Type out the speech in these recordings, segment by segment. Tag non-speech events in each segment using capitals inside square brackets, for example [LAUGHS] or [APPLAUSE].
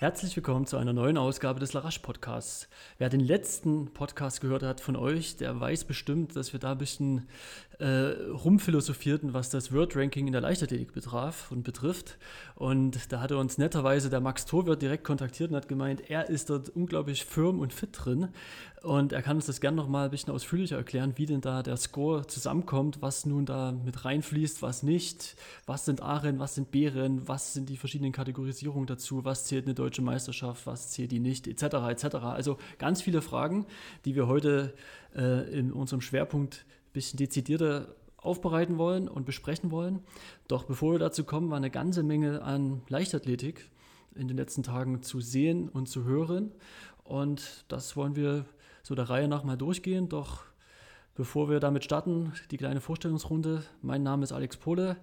Herzlich willkommen zu einer neuen Ausgabe des Larash Podcasts. Wer den letzten Podcast gehört hat von euch, der weiß bestimmt, dass wir da ein bisschen äh, rumphilosophierten, was das Word Ranking in der Leichtathletik betraf und betrifft. Und da hatte uns netterweise der Max Torwirt direkt kontaktiert und hat gemeint, er ist dort unglaublich firm und fit drin. Und er kann uns das gerne noch mal ein bisschen ausführlicher erklären, wie denn da der Score zusammenkommt, was nun da mit reinfließt, was nicht, was sind A-Rennen, was sind B-Rennen, was sind die verschiedenen Kategorisierungen dazu, was zählt eine deutsche Meisterschaft, was zählt die nicht, etc. etc. Also ganz viele Fragen, die wir heute äh, in unserem Schwerpunkt bisschen dezidierter aufbereiten wollen und besprechen wollen. Doch bevor wir dazu kommen, war eine ganze Menge an Leichtathletik in den letzten Tagen zu sehen und zu hören. Und das wollen wir so der Reihe nach mal durchgehen. Doch bevor wir damit starten, die kleine Vorstellungsrunde. Mein Name ist Alex Pohle.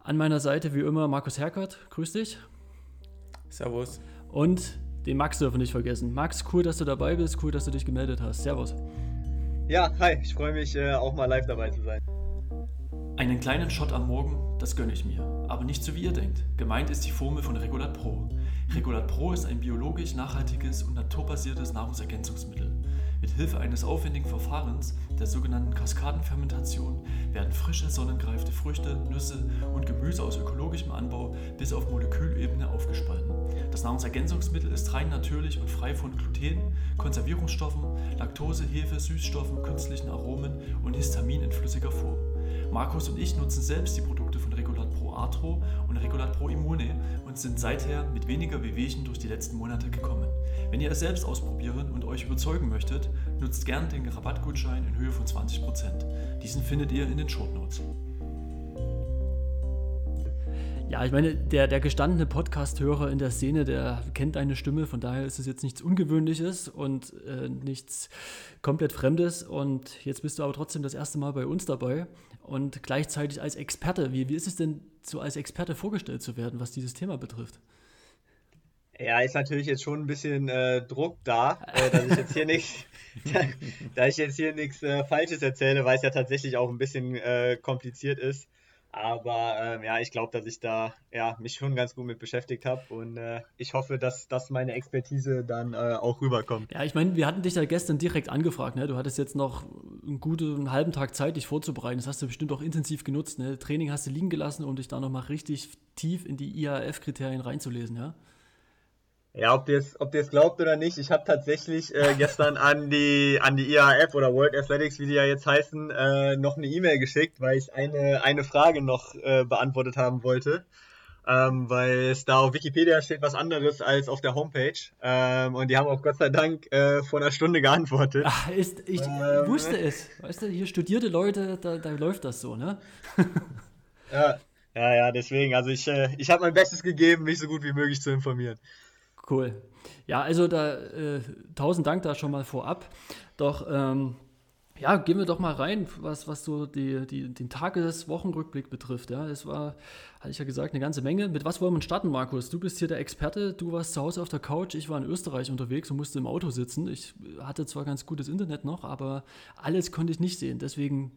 An meiner Seite wie immer Markus Herkert. Grüß dich. Servus. Und den Max dürfen wir nicht vergessen. Max, cool, dass du dabei bist. Cool, dass du dich gemeldet hast. Servus. Ja, hi. Ich freue mich äh, auch mal live dabei zu sein. Einen kleinen Shot am Morgen, das gönne ich mir. Aber nicht so wie ihr denkt. Gemeint ist die Formel von Regulat Pro. Regulat Pro ist ein biologisch nachhaltiges und naturbasiertes Nahrungsergänzungsmittel. Mit Hilfe eines aufwendigen Verfahrens, der sogenannten Kaskadenfermentation, werden frische, sonnengreifte Früchte, Nüsse und Gemüse aus ökologischem Anbau bis auf Molekülebene aufgespalten. Das Nahrungsergänzungsmittel ist rein natürlich und frei von Gluten, Konservierungsstoffen, Laktose, Hefe, Süßstoffen, künstlichen Aromen und Histamin in flüssiger Form. Markus und ich nutzen selbst die Produkte von Regulat Pro Arthro und Regulat Pro Immune und sind seither mit weniger Wehwehchen durch die letzten Monate gekommen. Wenn ihr es selbst ausprobieren und euch überzeugen möchtet, nutzt gern den Rabattgutschein in Höhe von 20%. Diesen findet ihr in den Shownotes. Ja, ich meine, der, der gestandene Podcast-Hörer in der Szene, der kennt deine Stimme, von daher ist es jetzt nichts Ungewöhnliches und äh, nichts komplett Fremdes. Und jetzt bist du aber trotzdem das erste Mal bei uns dabei und gleichzeitig als Experte. Wie, wie ist es denn, so als Experte vorgestellt zu werden, was dieses Thema betrifft? Ja, ist natürlich jetzt schon ein bisschen äh, Druck da, äh, dass ich jetzt hier nichts, [LAUGHS] [LAUGHS] da ich jetzt hier nichts äh, Falsches erzähle, weil es ja tatsächlich auch ein bisschen äh, kompliziert ist. Aber ähm, ja, ich glaube, dass ich da ja, mich schon ganz gut mit beschäftigt habe und äh, ich hoffe, dass, dass meine Expertise dann äh, auch rüberkommt. Ja, ich meine, wir hatten dich ja gestern direkt angefragt. Ne? Du hattest jetzt noch einen guten halben Tag Zeit, dich vorzubereiten. Das hast du bestimmt auch intensiv genutzt. Ne? Training hast du liegen gelassen, um dich da nochmal richtig tief in die IAF-Kriterien reinzulesen, ja? Ja, ob ihr es ob glaubt oder nicht, ich habe tatsächlich äh, gestern an die, an die IAF oder World Athletics, wie die ja jetzt heißen, äh, noch eine E-Mail geschickt, weil ich eine, eine Frage noch äh, beantwortet haben wollte. Ähm, weil es da auf Wikipedia steht was anderes als auf der Homepage. Ähm, und die haben auch Gott sei Dank äh, vor einer Stunde geantwortet. Ach, ist, ich ähm, wusste es. Weißt du, hier studierte Leute, da, da läuft das so, ne? [LAUGHS] ja, ja, ja, deswegen. Also ich, äh, ich habe mein Bestes gegeben, mich so gut wie möglich zu informieren. Cool. Ja, also da äh, tausend Dank da schon mal vorab. Doch ähm, ja, gehen wir doch mal rein, was, was so die, die, den Tages-Wochenrückblick betrifft. Ja, es war, hatte ich ja gesagt, eine ganze Menge. Mit was wollen wir starten, Markus? Du bist hier der Experte. Du warst zu Hause auf der Couch. Ich war in Österreich unterwegs und musste im Auto sitzen. Ich hatte zwar ganz gutes Internet noch, aber alles konnte ich nicht sehen. Deswegen,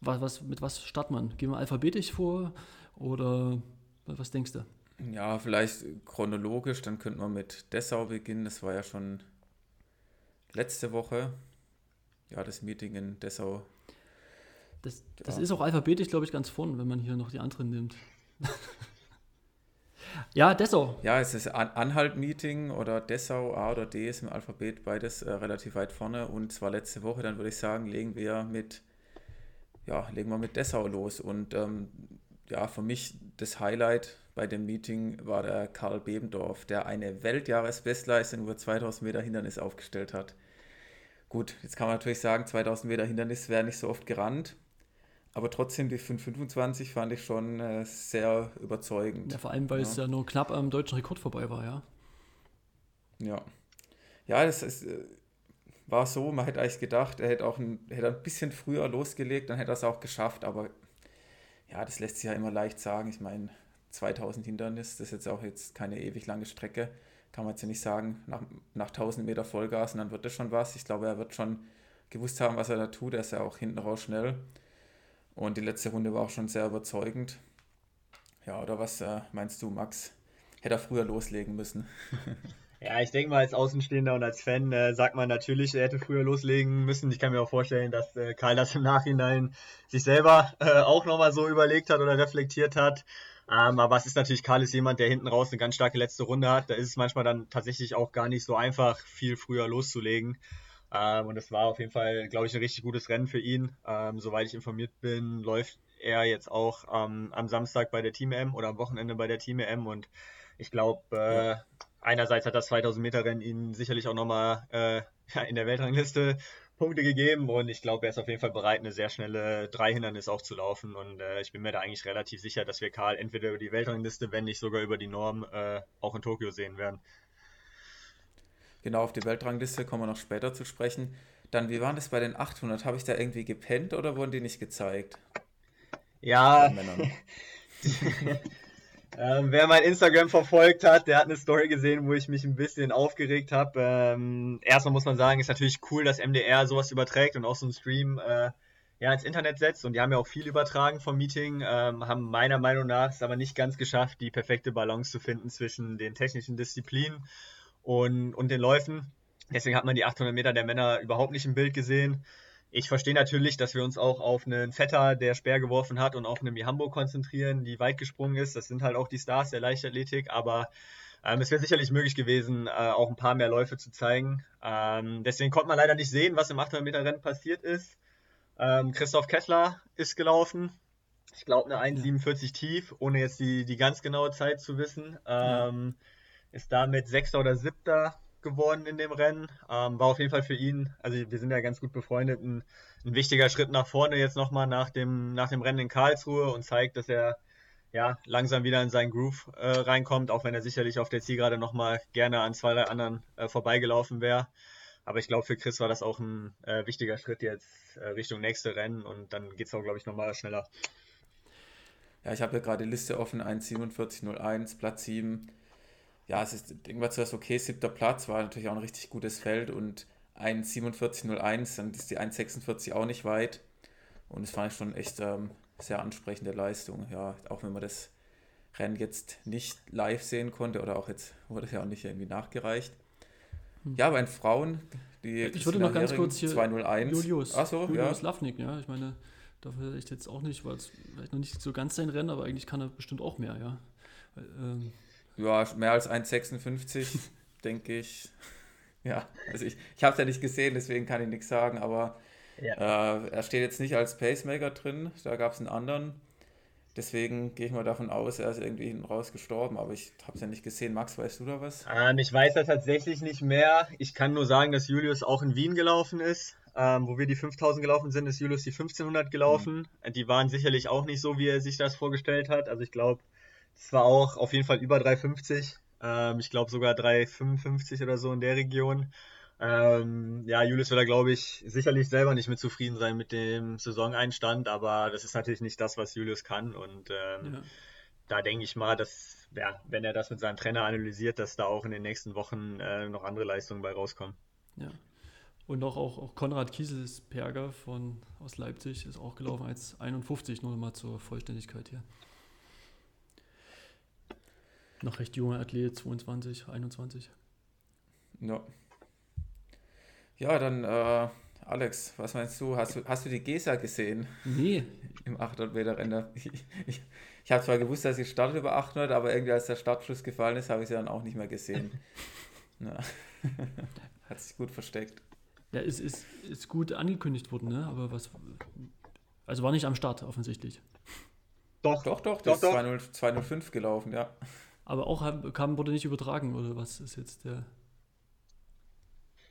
was, was, mit was startet man? Gehen wir alphabetisch vor oder was denkst du? Ja, vielleicht chronologisch, dann könnten wir mit Dessau beginnen. Das war ja schon letzte Woche. Ja, das Meeting in Dessau. Das, das ja. ist auch alphabetisch, glaube ich, ganz vorne, wenn man hier noch die anderen nimmt. [LAUGHS] ja, Dessau. Ja, es ist An Anhalt-Meeting oder Dessau, A oder D ist im Alphabet beides äh, relativ weit vorne. Und zwar letzte Woche, dann würde ich sagen, legen wir mit, ja, legen wir mit Dessau los. Und ähm, ja, für mich das Highlight bei dem Meeting war der Karl Bebendorf, der eine Weltjahresbestleistung über 2000 Meter Hindernis aufgestellt hat. Gut, jetzt kann man natürlich sagen, 2000 Meter Hindernis wäre nicht so oft gerannt, aber trotzdem die 525 fand ich schon äh, sehr überzeugend. Ja, vor allem, weil ja. es ja nur knapp am deutschen Rekord vorbei war, ja. Ja. Ja, das ist, äh, war so, man hätte eigentlich gedacht, er hätte auch ein, hätte ein bisschen früher losgelegt, dann hätte er es auch geschafft, aber ja, das lässt sich ja immer leicht sagen. Ich meine, 2000 Hindernis, das ist jetzt auch jetzt keine ewig lange Strecke. Kann man jetzt ja nicht sagen, nach, nach 1000 Meter Vollgas und dann wird das schon was. Ich glaube, er wird schon gewusst haben, was er da tut. Er ist ja auch hinten raus schnell. Und die letzte Runde war auch schon sehr überzeugend. Ja, oder was äh, meinst du, Max? hätte er früher loslegen müssen. [LAUGHS] Ja, ich denke mal, als Außenstehender und als Fan äh, sagt man natürlich, er hätte früher loslegen müssen. Ich kann mir auch vorstellen, dass äh, Karl das im Nachhinein sich selber äh, auch nochmal so überlegt hat oder reflektiert hat. Ähm, aber es ist natürlich, Karl ist jemand, der hinten raus eine ganz starke letzte Runde hat. Da ist es manchmal dann tatsächlich auch gar nicht so einfach, viel früher loszulegen. Ähm, und es war auf jeden Fall, glaube ich, ein richtig gutes Rennen für ihn. Ähm, soweit ich informiert bin, läuft er jetzt auch ähm, am Samstag bei der Team M oder am Wochenende bei der Team M und ich glaube, äh, einerseits hat das 2000 Meter Rennen ihm sicherlich auch nochmal äh, [LAUGHS] in der Weltrangliste Punkte gegeben und ich glaube, er ist auf jeden Fall bereit, eine sehr schnelle Dreihindernis auch zu laufen und äh, ich bin mir da eigentlich relativ sicher, dass wir Karl entweder über die Weltrangliste, wenn nicht sogar über die Norm äh, auch in Tokio sehen werden. Genau, auf die Weltrangliste kommen wir noch später zu sprechen. Dann, wie waren das bei den 800? Habe ich da irgendwie gepennt oder wurden die nicht gezeigt? Ja, [LAUGHS] Ähm, wer mein Instagram verfolgt hat, der hat eine Story gesehen, wo ich mich ein bisschen aufgeregt habe. Ähm, erstmal muss man sagen, ist natürlich cool, dass MDR sowas überträgt und auch so einen Stream äh, ja, ins Internet setzt. Und die haben ja auch viel übertragen vom Meeting, ähm, haben meiner Meinung nach es aber nicht ganz geschafft, die perfekte Balance zu finden zwischen den technischen Disziplinen und, und den Läufen. Deswegen hat man die 800 Meter der Männer überhaupt nicht im Bild gesehen. Ich verstehe natürlich, dass wir uns auch auf einen Vetter, der Speer geworfen hat, und auf eine Mihambo konzentrieren, die weit gesprungen ist. Das sind halt auch die Stars der Leichtathletik, aber ähm, es wäre sicherlich möglich gewesen, äh, auch ein paar mehr Läufe zu zeigen. Ähm, deswegen konnte man leider nicht sehen, was im 800 Meter Rennen passiert ist. Ähm, Christoph Kessler ist gelaufen. Ich glaube, eine 1,47 tief, ohne jetzt die, die ganz genaue Zeit zu wissen. Ähm, ist damit Sechster oder Siebter geworden in dem Rennen. Ähm, war auf jeden Fall für ihn, also wir sind ja ganz gut befreundet, ein, ein wichtiger Schritt nach vorne jetzt nochmal nach dem, nach dem Rennen in Karlsruhe und zeigt, dass er ja langsam wieder in seinen Groove äh, reinkommt, auch wenn er sicherlich auf der Zielgerade nochmal gerne an zwei, drei anderen äh, vorbeigelaufen wäre. Aber ich glaube, für Chris war das auch ein äh, wichtiger Schritt jetzt äh, Richtung nächste Rennen und dann geht es auch, glaube ich, nochmal schneller. Ja, ich habe ja gerade Liste offen, 1,47,01, Platz 7 ja, es ist irgendwas zuerst okay, siebter Platz, war natürlich auch ein richtig gutes Feld und 1,47,01, dann ist die 1,46 auch nicht weit. Und es fand ich schon echt ähm, sehr ansprechende Leistung. Ja, auch wenn man das Rennen jetzt nicht live sehen konnte oder auch jetzt wurde es ja auch nicht irgendwie nachgereicht. Hm. Ja, bei den Frauen, die ich würde noch ganz kurz hier 201. Julius, Achso, Julius ja. Lavnik, ja, ich meine, dafür ich jetzt auch nicht, weil es vielleicht noch nicht so ganz sein Rennen, aber eigentlich kann er bestimmt auch mehr, ja. Ähm, ja, mehr als 1,56, [LAUGHS] denke ich. [LAUGHS] Ja, also ich, ich habe es ja nicht gesehen, deswegen kann ich nichts sagen, aber ja. äh, er steht jetzt nicht als Pacemaker drin, da gab es einen anderen. Deswegen gehe ich mal davon aus, er ist irgendwie hinten raus gestorben, aber ich habe es ja nicht gesehen. Max, weißt du da was? Ähm, ich weiß da tatsächlich nicht mehr. Ich kann nur sagen, dass Julius auch in Wien gelaufen ist. Ähm, wo wir die 5000 gelaufen sind, ist Julius die 1500 gelaufen. Mhm. Die waren sicherlich auch nicht so, wie er sich das vorgestellt hat. Also ich glaube, es war auch auf jeden Fall über 3,50. Ähm, ich glaube sogar 3,55 oder so in der Region. Ähm, ja, Julius wird da, glaube ich, sicherlich selber nicht mit zufrieden sein mit dem Saisoneinstand, aber das ist natürlich nicht das, was Julius kann. Und ähm, ja. da denke ich mal, dass, ja, wenn er das mit seinem Trainer analysiert, dass da auch in den nächsten Wochen äh, noch andere Leistungen bei rauskommen. Ja. Und auch, auch, auch Konrad Kieselsperger von, aus Leipzig ist auch gelaufen als 51, nur mal zur Vollständigkeit hier. Noch recht junger Athlet, 22, 21. Ja. Ja, dann äh, Alex, was meinst du? Hast, du? hast du die Gesa gesehen? Nee. Im 800 Meter Rennen. Ich, ich, ich habe zwar gewusst, dass sie startet über 800, aber irgendwie als der Startschuss gefallen ist, habe ich sie dann auch nicht mehr gesehen. [LAUGHS] [LAUGHS] Hat sich gut versteckt. Ja, es ist, ist gut angekündigt worden, ne? Aber was. Also war nicht am Start offensichtlich. Doch, doch, doch, das doch, ist 205 gelaufen, ja. Aber auch kam, wurde nicht übertragen, oder was ist jetzt der.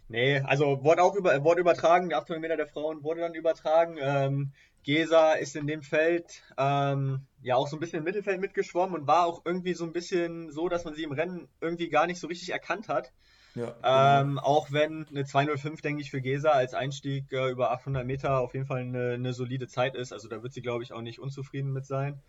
Nee, also wurde auch über, wurde übertragen, der 800 Meter der Frauen wurde dann übertragen. Ähm, Gesa ist in dem Feld ähm, ja auch so ein bisschen im Mittelfeld mitgeschwommen und war auch irgendwie so ein bisschen so, dass man sie im Rennen irgendwie gar nicht so richtig erkannt hat. Ja, ähm, genau. auch wenn eine 205, denke ich, für Gesa als Einstieg äh, über 800 Meter auf jeden Fall eine, eine solide Zeit ist. Also da wird sie, glaube ich, auch nicht unzufrieden mit sein.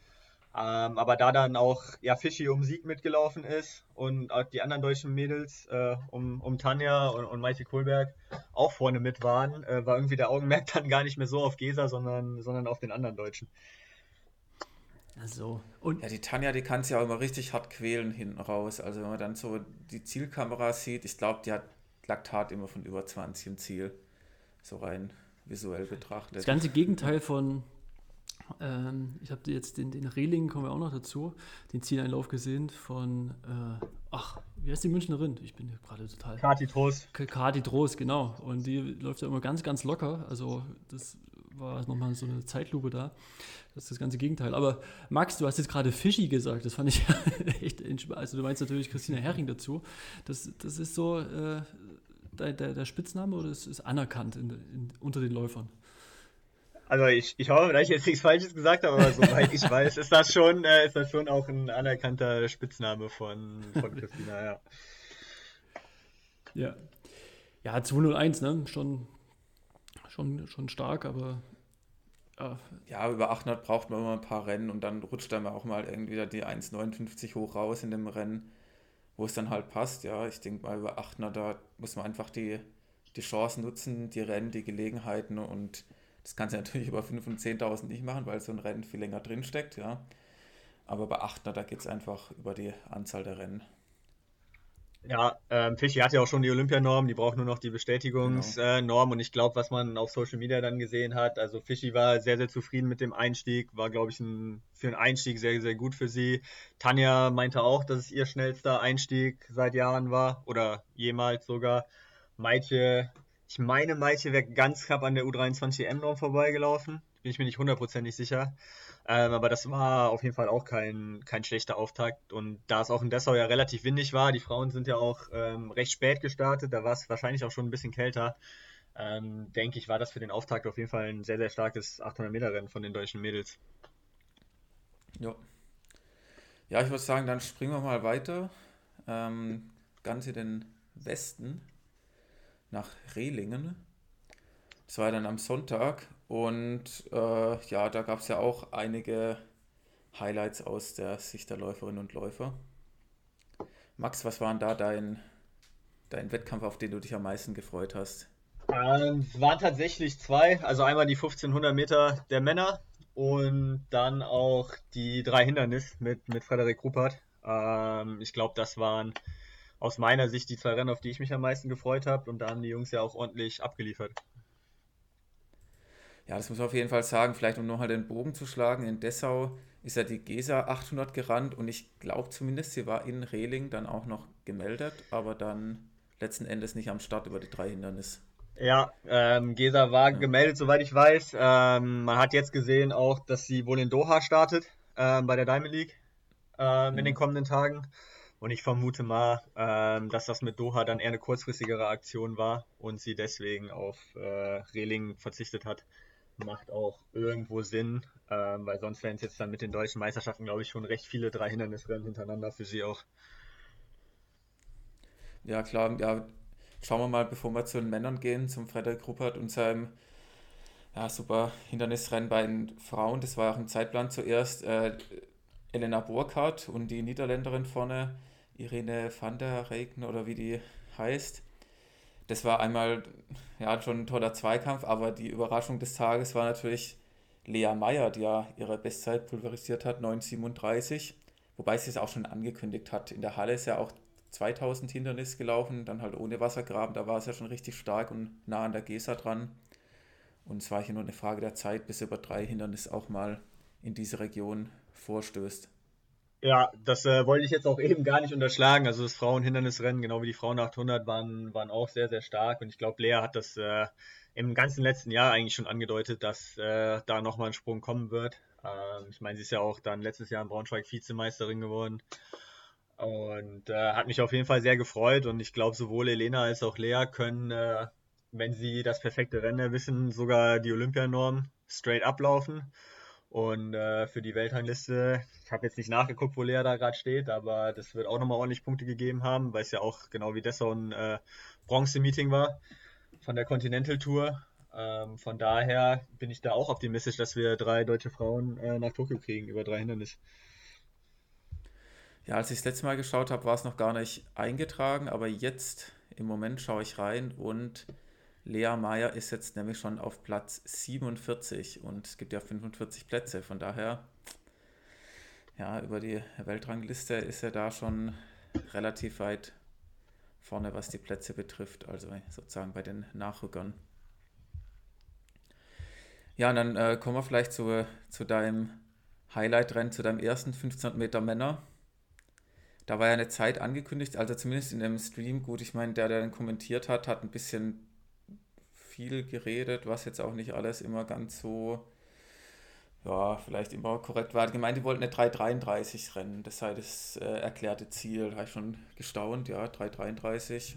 Ähm, aber da dann auch ja, Fischi um Sieg mitgelaufen ist und auch die anderen deutschen Mädels äh, um, um Tanja und, und Maite Kohlberg auch vorne mit waren, äh, war irgendwie der Augenmerk [LAUGHS] dann gar nicht mehr so auf Gesa, sondern, sondern auf den anderen Deutschen. Also. Und ja, die Tanja, die kann sich auch immer richtig hart quälen hinten raus. Also wenn man dann so die Zielkamera sieht, ich glaube, die hat Laktat immer von über 20 im Ziel. So rein visuell betrachtet. Das ganze Gegenteil von, ähm, ich habe jetzt den, den Reling, kommen wir auch noch dazu, den Zieleinlauf gesehen von, äh, ach, wie heißt die Münchnerin? Ich bin gerade total. Kati Trost. Kati Trost, genau. Und die läuft ja immer ganz, ganz locker. Also das war nochmal so eine Zeitlupe da. Das ist das ganze Gegenteil. Aber Max, du hast jetzt gerade Fischi gesagt. Das fand ich [LAUGHS] echt. Also, du meinst natürlich Christina Herring dazu. Das, das ist so äh, der, der, der, Spitzname oder ist es anerkannt in, in, unter den Läufern? Also ich, ich hoffe, dass ich jetzt nichts Falsches gesagt habe, aber soweit ich weiß, ist das schon, äh, ist das schon auch ein anerkannter Spitzname von, von Christina, ja. Ja. Ja, 201, ne? Schon, schon, schon stark, aber ja. ja, über 800 braucht man immer ein paar Rennen und dann rutscht dann auch mal irgendwie die 1,59 hoch raus in dem Rennen, wo es dann halt passt. Ja, ich denke mal, über 800, da muss man einfach die, die Chancen nutzen, die Rennen, die Gelegenheiten und das kannst du natürlich über 5.000 und 10.000 nicht machen, weil so ein Rennen viel länger drinsteckt, ja. Aber bei 800, da geht es einfach über die Anzahl der Rennen. Ja, ähm, Fischi hat ja auch schon die Olympianorm, die braucht nur noch die Bestätigungsnorm genau. äh, und ich glaube, was man auf Social Media dann gesehen hat, also Fischi war sehr, sehr zufrieden mit dem Einstieg, war, glaube ich, ein, für einen Einstieg sehr, sehr gut für sie. Tanja meinte auch, dass es ihr schnellster Einstieg seit Jahren war oder jemals sogar. Maitje, ich meine, Maitje wäre ganz knapp an der U23 M-Norm vorbeigelaufen, bin ich mir nicht hundertprozentig sicher. Ähm, aber das war auf jeden Fall auch kein, kein schlechter Auftakt. Und da es auch in Dessau ja relativ windig war, die Frauen sind ja auch ähm, recht spät gestartet, da war es wahrscheinlich auch schon ein bisschen kälter. Ähm, denke ich, war das für den Auftakt auf jeden Fall ein sehr, sehr starkes 800-Meter-Rennen von den deutschen Mädels. Ja. Ja, ich würde sagen, dann springen wir mal weiter. Ähm, ganz in den Westen nach Rehlingen. Das war dann am Sonntag und äh, ja, da gab es ja auch einige Highlights aus der Sicht der Läuferinnen und Läufer. Max, was war denn da dein, dein Wettkampf, auf den du dich am meisten gefreut hast? Ähm, es waren tatsächlich zwei. Also einmal die 1500 Meter der Männer und dann auch die drei Hindernis mit, mit Frederik Ruppert. Ähm, ich glaube, das waren aus meiner Sicht die zwei Rennen, auf die ich mich am meisten gefreut habe. Und da haben die Jungs ja auch ordentlich abgeliefert. Ja, das muss man auf jeden Fall sagen. Vielleicht um noch mal den Bogen zu schlagen. In Dessau ist ja die Gesa 800 gerannt und ich glaube zumindest, sie war in Rehling dann auch noch gemeldet, aber dann letzten Endes nicht am Start über die drei Hindernisse. Ja, ähm, Gesa war ja. gemeldet, soweit ich weiß. Ähm, man hat jetzt gesehen auch, dass sie wohl in Doha startet ähm, bei der Diamond League ähm, mhm. in den kommenden Tagen. Und ich vermute mal, ähm, dass das mit Doha dann eher eine kurzfristigere Aktion war und sie deswegen auf äh, Reling verzichtet hat macht auch irgendwo Sinn, ähm, weil sonst wären es jetzt dann mit den deutschen Meisterschaften, glaube ich, schon recht viele drei Hindernisrennen hintereinander für sie auch. Ja, klar, ja, schauen wir mal, bevor wir zu den Männern gehen, zum Frederik Ruppert und seinem ja, super Hindernisrennen bei den Frauen. Das war auch im Zeitplan zuerst äh, Elena Burkhardt und die Niederländerin vorne, Irene van der Regen oder wie die heißt das war einmal ja, schon ein toller Zweikampf, aber die Überraschung des Tages war natürlich Lea Meyer, die ja ihre Bestzeit pulverisiert hat, 9,37. Wobei sie es auch schon angekündigt hat. In der Halle ist ja auch 2000 Hindernis gelaufen, dann halt ohne Wassergraben. Da war es ja schon richtig stark und nah an der Gesa dran. Und es war hier nur eine Frage der Zeit, bis über drei Hindernis auch mal in diese Region vorstößt. Ja, das äh, wollte ich jetzt auch eben gar nicht unterschlagen. Also das Frauenhindernisrennen, genau wie die Frauen 800, waren, waren auch sehr, sehr stark. Und ich glaube, Lea hat das äh, im ganzen letzten Jahr eigentlich schon angedeutet, dass äh, da nochmal ein Sprung kommen wird. Ähm, ich meine, sie ist ja auch dann letztes Jahr in Braunschweig Vizemeisterin geworden. Und äh, hat mich auf jeden Fall sehr gefreut. Und ich glaube, sowohl Elena als auch Lea können, äh, wenn sie das perfekte Rennen wissen, sogar die Olympianorm straight ablaufen. Und äh, für die Weltrangliste, ich habe jetzt nicht nachgeguckt, wo Lea da gerade steht, aber das wird auch nochmal ordentlich Punkte gegeben haben, weil es ja auch genau wie Dessau ein äh, Bronze-Meeting war von der Continental Tour. Ähm, von daher bin ich da auch optimistisch, dass wir drei deutsche Frauen äh, nach Tokio kriegen über drei Hindernisse. Ja, als ich das letzte Mal geschaut habe, war es noch gar nicht eingetragen, aber jetzt im Moment schaue ich rein und Lea Meyer ist jetzt nämlich schon auf Platz 47 und es gibt ja 45 Plätze. Von daher ja, über die Weltrangliste ist er da schon relativ weit vorne, was die Plätze betrifft, also sozusagen bei den Nachrückern. Ja, und dann äh, kommen wir vielleicht zu, zu deinem Highlight-Rennen, zu deinem ersten 1500 Meter Männer. Da war ja eine Zeit angekündigt, also zumindest in dem Stream, gut, ich meine, der, der dann kommentiert hat, hat ein bisschen viel geredet, was jetzt auch nicht alles immer ganz so, ja, vielleicht immer korrekt war. Gemeint, die wollten eine 3,33 rennen, das sei das äh, erklärte Ziel. Da habe ich schon gestaunt, ja, 3,33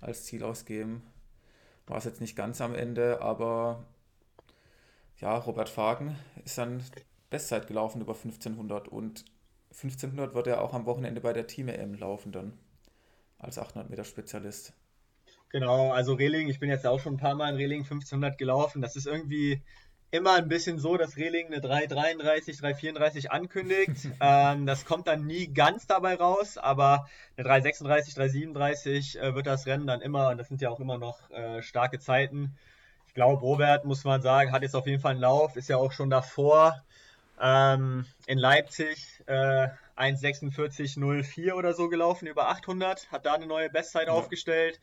als Ziel ausgeben. War es jetzt nicht ganz am Ende, aber ja, Robert Fagen ist dann Bestzeit gelaufen über 1500 und 1500 wird er auch am Wochenende bei der Team EM laufen dann als 800 Meter Spezialist. Genau, also Reling, ich bin jetzt auch schon ein paar Mal in Reling 1500 gelaufen. Das ist irgendwie immer ein bisschen so, dass Reling eine 333, 334 ankündigt. [LAUGHS] ähm, das kommt dann nie ganz dabei raus, aber eine 336, 337 äh, wird das Rennen dann immer, und das sind ja auch immer noch äh, starke Zeiten. Ich glaube, Robert, muss man sagen, hat jetzt auf jeden Fall einen Lauf, ist ja auch schon davor ähm, in Leipzig äh, 1,46,04 oder so gelaufen, über 800, hat da eine neue Bestzeit ja. aufgestellt.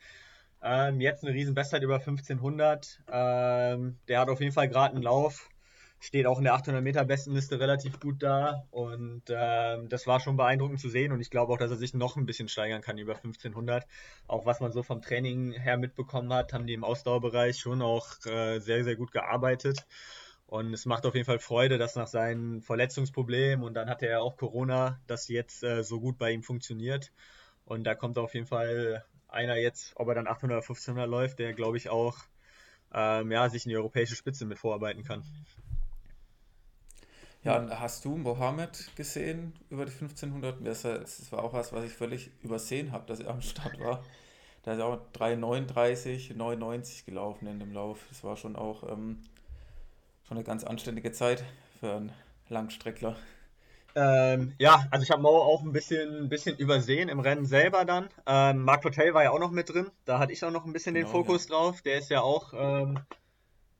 Ähm, jetzt eine riesen Bestzeit über 1500. Ähm, der hat auf jeden Fall gerade einen Lauf. Steht auch in der 800 Meter Bestenliste relativ gut da. Und ähm, das war schon beeindruckend zu sehen. Und ich glaube auch, dass er sich noch ein bisschen steigern kann über 1500. Auch was man so vom Training her mitbekommen hat, haben die im Ausdauerbereich schon auch äh, sehr, sehr gut gearbeitet. Und es macht auf jeden Fall Freude, dass nach seinem Verletzungsproblem und dann hatte er auch Corona, dass jetzt äh, so gut bei ihm funktioniert. Und da kommt auf jeden Fall einer jetzt, ob er dann 800 oder 1500 läuft, der glaube ich auch ähm, ja, sich in die europäische Spitze mit vorarbeiten kann. Ja, hast du Mohammed gesehen über die 1500? Das war auch was, was ich völlig übersehen habe, dass er am Start war. Da ist auch 3,39, 99 gelaufen in dem Lauf. Das war schon auch ähm, schon eine ganz anständige Zeit für einen Langstreckler. Ähm, ja, also ich habe Mo auch ein bisschen, ein bisschen übersehen im Rennen selber dann. Ähm, Mark Hotel war ja auch noch mit drin. Da hatte ich auch noch ein bisschen genau, den Fokus ja. drauf. Der ist ja auch, ähm,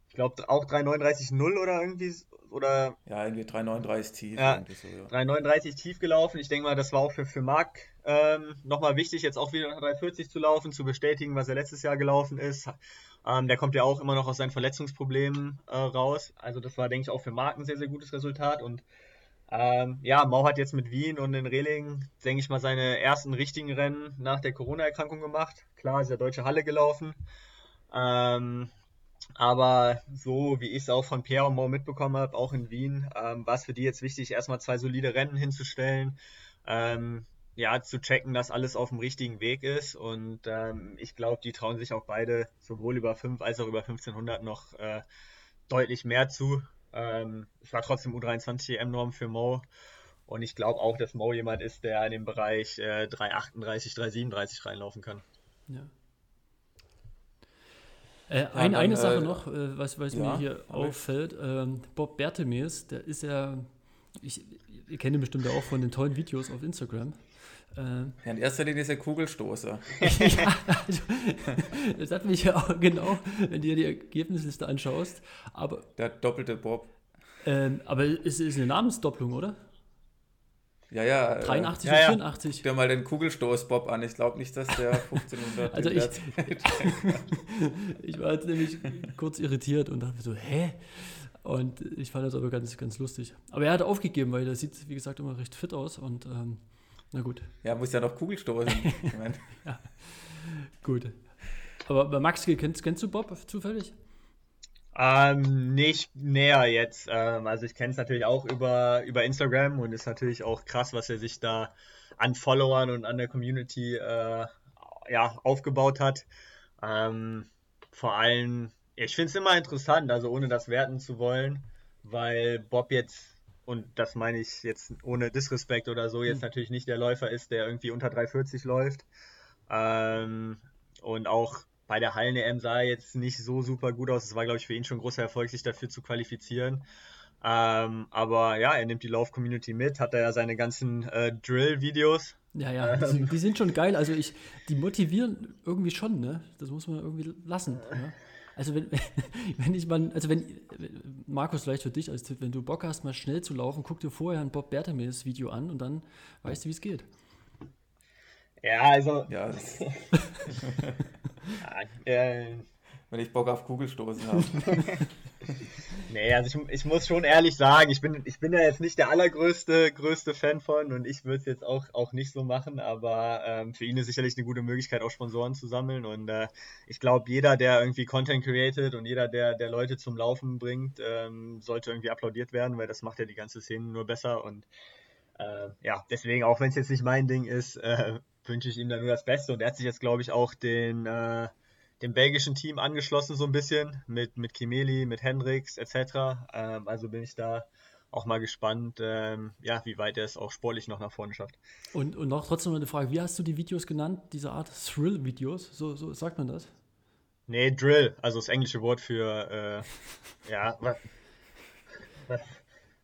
ich glaube, auch 339,0 oder irgendwie. Oder, ja, irgendwie 339 tief. Ja, so, ja. 339 tief gelaufen. Ich denke mal, das war auch für, für Marc ähm, nochmal wichtig, jetzt auch wieder 340 zu laufen, zu bestätigen, was er letztes Jahr gelaufen ist. Ähm, der kommt ja auch immer noch aus seinen Verletzungsproblemen äh, raus. Also das war, denke ich, auch für Marc ein sehr, sehr gutes Resultat. Und ähm, ja, Mau hat jetzt mit Wien und in Reling, denke ich mal, seine ersten richtigen Rennen nach der Corona-Erkrankung gemacht. Klar, ist ja Deutsche Halle gelaufen. Ähm, aber so wie ich es auch von Pierre und Mau mitbekommen habe, auch in Wien, ähm, war es für die jetzt wichtig, erstmal zwei solide Rennen hinzustellen. Ähm, ja, zu checken, dass alles auf dem richtigen Weg ist. Und ähm, ich glaube, die trauen sich auch beide sowohl über 5 als auch über 1500 noch äh, deutlich mehr zu. Ähm, es war trotzdem U23 EM-Norm für Mo. Und ich glaube auch, dass Mo jemand ist, der in den Bereich äh, 338, 337 reinlaufen kann. Ja. Äh, ein, dann, eine Sache äh, noch, äh, was, was ja, mir hier auffällt. Ähm, Bob Bertemes, der ist ja, ich, ihr kennt ihn bestimmt auch von den tollen Videos auf Instagram. Äh, ja, in erster Linie ist er Kugelstoßer. [LAUGHS] ja, also, das hat mich ja auch genau, wenn du dir die Ergebnisliste anschaust. Aber, Der doppelte Bob. Ähm, aber es ist eine Namensdopplung, oder? Ja, ja. 83 äh, und ja, 84. Guck dir mal den Kugelstoß-Bob an. Ich glaube nicht, dass der 1500 Also ich, [LAUGHS] ich war jetzt nämlich kurz irritiert und dachte so, hä? Und ich fand das aber ganz, ganz lustig. Aber er hat aufgegeben, weil er sieht, wie gesagt, immer recht fit aus und ähm, na gut. Ja, muss ja noch Kugelstoßen. [LAUGHS] ja. Gut. Aber bei Max, kennst, kennst du Bob zufällig? Ähm, nicht näher jetzt. Ähm, also ich kenne es natürlich auch über, über Instagram und ist natürlich auch krass, was er sich da an Followern und an der Community äh, ja, aufgebaut hat. Ähm, vor allem, ich finde es immer interessant, also ohne das werten zu wollen, weil Bob jetzt und das meine ich jetzt ohne Disrespekt oder so, jetzt mhm. natürlich nicht der Läufer ist, der irgendwie unter 340 läuft. Ähm, und auch bei der Hallen-EM sah er jetzt nicht so super gut aus. Es war, glaube ich, für ihn schon ein großer Erfolg, sich dafür zu qualifizieren. Ähm, aber ja, er nimmt die Lauf-Community mit, hat er ja seine ganzen äh, Drill-Videos. Ja, ja, die, ähm. die, sind schon geil. Also ich, die motivieren irgendwie schon, ne? Das muss man irgendwie lassen. Ja? Also wenn, [LAUGHS] wenn ich mal, also wenn, Markus, vielleicht für dich als Tipp, wenn du Bock hast, mal schnell zu laufen, guck dir vorher ein Bob Bertemes Video an und dann weißt du, wie es geht. Ja, also. Ja, [LAUGHS] ja, äh, wenn ich Bock auf Kugelstoßen habe. [LAUGHS] nee, also ich, ich muss schon ehrlich sagen, ich bin, ich bin ja jetzt nicht der allergrößte größte Fan von und ich würde es jetzt auch, auch nicht so machen, aber ähm, für ihn ist sicherlich eine gute Möglichkeit, auch Sponsoren zu sammeln und äh, ich glaube, jeder, der irgendwie Content created und jeder, der, der Leute zum Laufen bringt, ähm, sollte irgendwie applaudiert werden, weil das macht ja die ganze Szene nur besser und äh, ja, deswegen, auch wenn es jetzt nicht mein Ding ist, äh, wünsche ich ihm da nur das Beste und er hat sich jetzt, glaube ich, auch den äh, dem belgischen Team angeschlossen so ein bisschen mit, mit Kimeli, mit Hendricks etc. Ähm, also bin ich da auch mal gespannt, ähm, ja, wie weit er es auch sportlich noch nach vorne schafft. Und, und noch trotzdem eine Frage, wie hast du die Videos genannt, diese Art Thrill-Videos? So, so sagt man das? Nee, Drill, also das englische Wort für, äh, ja, was, was,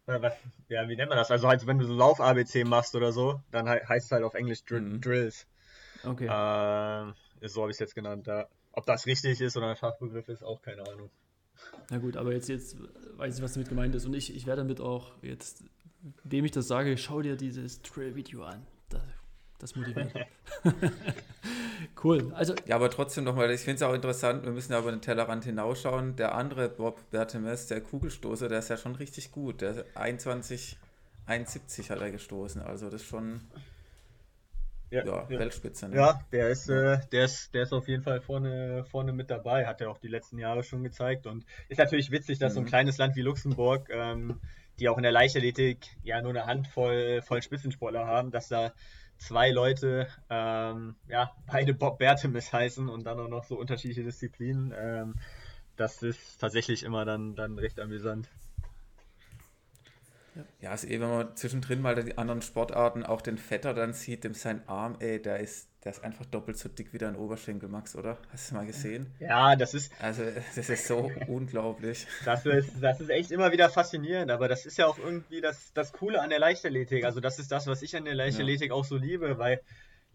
was, ja, wie nennt man das? Also halt, wenn du so Lauf-ABC machst oder so, dann heißt es halt auf Englisch Dr mhm. Drills. Okay. Äh, so habe ich es jetzt genannt, ja. Ob das richtig ist oder ein Fachbegriff ist, auch keine Ahnung. Na gut, aber jetzt, jetzt weiß ich, was damit gemeint ist. Und ich, ich werde damit auch jetzt, wem ich das sage, schau dir dieses Trail-Video an. Das, das motiviert. [LAUGHS] cool. Also, ja, aber trotzdem nochmal, ich finde es auch interessant, wir müssen ja über den Tellerrand hinausschauen. Der andere Bob Bertemes, der Kugelstoßer, der ist ja schon richtig gut. Der 21, 71 hat er gestoßen. Also das ist schon ja, ja, Weltspitze. Ne? Ja, der ist, äh, der, ist, der ist auf jeden Fall vorne, vorne mit dabei, hat er auch die letzten Jahre schon gezeigt. Und ist natürlich witzig, dass mhm. so ein mhm. kleines Land wie Luxemburg, ähm, die auch in der Leichtathletik ja nur eine Handvoll voll Spitzensportler haben, dass da zwei Leute, ähm, ja, beide Bob Bertemis heißen und dann auch noch so unterschiedliche Disziplinen. Ähm, das ist tatsächlich immer dann, dann recht amüsant. Ja. ja, ist eh, wenn man zwischendrin mal die anderen Sportarten, auch den Vetter dann sieht, dem sein Arm, ey, der ist, der ist einfach doppelt so dick wie dein Oberschenkel, Max, oder? Hast du mal gesehen? Ja, das ist. Also, das ist so [LAUGHS] unglaublich. Das ist, das ist echt immer wieder faszinierend, aber das ist ja auch irgendwie das, das Coole an der Leichtathletik. Also, das ist das, was ich an der Leichtathletik ja. auch so liebe, weil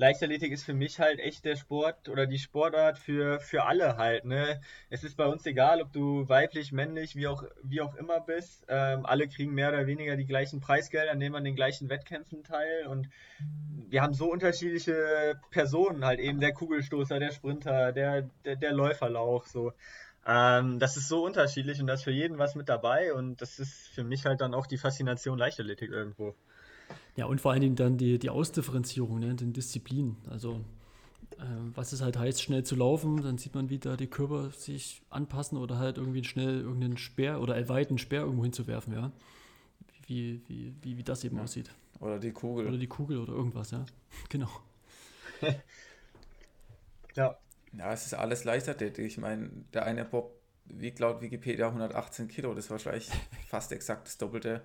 Leichtathletik ist für mich halt echt der Sport oder die Sportart für, für alle halt. Ne? Es ist bei uns egal, ob du weiblich, männlich, wie auch, wie auch immer bist. Ähm, alle kriegen mehr oder weniger die gleichen Preisgelder, nehmen an den gleichen Wettkämpfen teil. Und wir haben so unterschiedliche Personen, halt eben der Kugelstoßer, der Sprinter, der, der, der Läuferlauch. So. Ähm, das ist so unterschiedlich und da ist für jeden was mit dabei. Und das ist für mich halt dann auch die Faszination Leichtathletik irgendwo. Ja, und vor allen Dingen dann die, die Ausdifferenzierung, ne, den Disziplinen. Also äh, was es halt heißt, schnell zu laufen, dann sieht man, wie da die Körper sich anpassen oder halt irgendwie schnell irgendeinen Speer oder weiten Speer irgendwo hinzuwerfen, ja. Wie, wie, wie, wie das eben ja. aussieht. Oder die Kugel. Oder die Kugel oder irgendwas, ja. [LAUGHS] Genau. [LAUGHS] ja. Ja, es ist alles Leichtathletik. Ich meine, der eine Bob wiegt laut Wikipedia 118 Kilo. Das ist wahrscheinlich fast exakt das Doppelte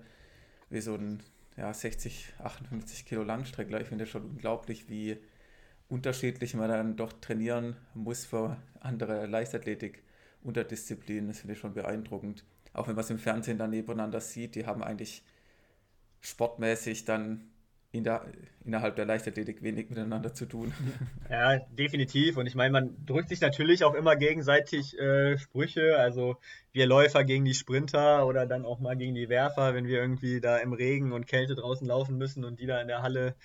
wie so ein ja, 60, 58 Kilo Langstreckler. Ich finde das schon unglaublich, wie unterschiedlich man dann doch trainieren muss für andere Leichtathletik-Unterdisziplinen. Das finde ich schon beeindruckend. Auch wenn man es im Fernsehen dann nebeneinander sieht, die haben eigentlich sportmäßig dann in der, innerhalb der Leichtathletik wenig miteinander zu tun. [LAUGHS] Ja, definitiv. Und ich meine, man drückt sich natürlich auch immer gegenseitig äh, Sprüche. Also wir Läufer gegen die Sprinter oder dann auch mal gegen die Werfer, wenn wir irgendwie da im Regen und Kälte draußen laufen müssen und die da in der Halle,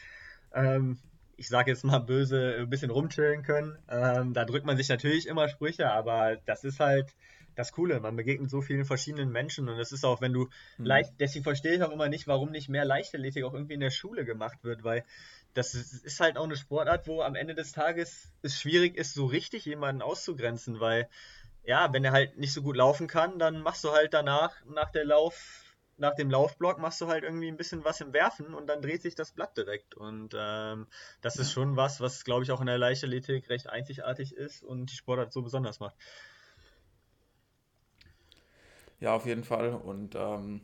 ähm, ich sage jetzt mal böse, ein bisschen rumchillen können. Ähm, da drückt man sich natürlich immer Sprüche, aber das ist halt das Coole. Man begegnet so vielen verschiedenen Menschen und es ist auch, wenn du mhm. leicht, deswegen verstehe ich auch immer nicht, warum nicht mehr Leichtathletik auch irgendwie in der Schule gemacht wird, weil das ist, halt auch eine Sportart, wo am Ende des Tages es schwierig ist, so richtig jemanden auszugrenzen, weil ja, wenn er halt nicht so gut laufen kann, dann machst du halt danach, nach der Lauf, nach dem Laufblock machst du halt irgendwie ein bisschen was im Werfen und dann dreht sich das Blatt direkt. Und ähm, das ist schon was, was glaube ich auch in der Leichtathletik recht einzigartig ist und die Sportart so besonders macht. Ja, auf jeden Fall. Und ähm,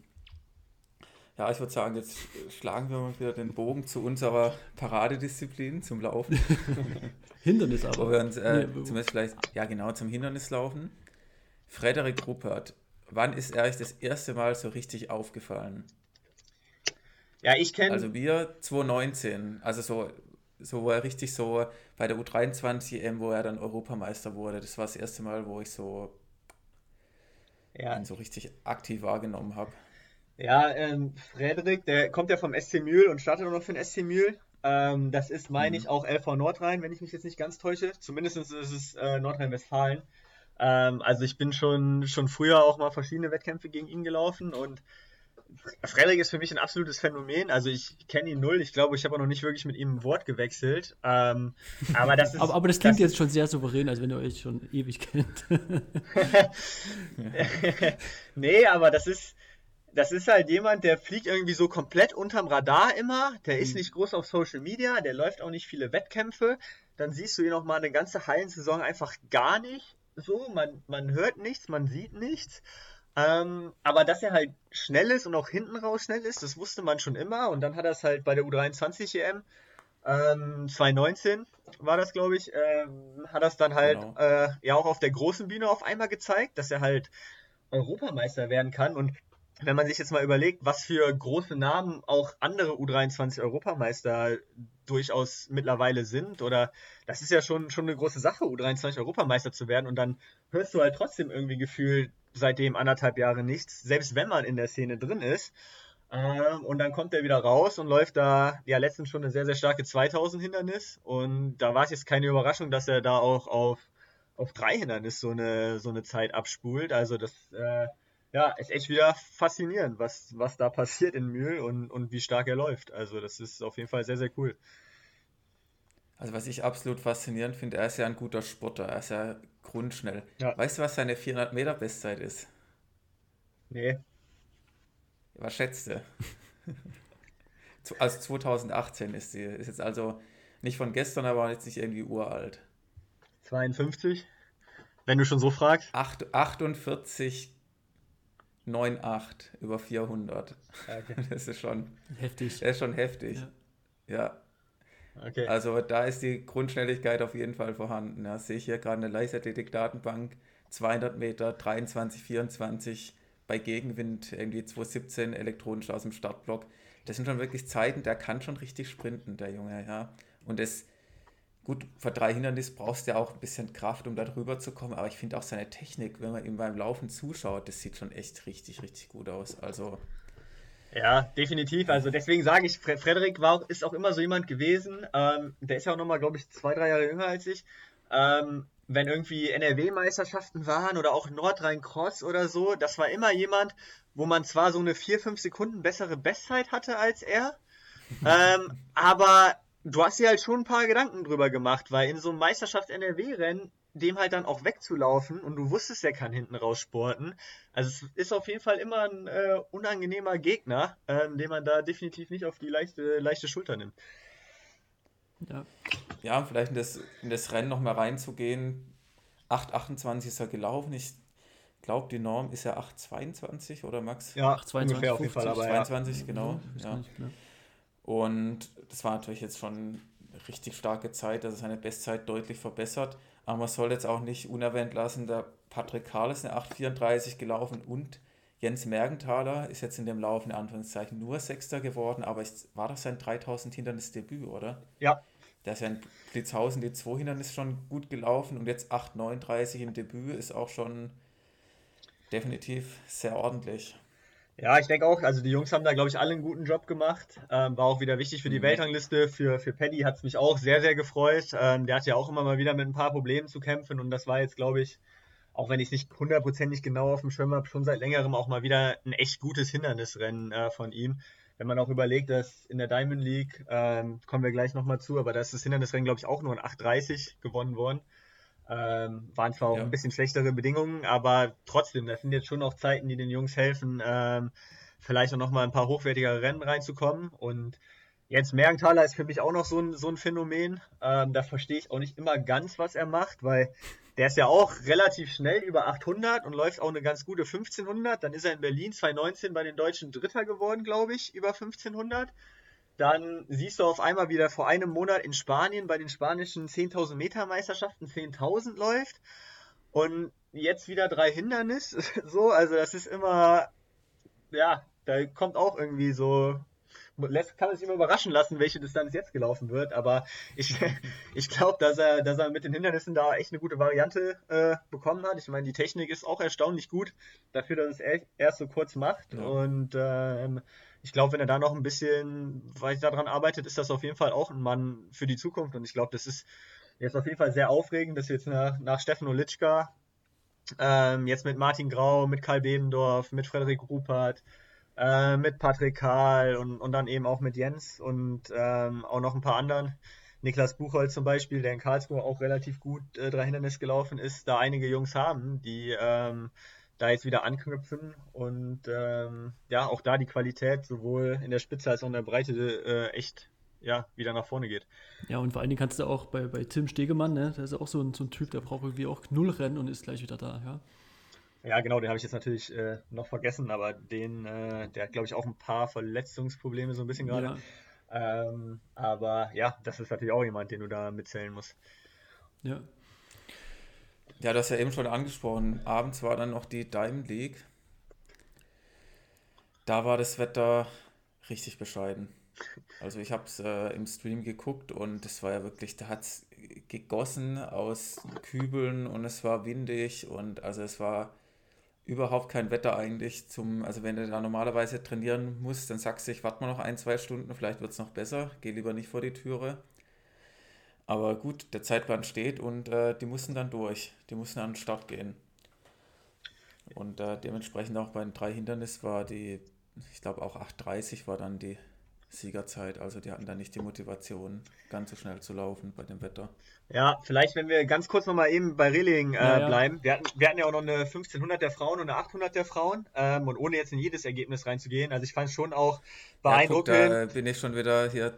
ja, ich würde sagen, jetzt schlagen wir mal wieder den Bogen zu unserer Paradedisziplin, zum Laufen. [LAUGHS] Hindernis aber. Wo wir uns äh, nee, zumindest vielleicht, ja genau, zum Hindernislaufen. Frederik Ruppert, wann ist er euch das erste Mal so richtig aufgefallen? Ja, ich kenne. Also wir 2019, also so, so wo er richtig so bei der U23 EM, wo er dann Europameister wurde. Das war das erste Mal, wo ich so ja. ihn so richtig aktiv wahrgenommen habe. Ja, ähm, Frederik, der kommt ja vom SC Mühl und startet auch noch für den SC Mühl. Ähm, das ist, meine mhm. ich, auch LV Nordrhein, wenn ich mich jetzt nicht ganz täusche. Zumindest ist es äh, Nordrhein-Westfalen. Ähm, also ich bin schon, schon früher auch mal verschiedene Wettkämpfe gegen ihn gelaufen und Frederik ist für mich ein absolutes Phänomen. Also ich kenne ihn null. Ich glaube, ich habe auch noch nicht wirklich mit ihm ein Wort gewechselt. Ähm, aber das ist. aber, aber, das klingt das jetzt schon sehr souverän, als wenn ihr euch schon ewig kennt. [LAUGHS] nee, aber das ist. Das ist halt jemand, der fliegt irgendwie so komplett unterm Radar immer. Der ist mhm. nicht groß auf Social Media, der läuft auch nicht viele Wettkämpfe. Dann siehst du ihn noch mal eine ganze Hallensaison einfach gar nicht. So, man, man hört nichts, man sieht nichts. Ähm, aber dass er halt schnell ist und auch hinten raus schnell ist, das wusste man schon immer. Und dann hat er es halt bei der U23 EM ähm, 2019 war das, glaube ich, ähm, hat es dann halt genau. äh, ja auch auf der großen Bühne auf einmal gezeigt, dass er halt Europameister werden kann. Und wenn man sich jetzt mal überlegt, was für große Namen auch andere U23 Europameister durchaus mittlerweile sind, oder das ist ja schon, schon eine große Sache, U23 Europameister zu werden, und dann hörst du halt trotzdem irgendwie gefühlt seitdem anderthalb Jahre nichts, selbst wenn man in der Szene drin ist. Ähm, und dann kommt er wieder raus und läuft da, ja, letztens schon eine sehr, sehr starke 2000 Hindernis. Und da war es jetzt keine Überraschung, dass er da auch auf, auf drei Hindernis so eine, so eine Zeit abspult. Also das, äh, ja, ist echt wieder faszinierend, was, was da passiert in Mühl und, und wie stark er läuft. Also das ist auf jeden Fall sehr, sehr cool. Also was ich absolut faszinierend finde, er ist ja ein guter Sportler, er ist ja grundschnell. Ja. Weißt du, was seine 400 Meter Bestzeit ist? Nee. Was schätzt du? [LAUGHS] also 2018 ist sie. Ist jetzt also nicht von gestern, aber jetzt nicht irgendwie uralt. 52? Wenn du schon so fragst. 8, 48 9,8 über 400. Okay. [LAUGHS] Das ist schon heftig. Das ist schon heftig. Ja. ja. Okay. Also da ist die Grundschnelligkeit auf jeden Fall vorhanden. Ja, sehe ich hier gerade eine Leichtathletik-Datenbank, 200 Meter, 23, 24 bei Gegenwind, irgendwie 217 elektronisch aus dem Startblock. Das sind schon wirklich Zeiten, der kann schon richtig sprinten, der Junge, ja. Und das, gut, vor drei Hindernissen brauchst du ja auch ein bisschen Kraft, um da drüber zu kommen, aber ich finde auch seine Technik, wenn man ihm beim Laufen zuschaut, das sieht schon echt richtig, richtig gut aus. Also ja, definitiv. Also deswegen sage ich, Frederik war auch, ist auch immer so jemand gewesen. Ähm, der ist ja auch nochmal, glaube ich, zwei, drei Jahre jünger als ich. Ähm, wenn irgendwie NRW-Meisterschaften waren oder auch Nordrhein-Cross oder so, das war immer jemand, wo man zwar so eine vier, fünf Sekunden bessere Bestzeit hatte als er, ähm, [LAUGHS] aber du hast dir halt schon ein paar Gedanken drüber gemacht, weil in so einem Meisterschafts-NRW-Rennen dem halt dann auch wegzulaufen und du wusstest, er kann hinten raus sporten. Also es ist auf jeden Fall immer ein äh, unangenehmer Gegner, ähm, den man da definitiv nicht auf die leichte, leichte Schulter nimmt. Ja, ja vielleicht in das, in das Rennen nochmal reinzugehen. 8,28 ist er gelaufen. Ich glaube, die Norm ist ja 8,22 oder Max? Ja, 8,22 ungefähr auf jeden Fall. Aber 22, ja. genau. Ja. Und das war natürlich jetzt schon richtig starke Zeit, also seine Bestzeit deutlich verbessert. Aber man soll jetzt auch nicht unerwähnt lassen, der Patrick Karl ist eine 8,34 gelaufen und Jens Mergenthaler ist jetzt in dem Lauf in Anführungszeichen nur Sechster geworden, aber es war doch sein 3000 Hindernis Debüt, oder? Ja. Der ist ja in Blitzhausen die 2 Hindernis schon gut gelaufen und jetzt 8,39 im Debüt ist auch schon definitiv sehr ordentlich. Ja, ich denke auch, also die Jungs haben da, glaube ich, alle einen guten Job gemacht. Ähm, war auch wieder wichtig für die mhm. Weltrangliste. Für, für Paddy hat es mich auch sehr, sehr gefreut. Ähm, der hat ja auch immer mal wieder mit ein paar Problemen zu kämpfen und das war jetzt, glaube ich, auch wenn ich es nicht hundertprozentig genau auf dem Schirm habe, schon seit längerem auch mal wieder ein echt gutes Hindernisrennen äh, von ihm. Wenn man auch überlegt, dass in der Diamond League, ähm, kommen wir gleich nochmal zu, aber da ist das Hindernisrennen, glaube ich, auch nur in 8,30 gewonnen worden. Ähm, waren zwar auch ja. ein bisschen schlechtere Bedingungen, aber trotzdem, das sind jetzt schon auch Zeiten, die den Jungs helfen, ähm, vielleicht auch nochmal ein paar hochwertigere Rennen reinzukommen. Und Jens Mergenthaler ist für mich auch noch so ein, so ein Phänomen. Ähm, da verstehe ich auch nicht immer ganz, was er macht, weil der ist ja auch relativ schnell über 800 und läuft auch eine ganz gute 1500. Dann ist er in Berlin 2019 bei den Deutschen Dritter geworden, glaube ich, über 1500. Dann siehst du auf einmal wieder vor einem Monat in Spanien bei den spanischen 10.000 Meter Meisterschaften 10.000 läuft. Und jetzt wieder drei Hindernisse. [LAUGHS] So, also das ist immer, ja, da kommt auch irgendwie so kann man sich immer überraschen lassen, welche Distanz jetzt gelaufen wird. Aber ich, [LAUGHS] ich glaube, dass er, dass er mit den Hindernissen da echt eine gute Variante äh, bekommen hat. Ich meine, die Technik ist auch erstaunlich gut dafür, dass es erst so kurz macht. Ja. Und ähm, ich glaube, wenn er da noch ein bisschen weiter daran arbeitet, ist das auf jeden Fall auch ein Mann für die Zukunft. Und ich glaube, das ist jetzt auf jeden Fall sehr aufregend, dass wir jetzt nach, nach Steffen Olitschka ähm, jetzt mit Martin Grau, mit Karl Bebendorf, mit Frederik Rupert, äh, mit Patrick Karl und, und dann eben auch mit Jens und ähm, auch noch ein paar anderen. Niklas Buchholz zum Beispiel, der in Karlsruhe auch relativ gut äh, drei Hindernis gelaufen ist, da einige Jungs haben, die ähm, da jetzt wieder anknüpfen und ähm, ja, auch da die Qualität sowohl in der Spitze als auch in der Breite äh, echt ja, wieder nach vorne geht. Ja, und vor allen Dingen kannst du auch bei, bei Tim Stegemann, ne, der ist auch so ein, so ein Typ, der braucht irgendwie auch null Rennen und ist gleich wieder da, ja. Ja, genau, den habe ich jetzt natürlich äh, noch vergessen, aber den, äh, der hat, glaube ich, auch ein paar Verletzungsprobleme so ein bisschen gerade. Ja. Ähm, aber ja, das ist natürlich auch jemand, den du da mitzählen musst. Ja. Ja, das ja eben schon angesprochen. Abends war dann noch die Diamond League. Da war das Wetter richtig bescheiden. Also ich habe es äh, im Stream geguckt und es war ja wirklich, da hat es gegossen aus Kübeln und es war windig und also es war überhaupt kein Wetter eigentlich zum, also wenn du da normalerweise trainieren musst, dann sagst du, ich warte mal noch ein, zwei Stunden, vielleicht wird es noch besser, geh lieber nicht vor die Türe. Aber gut, der Zeitplan steht und äh, die mussten dann durch, die mussten an den Start gehen. Und äh, dementsprechend auch bei den drei Hindernissen war die, ich glaube auch 8.30 war dann die Siegerzeit. Also die hatten da nicht die Motivation, ganz so schnell zu laufen bei dem Wetter. Ja, vielleicht, wenn wir ganz kurz nochmal eben bei Reling äh, ja, ja. bleiben. Wir hatten, wir hatten ja auch noch eine 1500 der Frauen und eine 800 der Frauen. Ähm, und ohne jetzt in jedes Ergebnis reinzugehen. Also ich fand es schon auch beeindruckend. Ja, guck, da bin ich schon wieder hier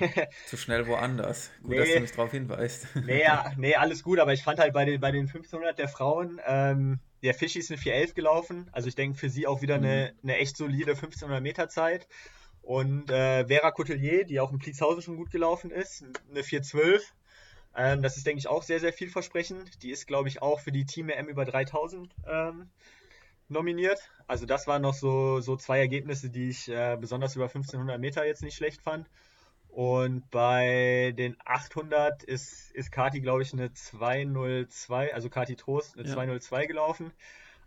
äh, [LAUGHS] zu schnell woanders. Gut, nee, dass du mich darauf hinweist. [LAUGHS] nee, nee, alles gut. Aber ich fand halt bei den, bei den 1500 der Frauen... Ähm, der Fischi ist eine 411 gelaufen. Also ich denke für sie auch wieder eine, mhm. eine echt solide 1500 Meter Zeit. Und äh, Vera Coutelier, die auch in Pliezhausen schon gut gelaufen ist, eine 412. Ähm, das ist, denke ich, auch sehr, sehr vielversprechend. Die ist, glaube ich, auch für die Team M über 3000 ähm, nominiert. Also das waren noch so, so zwei Ergebnisse, die ich äh, besonders über 1500 Meter jetzt nicht schlecht fand. Und bei den 800 ist, ist Kati, glaube ich, eine 202, also Kati Trost, eine ja. 202 gelaufen.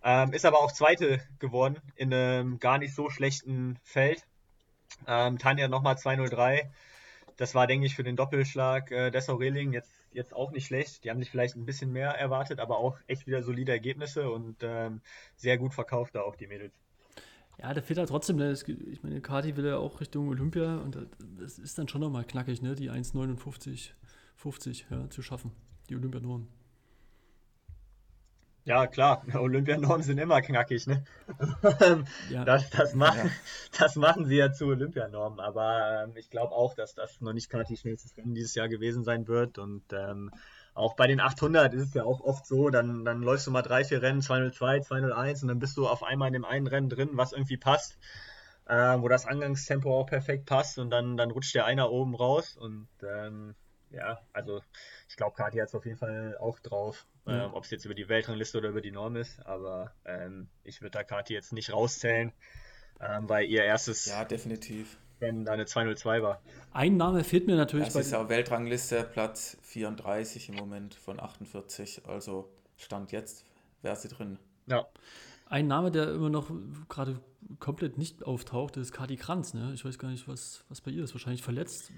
Ähm, ist aber auch Zweite geworden in einem gar nicht so schlechten Feld. Ähm, Tanja nochmal 203. Das war, denke ich, für den Doppelschlag äh, Dessau Reling jetzt, jetzt auch nicht schlecht. Die haben sich vielleicht ein bisschen mehr erwartet, aber auch echt wieder solide Ergebnisse und ähm, sehr gut verkauft da auch die Mädels. Ja, der fehlt halt trotzdem. Ne? Ich meine, Kati will ja auch Richtung Olympia und das ist dann schon nochmal knackig, ne? die 1,59 50 ja, zu schaffen, die Olympianorm. Ja, klar, [LAUGHS] Olympianormen sind immer knackig, ne? ja. [LAUGHS] das, das, machen, ja. das machen sie ja zu Olympianormen, aber ähm, ich glaube auch, dass das noch nicht Katis schnellstes Rennen dieses Jahr gewesen sein wird und ähm, auch bei den 800 ist es ja auch oft so, dann, dann läufst du mal drei, vier Rennen, 202, 201 und dann bist du auf einmal in dem einen Rennen drin, was irgendwie passt, äh, wo das Angangstempo auch perfekt passt und dann, dann rutscht der einer oben raus und ähm, ja, also ich glaube, Kati hat es auf jeden Fall auch drauf. Ja. Ähm, Ob es jetzt über die Weltrangliste oder über die Norm ist, aber ähm, ich würde da Kati jetzt nicht rauszählen, ähm, weil ihr erstes. Ja, definitiv. Wenn da eine 202 war. Ein Name fehlt mir natürlich. Das ist ja Weltrangliste Platz 34 im Moment von 48. Also Stand jetzt wäre sie drin. Ja. Ein Name, der immer noch gerade komplett nicht auftaucht, ist Kati Kranz. Ne? Ich weiß gar nicht, was, was bei ihr ist. Wahrscheinlich verletzt.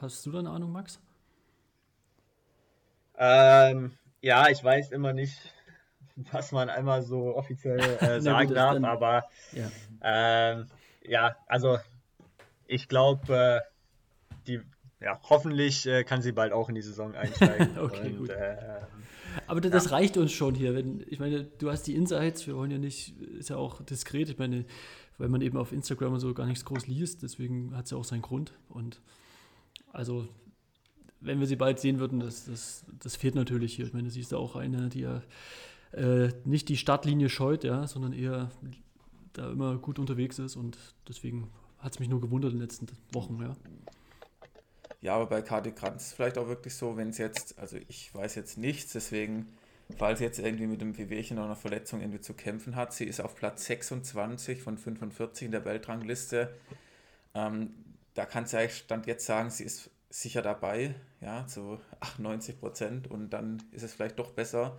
Hast du da eine Ahnung, Max? Ähm, ja, ich weiß immer nicht, [LAUGHS] was man einmal so offiziell [LAUGHS] äh, sagen darf, dann, aber ja. Ähm, ja, also ich glaube, äh, die ja, hoffentlich äh, kann sie bald auch in die Saison [LAUGHS] einsteigen. okay, und, gut. Äh, aber das ja. reicht uns schon hier. Wenn, ich meine, du hast die Insights, wir wollen ja nicht, ist ja auch diskret, ich meine, weil man eben auf Instagram und so gar nichts groß liest, deswegen hat es ja auch seinen Grund. Und also wenn wir sie bald sehen würden, das, das, das fehlt natürlich hier. Ich meine, sie ist auch eine, die ja äh, nicht die Startlinie scheut, ja, sondern eher da immer gut unterwegs ist und deswegen hat es mich nur gewundert in den letzten Wochen, ja. Ja, aber bei Kati Kranz vielleicht auch wirklich so, wenn es jetzt, also ich weiß jetzt nichts, deswegen, falls sie jetzt irgendwie mit einem Wehwehchen oder einer Verletzung irgendwie zu kämpfen hat, sie ist auf Platz 26 von 45 in der Weltrangliste. Ähm, da kannst du eigentlich Stand jetzt sagen, sie ist sicher dabei, ja, zu 98 Prozent und dann ist es vielleicht doch besser,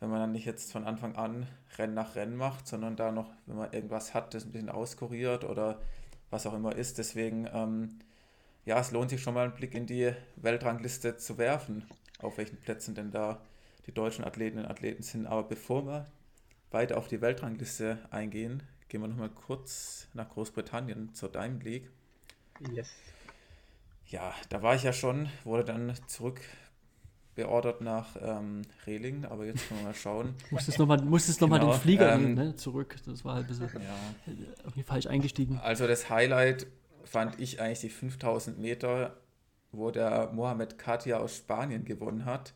wenn man dann nicht jetzt von Anfang an Rennen nach Rennen macht, sondern da noch, wenn man irgendwas hat, das ein bisschen auskuriert oder was auch immer ist. Deswegen, ähm, ja, es lohnt sich schon mal einen Blick in die Weltrangliste zu werfen, auf welchen Plätzen denn da die deutschen Athletinnen und Athleten sind. Aber bevor wir weiter auf die Weltrangliste eingehen, gehen wir nochmal kurz nach Großbritannien zur Diamond League. Yes. Ja, da war ich ja schon, wurde dann zurück beordert nach ähm, Reling, aber jetzt können wir mal schauen. [LAUGHS] musstest nochmal noch genau, den Flieger ähm, ne, zurück, das war halt ein bisschen ja. irgendwie falsch eingestiegen. Also das Highlight fand ich eigentlich die 5000 Meter, wo der Mohamed Katia aus Spanien gewonnen hat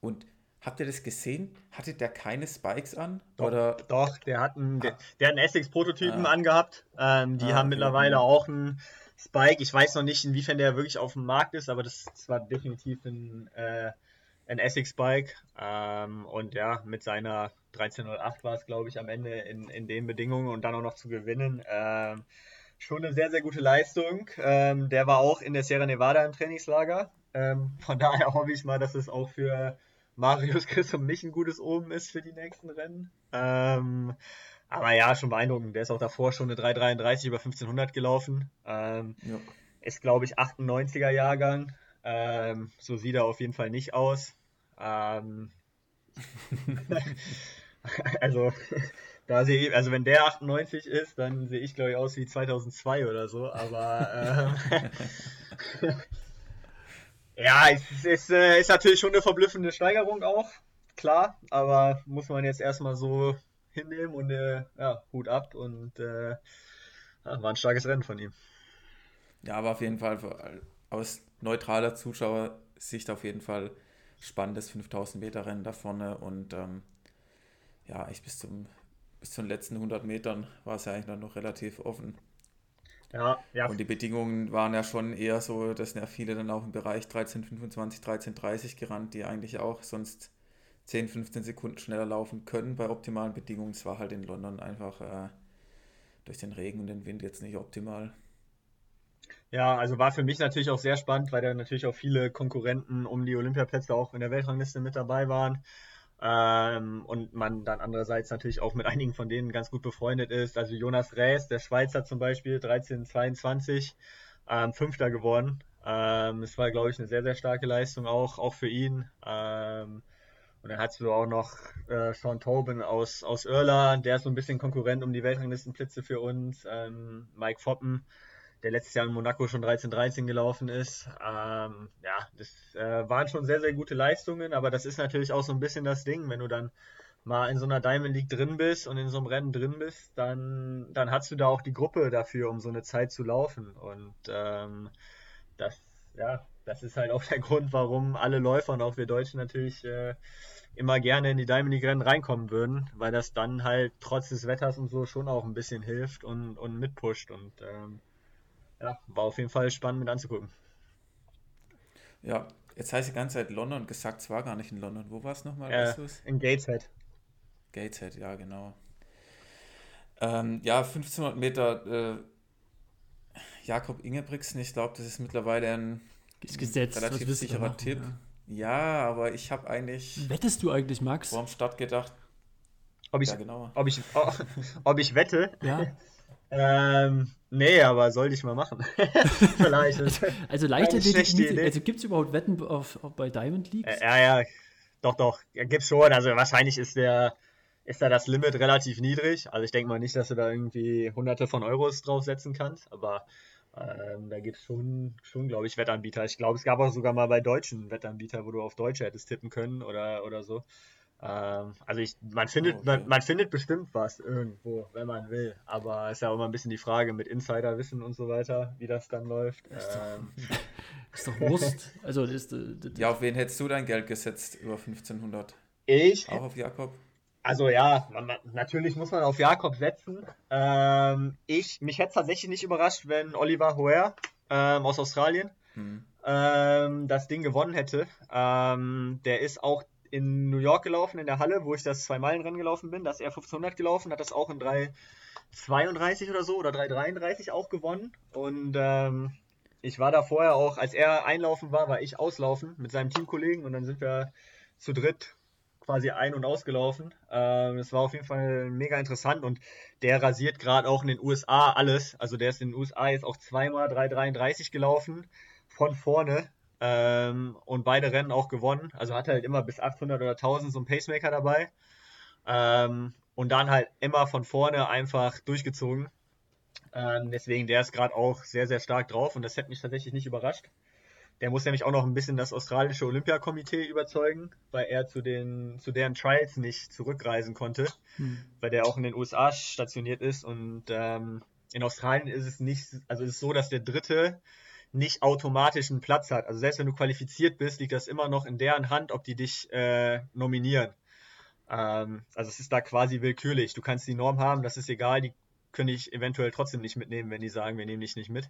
und Habt ihr das gesehen? Hatte der keine Spikes an? Doch, oder? doch der hat einen, der, der hat einen Essex-Prototypen ah. angehabt. Ähm, die ah, haben mittlerweile auch einen Spike. Ich weiß noch nicht, inwiefern der wirklich auf dem Markt ist, aber das, das war definitiv ein, äh, ein Essex-Bike. Ähm, und ja, mit seiner 1308 war es, glaube ich, am Ende in, in den Bedingungen und dann auch noch zu gewinnen. Ähm, schon eine sehr, sehr gute Leistung. Ähm, der war auch in der Sierra Nevada im Trainingslager. Ähm, von daher hoffe ich mal, dass es auch für Marius, Chris und mich ein gutes Oben ist für die nächsten Rennen. Aber ja, schon beeindruckend. Der ist auch davor schon eine 3,33 über 1500 gelaufen. Ähm, ja. Ist, glaube ich, 98er Jahrgang. Ähm, so sieht er auf jeden Fall nicht aus. Ähm, [LAUGHS] also, [LAUGHS] da sehe ich, also wenn der 98 ist, dann sehe ich, glaube ich, aus wie 2002 oder so. Aber ähm, [LAUGHS] Ja, es ist, äh, ist natürlich schon eine verblüffende Steigerung auch, klar, aber muss man jetzt erstmal so hinnehmen und äh, ja, Hut ab und äh, war ein starkes Rennen von ihm. Ja, aber auf jeden Fall aus neutraler Zuschauersicht auf jeden Fall spannendes 5000 Meter Rennen da vorne und ähm, ja, ich bis zum bis zu den letzten 100 Metern war es ja eigentlich noch relativ offen. Ja, ja. Und die Bedingungen waren ja schon eher so, dass ja viele dann auch im Bereich 13,25, 13,30 gerannt, die eigentlich auch sonst 10, 15 Sekunden schneller laufen können bei optimalen Bedingungen. Es war halt in London einfach äh, durch den Regen und den Wind jetzt nicht optimal. Ja, also war für mich natürlich auch sehr spannend, weil da natürlich auch viele Konkurrenten um die Olympiaplätze auch in der Weltrangliste mit dabei waren. Ähm, und man dann andererseits natürlich auch mit [LAUGHS] einigen von denen ganz gut befreundet ist. Also Jonas Rees, der Schweizer zum Beispiel, 1322, ähm, Fünfter geworden. Ähm, es war, glaube ich, eine sehr, sehr starke Leistung auch, auch für ihn. Ähm, und dann hast du auch noch äh, Sean Tobin aus, aus Irland, der ist so ein bisschen Konkurrent um die Weltranglistenplätze für uns. Ähm, Mike Foppen, der letztes Jahr in Monaco schon 13-13 gelaufen ist. Ähm, ja, das äh, waren schon sehr, sehr gute Leistungen, aber das ist natürlich auch so ein bisschen das Ding, wenn du dann mal in so einer Diamond League drin bist und in so einem Rennen drin bist, dann, dann hast du da auch die Gruppe dafür, um so eine Zeit zu laufen. Und ähm, das, ja, das ist halt auch der [LAUGHS] Grund, warum alle Läufer und auch wir Deutschen natürlich äh, immer gerne in die Diamond League Rennen reinkommen würden, weil das dann halt trotz des Wetters und so schon auch ein bisschen hilft und, und mitpusht. Und ähm, ja, war auf jeden Fall spannend mit anzugucken. Ja, jetzt heißt die ganze Zeit London gesagt, es war gar nicht in London. Wo war es nochmal? Äh, in Gateshead. Gateshead, ja, genau. Ähm, ja, 1500 Meter äh, Jakob Ingebrigtsen, ich glaube, das ist mittlerweile ein Gesetz, relativ sicherer machen, Tipp. Ja. Ja. aber ich habe eigentlich. Wettest du eigentlich, Max? Vor dem Start gedacht. Ob ich, ja, genau. ob ich, ob ich wette? Ja. [LAUGHS] Ähm, nee, aber sollte ich mal machen. [LAUGHS] Vielleicht. also Leichtathletik, also gibt es überhaupt Wetten auf, auf, bei Diamond Leagues? Äh, ja, ja, doch, doch, ja, gibt's schon. Also wahrscheinlich ist der, ist da das Limit relativ niedrig. Also ich denke mal nicht, dass du da irgendwie hunderte von Euros draufsetzen kannst, aber ähm, da gibt es schon, schon glaube ich, Wettanbieter. Ich glaube, es gab auch sogar mal bei deutschen Wettanbieter, wo du auf Deutsche hättest tippen können oder, oder so. Ähm, also ich, man findet, oh, okay. man, man, findet bestimmt was irgendwo, wenn man will. Aber es ist ja auch immer ein bisschen die Frage mit Insiderwissen und so weiter, wie das dann läuft. Ist, ähm, doch, [LAUGHS] ist doch Wurst. [LAUGHS] Also ja, auf wen hättest du dein Geld gesetzt über 1500? Ich? Auch auf Jakob? Also ja, man, natürlich muss man auf Jakob setzen. Ähm, ich, mich hätte tatsächlich nicht überrascht, wenn Oliver Hoer ähm, aus Australien hm. ähm, das Ding gewonnen hätte. Ähm, der ist auch in New York gelaufen, in der Halle, wo ich das Zwei-Meilen-Rennen gelaufen bin. Da ist er 1500 gelaufen, hat das auch in 3,32 oder so oder 3,33 auch gewonnen. Und ähm, ich war da vorher auch, als er einlaufen war, war ich auslaufen mit seinem Teamkollegen und dann sind wir zu dritt quasi ein- und ausgelaufen. Ähm, das war auf jeden Fall mega interessant und der rasiert gerade auch in den USA alles. Also der ist in den USA jetzt auch zweimal 3,33 gelaufen von vorne ähm, und beide Rennen auch gewonnen. Also hat halt immer bis 800 oder 1000 so ein Pacemaker dabei. Ähm, und dann halt immer von vorne einfach durchgezogen. Ähm, deswegen, der ist gerade auch sehr, sehr stark drauf und das hätte mich tatsächlich nicht überrascht. Der muss nämlich auch noch ein bisschen das australische Olympiakomitee überzeugen, weil er zu, den, zu deren Trials nicht zurückreisen konnte, hm. weil der auch in den USA stationiert ist. Und ähm, in Australien ist es nicht, also es ist so, dass der Dritte nicht automatisch einen Platz hat. Also selbst wenn du qualifiziert bist, liegt das immer noch in deren Hand, ob die dich äh, nominieren. Ähm, also es ist da quasi willkürlich. Du kannst die Norm haben, das ist egal, die können ich eventuell trotzdem nicht mitnehmen, wenn die sagen, wir nehmen dich nicht mit.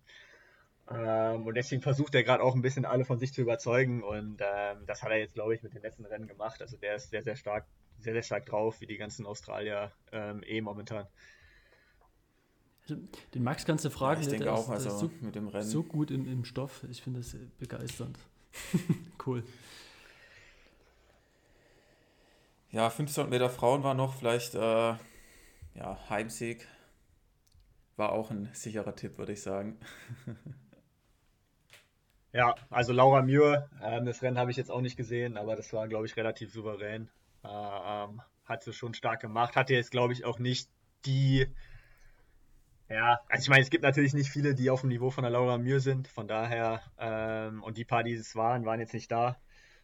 Ähm, und deswegen versucht er gerade auch ein bisschen alle von sich zu überzeugen und ähm, das hat er jetzt, glaube ich, mit den letzten Rennen gemacht. Also der ist sehr, sehr stark, sehr, sehr stark drauf, wie die ganzen Australier ähm, eh momentan. Also, den Max kannst du fragen, ja, ich denke auch, also so, mit dem Rennen. So gut im, im Stoff, ich finde das begeisternd. [LAUGHS] cool. Ja, 500 Meter Frauen war noch vielleicht, äh, ja, Heimsieg war auch ein sicherer Tipp, würde ich sagen. [LAUGHS] Ja, also Laura Muir, ähm, das Rennen habe ich jetzt auch nicht gesehen, aber das war, glaube ich, relativ souverän. Äh, ähm, hat sie schon stark gemacht. Hatte jetzt, glaube ich, auch nicht die. Ja, also ich meine, es gibt natürlich nicht viele, die auf dem Niveau von der Laura Muir sind. Von daher, ähm, und die paar, die es waren, waren jetzt nicht da.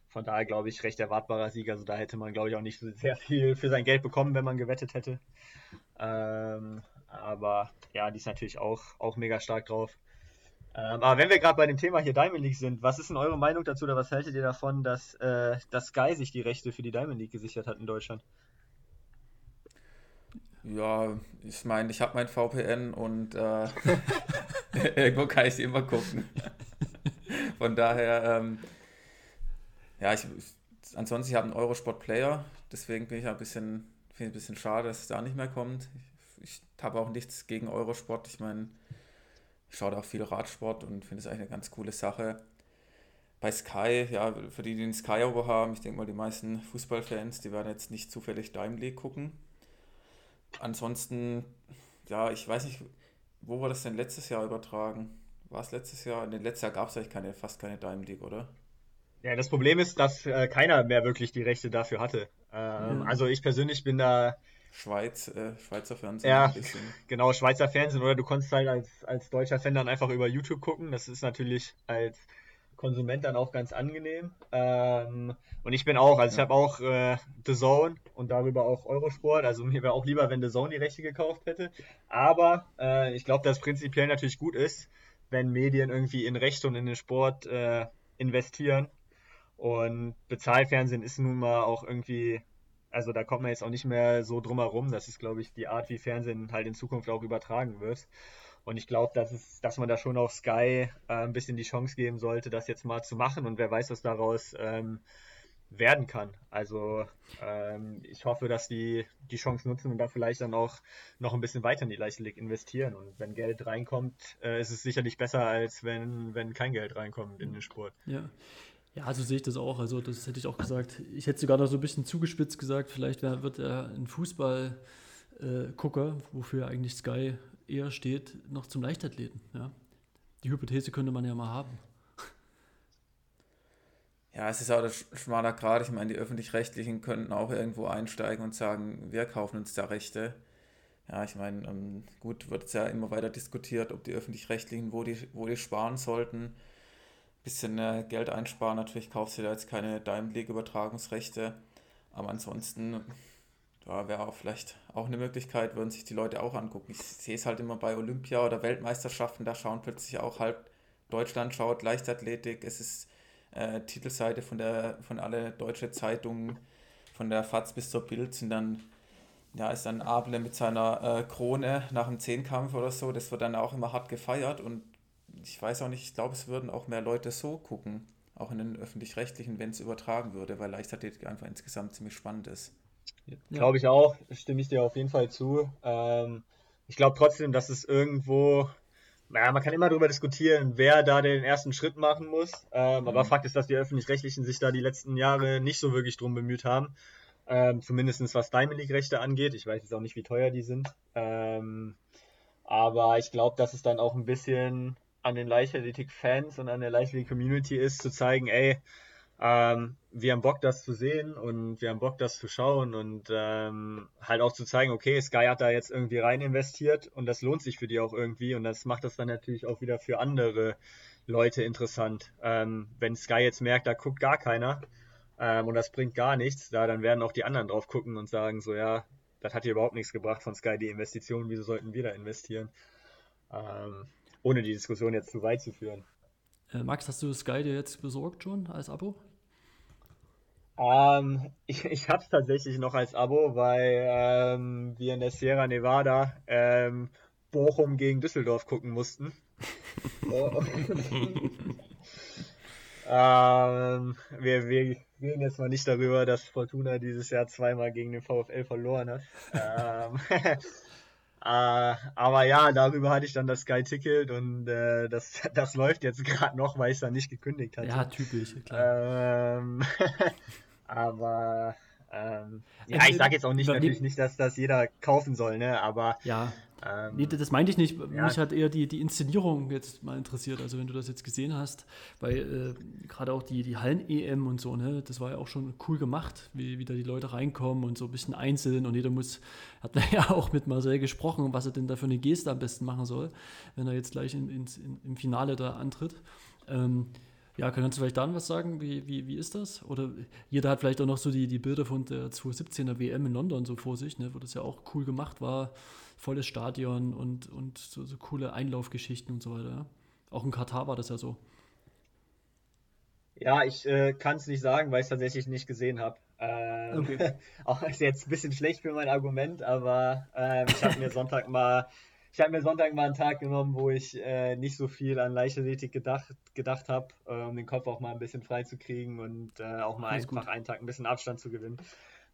Von daher, glaube ich, recht erwartbarer Sieg. Also da hätte man, glaube ich, auch nicht sehr viel für sein Geld bekommen, wenn man gewettet hätte. Ähm, aber ja, die ist natürlich auch, auch mega stark drauf. Ähm, aber wenn wir gerade bei dem Thema hier Diamond League sind, was ist denn eure Meinung dazu oder was haltet ihr davon, dass, äh, dass Sky sich die Rechte für die Diamond League gesichert hat in Deutschland? Ja, ich meine, ich habe mein VPN und äh, [LAUGHS] irgendwo kann ich immer gucken. Von daher, ähm, ja, ich, ansonsten, ich habe einen Eurosport Player, deswegen bin ich ein bisschen, ein bisschen schade, dass es da nicht mehr kommt. Ich, ich habe auch nichts gegen Eurosport. Ich meine, ich schaue da auch viel Radsport und finde es eigentlich eine ganz coole Sache. Bei Sky, ja, für die, die den Sky-Abo haben, ich denke mal, die meisten Fußballfans, die werden jetzt nicht zufällig Dime League gucken. Ansonsten, ja, ich weiß nicht, wo war das denn letztes Jahr übertragen? War es letztes Jahr? In den letzten Jahr gab es eigentlich keine, fast keine Dime League, oder? Ja, das Problem ist, dass äh, keiner mehr wirklich die Rechte dafür hatte. Ähm, mhm. Also ich persönlich bin da Schweiz, äh, Schweizer Fernsehen. Ja, genau, Schweizer Fernsehen. Oder du konntest halt als, als deutscher Fan dann einfach über YouTube gucken. Das ist natürlich als Konsument dann auch ganz angenehm. Ähm, und ich bin auch, also ich habe auch äh, The Zone und darüber auch Eurosport. Also mir wäre auch lieber, wenn The Zone die Rechte gekauft hätte. Aber äh, ich glaube, dass prinzipiell natürlich gut ist, wenn Medien irgendwie in Rechte und in den Sport äh, investieren. Und Bezahlfernsehen ist nun mal auch irgendwie also da kommt man jetzt auch nicht mehr so drum herum. Das ist, glaube ich, die Art, wie Fernsehen halt in Zukunft auch übertragen wird. Und ich glaube, dass, dass man da schon auf Sky äh, ein bisschen die Chance geben sollte, das jetzt mal zu machen. Und wer weiß, was daraus ähm, werden kann. Also ähm, ich hoffe, dass die die Chance nutzen und da vielleicht dann auch noch ein bisschen weiter in die Leichte League investieren. Und wenn Geld reinkommt, äh, ist es sicherlich besser, als wenn, wenn kein Geld reinkommt in den Sport. Ja. Ja, so sehe ich das auch. Also, das hätte ich auch gesagt. Ich hätte sogar noch so ein bisschen zugespitzt gesagt, vielleicht wird er ein Fußballgucker, wofür eigentlich Sky eher steht, noch zum Leichtathleten. Ja? Die Hypothese könnte man ja mal haben. Ja, es ist auch der schmaler Grad. Ich meine, die Öffentlich-Rechtlichen könnten auch irgendwo einsteigen und sagen, wir kaufen uns da Rechte. Ja, ich meine, ähm, gut, wird es ja immer weiter diskutiert, ob die Öffentlich-Rechtlichen, wo die, wo die sparen sollten bisschen äh, Geld einsparen. Natürlich kaufst du da jetzt keine Diamond League Übertragungsrechte, aber ansonsten da wäre auch vielleicht auch eine Möglichkeit, würden sich die Leute auch angucken. Ich sehe es halt immer bei Olympia oder Weltmeisterschaften, da schauen plötzlich auch halb Deutschland schaut Leichtathletik. Es ist äh, Titelseite von der von alle deutsche Zeitungen, von der FAZ bis zur Bild sind dann ja, ist dann Able mit seiner äh, Krone nach dem Zehnkampf oder so, das wird dann auch immer hart gefeiert und ich weiß auch nicht, ich glaube, es würden auch mehr Leute so gucken, auch in den öffentlich-rechtlichen, wenn es übertragen würde, weil Leichtathletik einfach insgesamt ziemlich spannend ist. Ja. Glaube ich auch, stimme ich dir auf jeden Fall zu. Ähm, ich glaube trotzdem, dass es irgendwo, naja, man kann immer darüber diskutieren, wer da den ersten Schritt machen muss. Ähm, mhm. Aber Fakt ist, dass die Öffentlich-Rechtlichen sich da die letzten Jahre nicht so wirklich drum bemüht haben. Ähm, Zumindest was Diamond League-Rechte angeht. Ich weiß jetzt auch nicht, wie teuer die sind. Ähm, aber ich glaube, dass es dann auch ein bisschen an den Leichtathletik-Fans und an der Leichtathletik-Community ist, zu zeigen, ey, ähm, wir haben Bock, das zu sehen und wir haben Bock, das zu schauen und ähm, halt auch zu zeigen, okay, Sky hat da jetzt irgendwie rein investiert und das lohnt sich für die auch irgendwie und das macht das dann natürlich auch wieder für andere Leute interessant. Ähm, wenn Sky jetzt merkt, da guckt gar keiner ähm, und das bringt gar nichts, da dann werden auch die anderen drauf gucken und sagen so, ja, das hat hier überhaupt nichts gebracht von Sky, die Investition, wieso sollten wir da investieren? Ohne die Diskussion jetzt zu weit zu führen. Äh, Max, hast du Sky dir jetzt besorgt schon als Abo? Ähm, ich ich habe es tatsächlich noch als Abo, weil ähm, wir in der Sierra Nevada ähm, Bochum gegen Düsseldorf gucken mussten. [LAUGHS] ähm, wir, wir reden jetzt mal nicht darüber, dass Fortuna dieses Jahr zweimal gegen den VfL verloren hat. ähm, [LAUGHS] äh, aber ja, darüber hatte ich dann das Sky-Ticket und äh, das, [LAUGHS] das läuft jetzt gerade noch, weil ich es dann nicht gekündigt hatte. Ja, typisch, klar. Ähm, [LAUGHS] Aber ähm, ja, also, ich sage jetzt auch nicht natürlich nicht, dass das jeder kaufen soll, ne? Aber ja. Ähm, nee, das meinte ich nicht. Ja. Mich hat eher die, die Inszenierung jetzt mal interessiert. Also wenn du das jetzt gesehen hast, weil äh, gerade auch die, die Hallen-EM und so, ne, das war ja auch schon cool gemacht, wie, wie da die Leute reinkommen und so ein bisschen einzeln und jeder muss, hat [LAUGHS] ja auch mit Marcel gesprochen, was er denn da für eine Geste am besten machen soll, wenn er jetzt gleich in, in, in im Finale da antritt. Ähm, ja, kannst du vielleicht dann was sagen? Wie, wie, wie ist das? Oder jeder hat vielleicht auch noch so die, die Bilder von der 2017er WM in London so vor sich, ne, wo das ja auch cool gemacht war. Volles Stadion und, und so, so coole Einlaufgeschichten und so weiter. Ja? Auch in Katar war das ja so. Ja, ich äh, kann es nicht sagen, weil ich es tatsächlich nicht gesehen habe. Ähm, okay. [LAUGHS] auch ist jetzt ein bisschen schlecht für mein Argument, aber ähm, ich habe mir [LAUGHS] Sonntag mal ich habe mir Sonntag mal einen Tag genommen, wo ich äh, nicht so viel an Leichtathletik gedacht, gedacht habe, äh, um den Kopf auch mal ein bisschen frei zu kriegen und äh, auch mal Alles einfach gut. einen Tag ein bisschen Abstand zu gewinnen.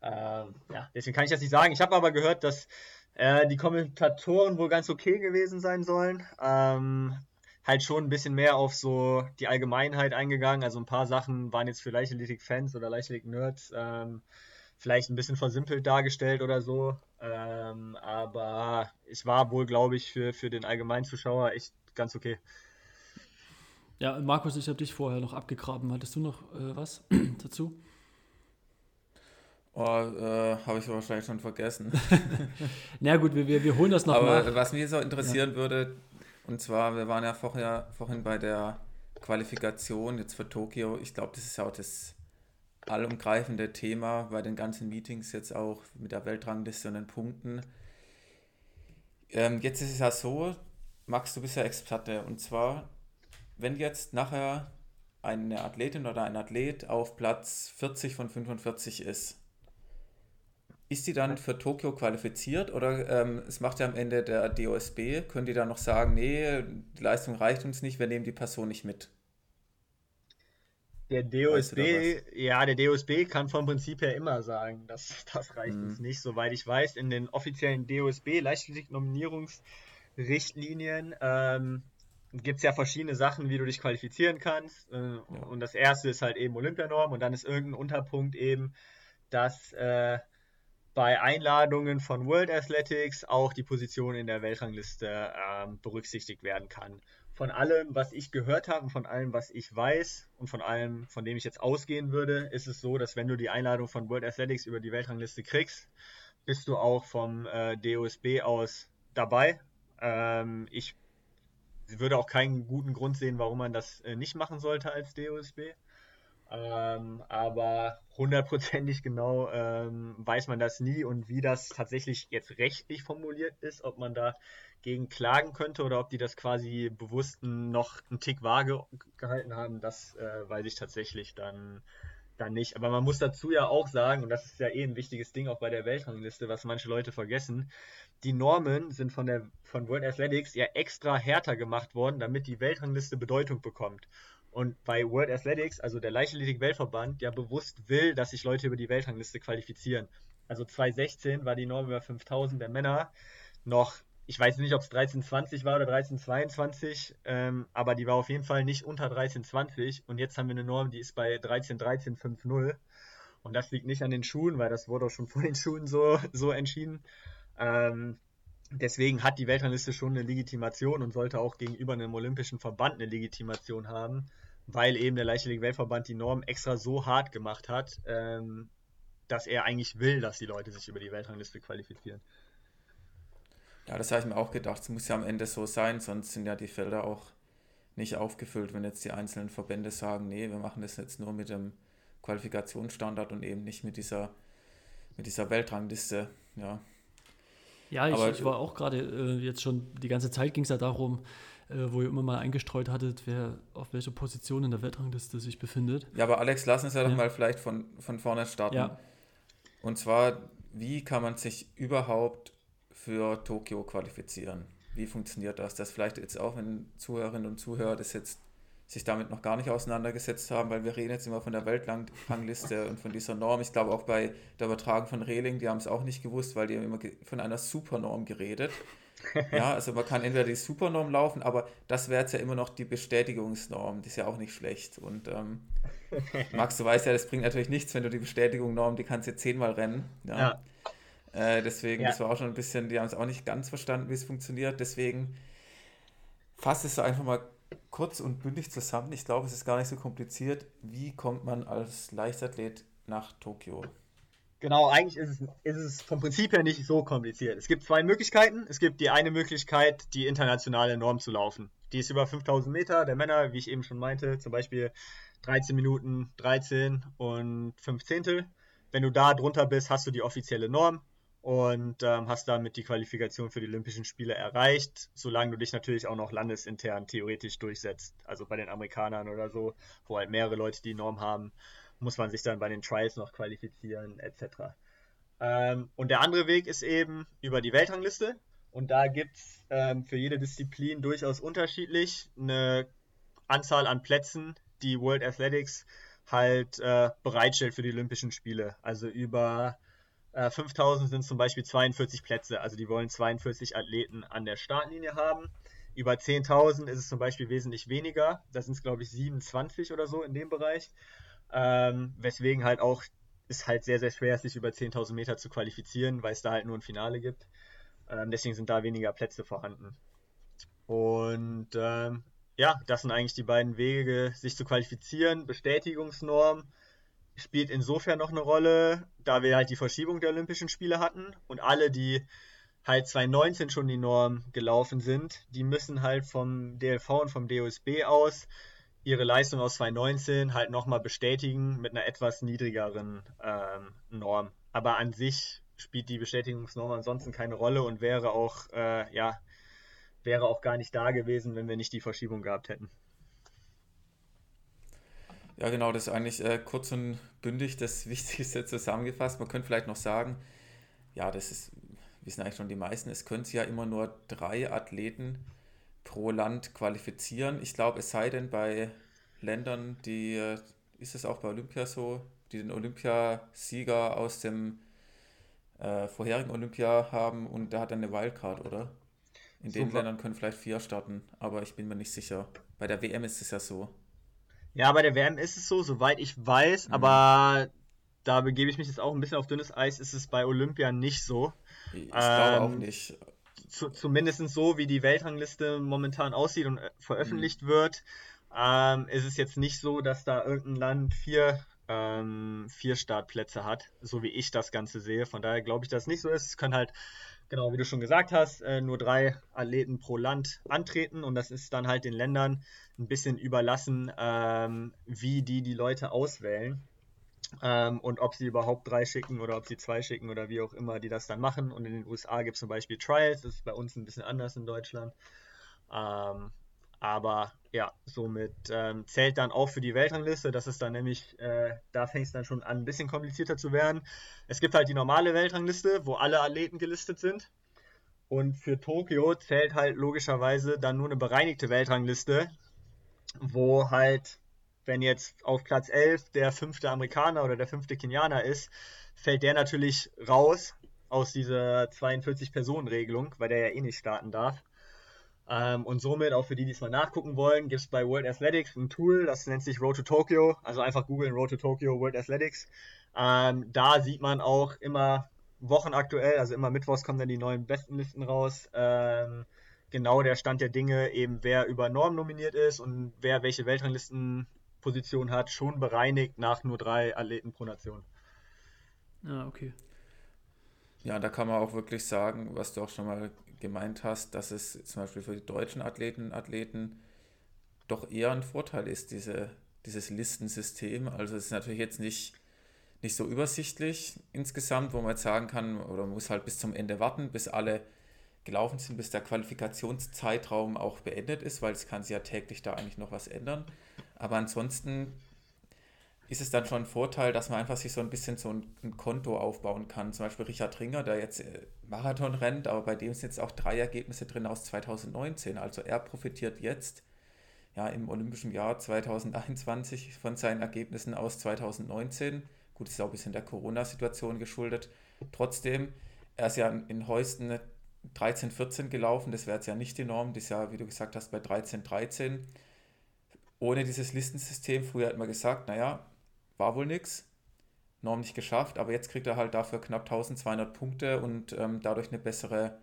Ähm, ja, deswegen kann ich das nicht sagen. Ich habe aber gehört, dass äh, die Kommentatoren wohl ganz okay gewesen sein sollen. Ähm, halt schon ein bisschen mehr auf so die Allgemeinheit eingegangen. Also ein paar Sachen waren jetzt für Leichtathletik-Fans oder Leichtathletik-Nerds ähm, vielleicht ein bisschen versimpelt dargestellt oder so. Ähm, aber es war wohl, glaube ich, für, für den allgemeinen Zuschauer echt ganz okay. Ja, Markus, ich habe dich vorher noch abgegraben. Hattest du noch äh, was [CLEARS THROAT] dazu? Oh, äh, habe ich wahrscheinlich schon vergessen. [LAUGHS] Na gut, wir, wir, wir holen das noch Aber nach. was mich so interessieren ja. würde, und zwar, wir waren ja vorher, vorhin bei der Qualifikation jetzt für Tokio. Ich glaube, das ist ja auch das allumgreifende Thema bei den ganzen Meetings jetzt auch mit der Weltrangliste und den Punkten. Ähm, jetzt ist es ja so, Max, du bist ja Experte und zwar, wenn jetzt nachher eine Athletin oder ein Athlet auf Platz 40 von 45 ist, ist die dann für Tokio qualifiziert oder ähm, es macht ja am Ende der DOSB, können die dann noch sagen, nee, die Leistung reicht uns nicht, wir nehmen die Person nicht mit? Der DOSB, ja, der DOSB kann vom Prinzip her immer sagen, dass [LAUGHS] das reicht mhm. uns nicht. Soweit ich weiß, in den offiziellen DOSB Leichtathletik-Nominierungsrichtlinien ähm, gibt es ja verschiedene Sachen, wie du dich qualifizieren kannst. Äh, ja. Und das erste ist halt eben Olympianorm und dann ist irgendein Unterpunkt eben, dass äh, bei Einladungen von World Athletics auch die Position in der Weltrangliste äh, berücksichtigt werden kann von allem, was ich gehört habe von allem, was ich weiß und von allem, von dem ich jetzt ausgehen würde, ist es so, dass wenn du die Einladung von World Athletics über die Weltrangliste kriegst, bist du auch vom äh, DOSB aus dabei. Ähm, ich würde auch keinen guten Grund sehen, warum man das äh, nicht machen sollte als DOSB. Ähm, aber hundertprozentig genau ähm, weiß man das nie und wie das tatsächlich jetzt rechtlich formuliert ist, ob man da gegen klagen könnte oder ob die das quasi bewusst noch einen Tick vage gehalten haben, das äh, weiß ich tatsächlich dann, dann nicht. Aber man muss dazu ja auch sagen, und das ist ja eh ein wichtiges Ding auch bei der Weltrangliste, was manche Leute vergessen, die Normen sind von, der, von World Athletics ja extra härter gemacht worden, damit die Weltrangliste Bedeutung bekommt. Und bei World Athletics, also der Leichtathletik-Weltverband, ja bewusst will, dass sich Leute über die Weltrangliste qualifizieren. Also 2016 war die Norm über 5000 der Männer noch ich weiß nicht, ob es 1320 war oder 1322, ähm, aber die war auf jeden Fall nicht unter 1320 und jetzt haben wir eine Norm, die ist bei 131350 und das liegt nicht an den Schuhen, weil das wurde auch schon [LAUGHS] vor den Schuhen so, so entschieden. Ähm, deswegen hat die Weltrangliste schon eine Legitimation und sollte auch gegenüber einem olympischen Verband eine Legitimation haben, weil eben der Leichtathletik-Weltverband die Norm extra so hart gemacht hat, ähm, dass er eigentlich will, dass die Leute sich über die Weltrangliste qualifizieren. Ja, das habe ich mir auch gedacht. Es muss ja am Ende so sein, sonst sind ja die Felder auch nicht aufgefüllt, wenn jetzt die einzelnen Verbände sagen, nee, wir machen das jetzt nur mit dem Qualifikationsstandard und eben nicht mit dieser, mit dieser Weltrangliste. Ja, ja, ich, ich war auch gerade äh, jetzt schon, die ganze Zeit ging es ja darum, äh, wo ihr immer mal eingestreut hattet, wer auf welcher Position in der Weltrangliste sich befindet. Ja, aber Alex, lass uns ja, ja. doch mal vielleicht von, von vorne starten. Ja. Und zwar, wie kann man sich überhaupt für Tokio qualifizieren? Wie funktioniert das? Das vielleicht jetzt auch, wenn Zuhörerinnen und Zuhörer das jetzt sich damit noch gar nicht auseinandergesetzt haben, weil wir reden jetzt immer von der Weltrangliste und von dieser Norm. Ich glaube auch bei der Übertragung von Reling, die haben es auch nicht gewusst, weil die haben immer von einer Supernorm geredet. Ja, also man kann entweder die Supernorm laufen, aber das wäre jetzt ja immer noch die Bestätigungsnorm, die ist ja auch nicht schlecht. Und ähm, Max, du weißt ja, das bringt natürlich nichts, wenn du die Bestätigungsnorm, die kannst du zehnmal rennen. Ja. ja. Äh, deswegen, ja. das war auch schon ein bisschen, die haben es auch nicht ganz verstanden, wie es funktioniert. Deswegen fasst es einfach mal kurz und bündig zusammen. Ich glaube, es ist gar nicht so kompliziert. Wie kommt man als Leichtathlet nach Tokio? Genau, eigentlich ist es, ist es vom Prinzip her nicht so kompliziert. Es gibt zwei Möglichkeiten. Es gibt die eine Möglichkeit, die internationale Norm zu laufen. Die ist über 5000 Meter. Der Männer, wie ich eben schon meinte, zum Beispiel 13 Minuten 13 und 5 Zehntel. Wenn du da drunter bist, hast du die offizielle Norm und ähm, hast damit die Qualifikation für die Olympischen Spiele erreicht, solange du dich natürlich auch noch landesintern theoretisch durchsetzt. Also bei den Amerikanern oder so, wo halt mehrere Leute die Norm haben, muss man sich dann bei den Trials noch qualifizieren etc. Ähm, und der andere Weg ist eben über die Weltrangliste. Und da gibt es ähm, für jede Disziplin durchaus unterschiedlich eine Anzahl an Plätzen, die World Athletics halt äh, bereitstellt für die Olympischen Spiele. Also über 5000 äh, sind zum Beispiel 42 Plätze, also die wollen 42 Athleten an der Startlinie haben. Über 10.000 ist es zum Beispiel wesentlich weniger, da sind es glaube ich 27 oder so in dem Bereich, ähm, weswegen halt auch ist halt sehr, sehr schwer, sich über 10.000 Meter zu qualifizieren, weil es da halt nur ein Finale gibt. Ähm, deswegen sind da weniger Plätze vorhanden. Und ähm, ja, das sind eigentlich die beiden Wege, sich zu qualifizieren. Bestätigungsnorm, spielt insofern noch eine Rolle, da wir halt die Verschiebung der Olympischen Spiele hatten und alle, die halt 2019 schon die Norm gelaufen sind, die müssen halt vom DLV und vom DOSB aus ihre Leistung aus 2019 halt nochmal bestätigen mit einer etwas niedrigeren ähm, Norm. Aber an sich spielt die Bestätigungsnorm ansonsten keine Rolle und wäre auch, äh, ja, wäre auch gar nicht da gewesen, wenn wir nicht die Verschiebung gehabt hätten. Ja, genau, das ist eigentlich äh, kurz und bündig das [LAUGHS] Wichtigste zusammengefasst. Man könnte vielleicht noch sagen, ja, das ist, wissen eigentlich schon die meisten, es können sich ja immer nur drei Athleten pro Land qualifizieren. Ich glaube, es sei denn bei Ländern, die, äh, ist es auch bei Olympia so, die den Olympiasieger aus dem äh, vorherigen Olympia haben und der hat dann eine Wildcard, oder? In Super. den Ländern können vielleicht vier starten, aber ich bin mir nicht sicher. Bei der WM ist es ja so. Ja, bei der WM ist es so, soweit ich weiß, mhm. aber da begebe ich mich jetzt auch ein bisschen auf dünnes Eis, ist es bei Olympia nicht so. Ich ähm, glaube auch nicht. Zu, zumindest so, wie die Weltrangliste momentan aussieht und äh, veröffentlicht mhm. wird, ähm, ist es jetzt nicht so, dass da irgendein Land vier, ähm, vier Startplätze hat, so wie ich das Ganze sehe. Von daher glaube ich, dass es nicht so ist. Es können halt genau wie du schon gesagt hast, äh, nur drei Athleten pro Land antreten und das ist dann halt den Ländern ein bisschen überlassen, ähm, wie die die Leute auswählen ähm, und ob sie überhaupt drei schicken oder ob sie zwei schicken oder wie auch immer die das dann machen. Und in den USA gibt es zum Beispiel Trials, das ist bei uns ein bisschen anders in Deutschland. Aber ja, somit ähm, zählt dann auch für die Weltrangliste. Das ist dann nämlich, äh, da fängt es dann schon an, ein bisschen komplizierter zu werden. Es gibt halt die normale Weltrangliste, wo alle Athleten gelistet sind. Und für Tokio zählt halt logischerweise dann nur eine bereinigte Weltrangliste, wo halt, wenn jetzt auf Platz 11 der fünfte Amerikaner oder der fünfte Kenianer ist, fällt der natürlich raus aus dieser 42-Personen-Regelung, weil der ja eh nicht starten darf. Ähm, und somit, auch für die, die es mal nachgucken wollen, gibt es bei World Athletics ein Tool, das nennt sich Road to Tokyo. Also einfach googeln Road to Tokyo World Athletics. Ähm, da sieht man auch immer wochenaktuell, also immer mittwochs kommen dann die neuen Bestenlisten raus. Ähm, genau der Stand der Dinge, eben wer über Norm nominiert ist und wer welche Weltranglistenposition hat, schon bereinigt nach nur drei Athleten pro Nation. Ah, okay. Ja, da kann man auch wirklich sagen, was du auch schon mal gemeint hast, dass es zum Beispiel für die deutschen Athleten und Athleten doch eher ein Vorteil ist, diese, dieses Listensystem. Also es ist natürlich jetzt nicht, nicht so übersichtlich insgesamt, wo man jetzt sagen kann, oder man muss halt bis zum Ende warten, bis alle gelaufen sind, bis der Qualifikationszeitraum auch beendet ist, weil es kann sich ja täglich da eigentlich noch was ändern. Aber ansonsten ist es dann schon ein Vorteil, dass man einfach sich so ein bisschen so ein, ein Konto aufbauen kann. Zum Beispiel Richard Ringer, der jetzt äh, Marathon rennt, aber bei dem sind jetzt auch drei Ergebnisse drin aus 2019. Also er profitiert jetzt ja im olympischen Jahr 2021 von seinen Ergebnissen aus 2019. Gut, ist auch ein bisschen der Corona-Situation geschuldet. Trotzdem, er ist ja in Heusten 13, 14 gelaufen, das wäre jetzt ja nicht die Norm, das ist ja, wie du gesagt hast, bei 13, 13. Ohne dieses Listensystem, früher hat man gesagt, naja, war wohl nichts. Norm nicht geschafft, aber jetzt kriegt er halt dafür knapp 1200 Punkte und ähm, dadurch eine bessere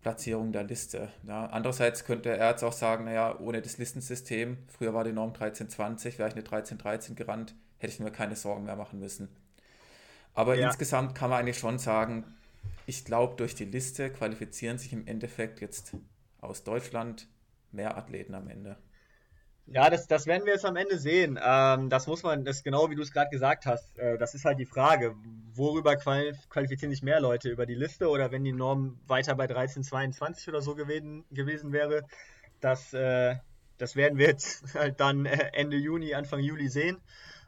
Platzierung der Liste. Ja, andererseits könnte er jetzt auch sagen, naja, ohne das Listensystem, früher war die Norm 1320, wäre ich eine 1313 gerannt, hätte ich mir keine Sorgen mehr machen müssen. Aber ja. insgesamt kann man eigentlich schon sagen, ich glaube, durch die Liste qualifizieren sich im Endeffekt jetzt aus Deutschland mehr Athleten am Ende. Ja, das, das werden wir jetzt am Ende sehen. Ähm, das muss man, das genau wie du es gerade gesagt hast, äh, das ist halt die Frage. Worüber qualifizieren sich mehr Leute? Über die Liste oder wenn die Norm weiter bei 1322 oder so gewesen, gewesen wäre? Das, äh, das werden wir jetzt [LAUGHS] halt dann äh, Ende Juni, Anfang Juli sehen.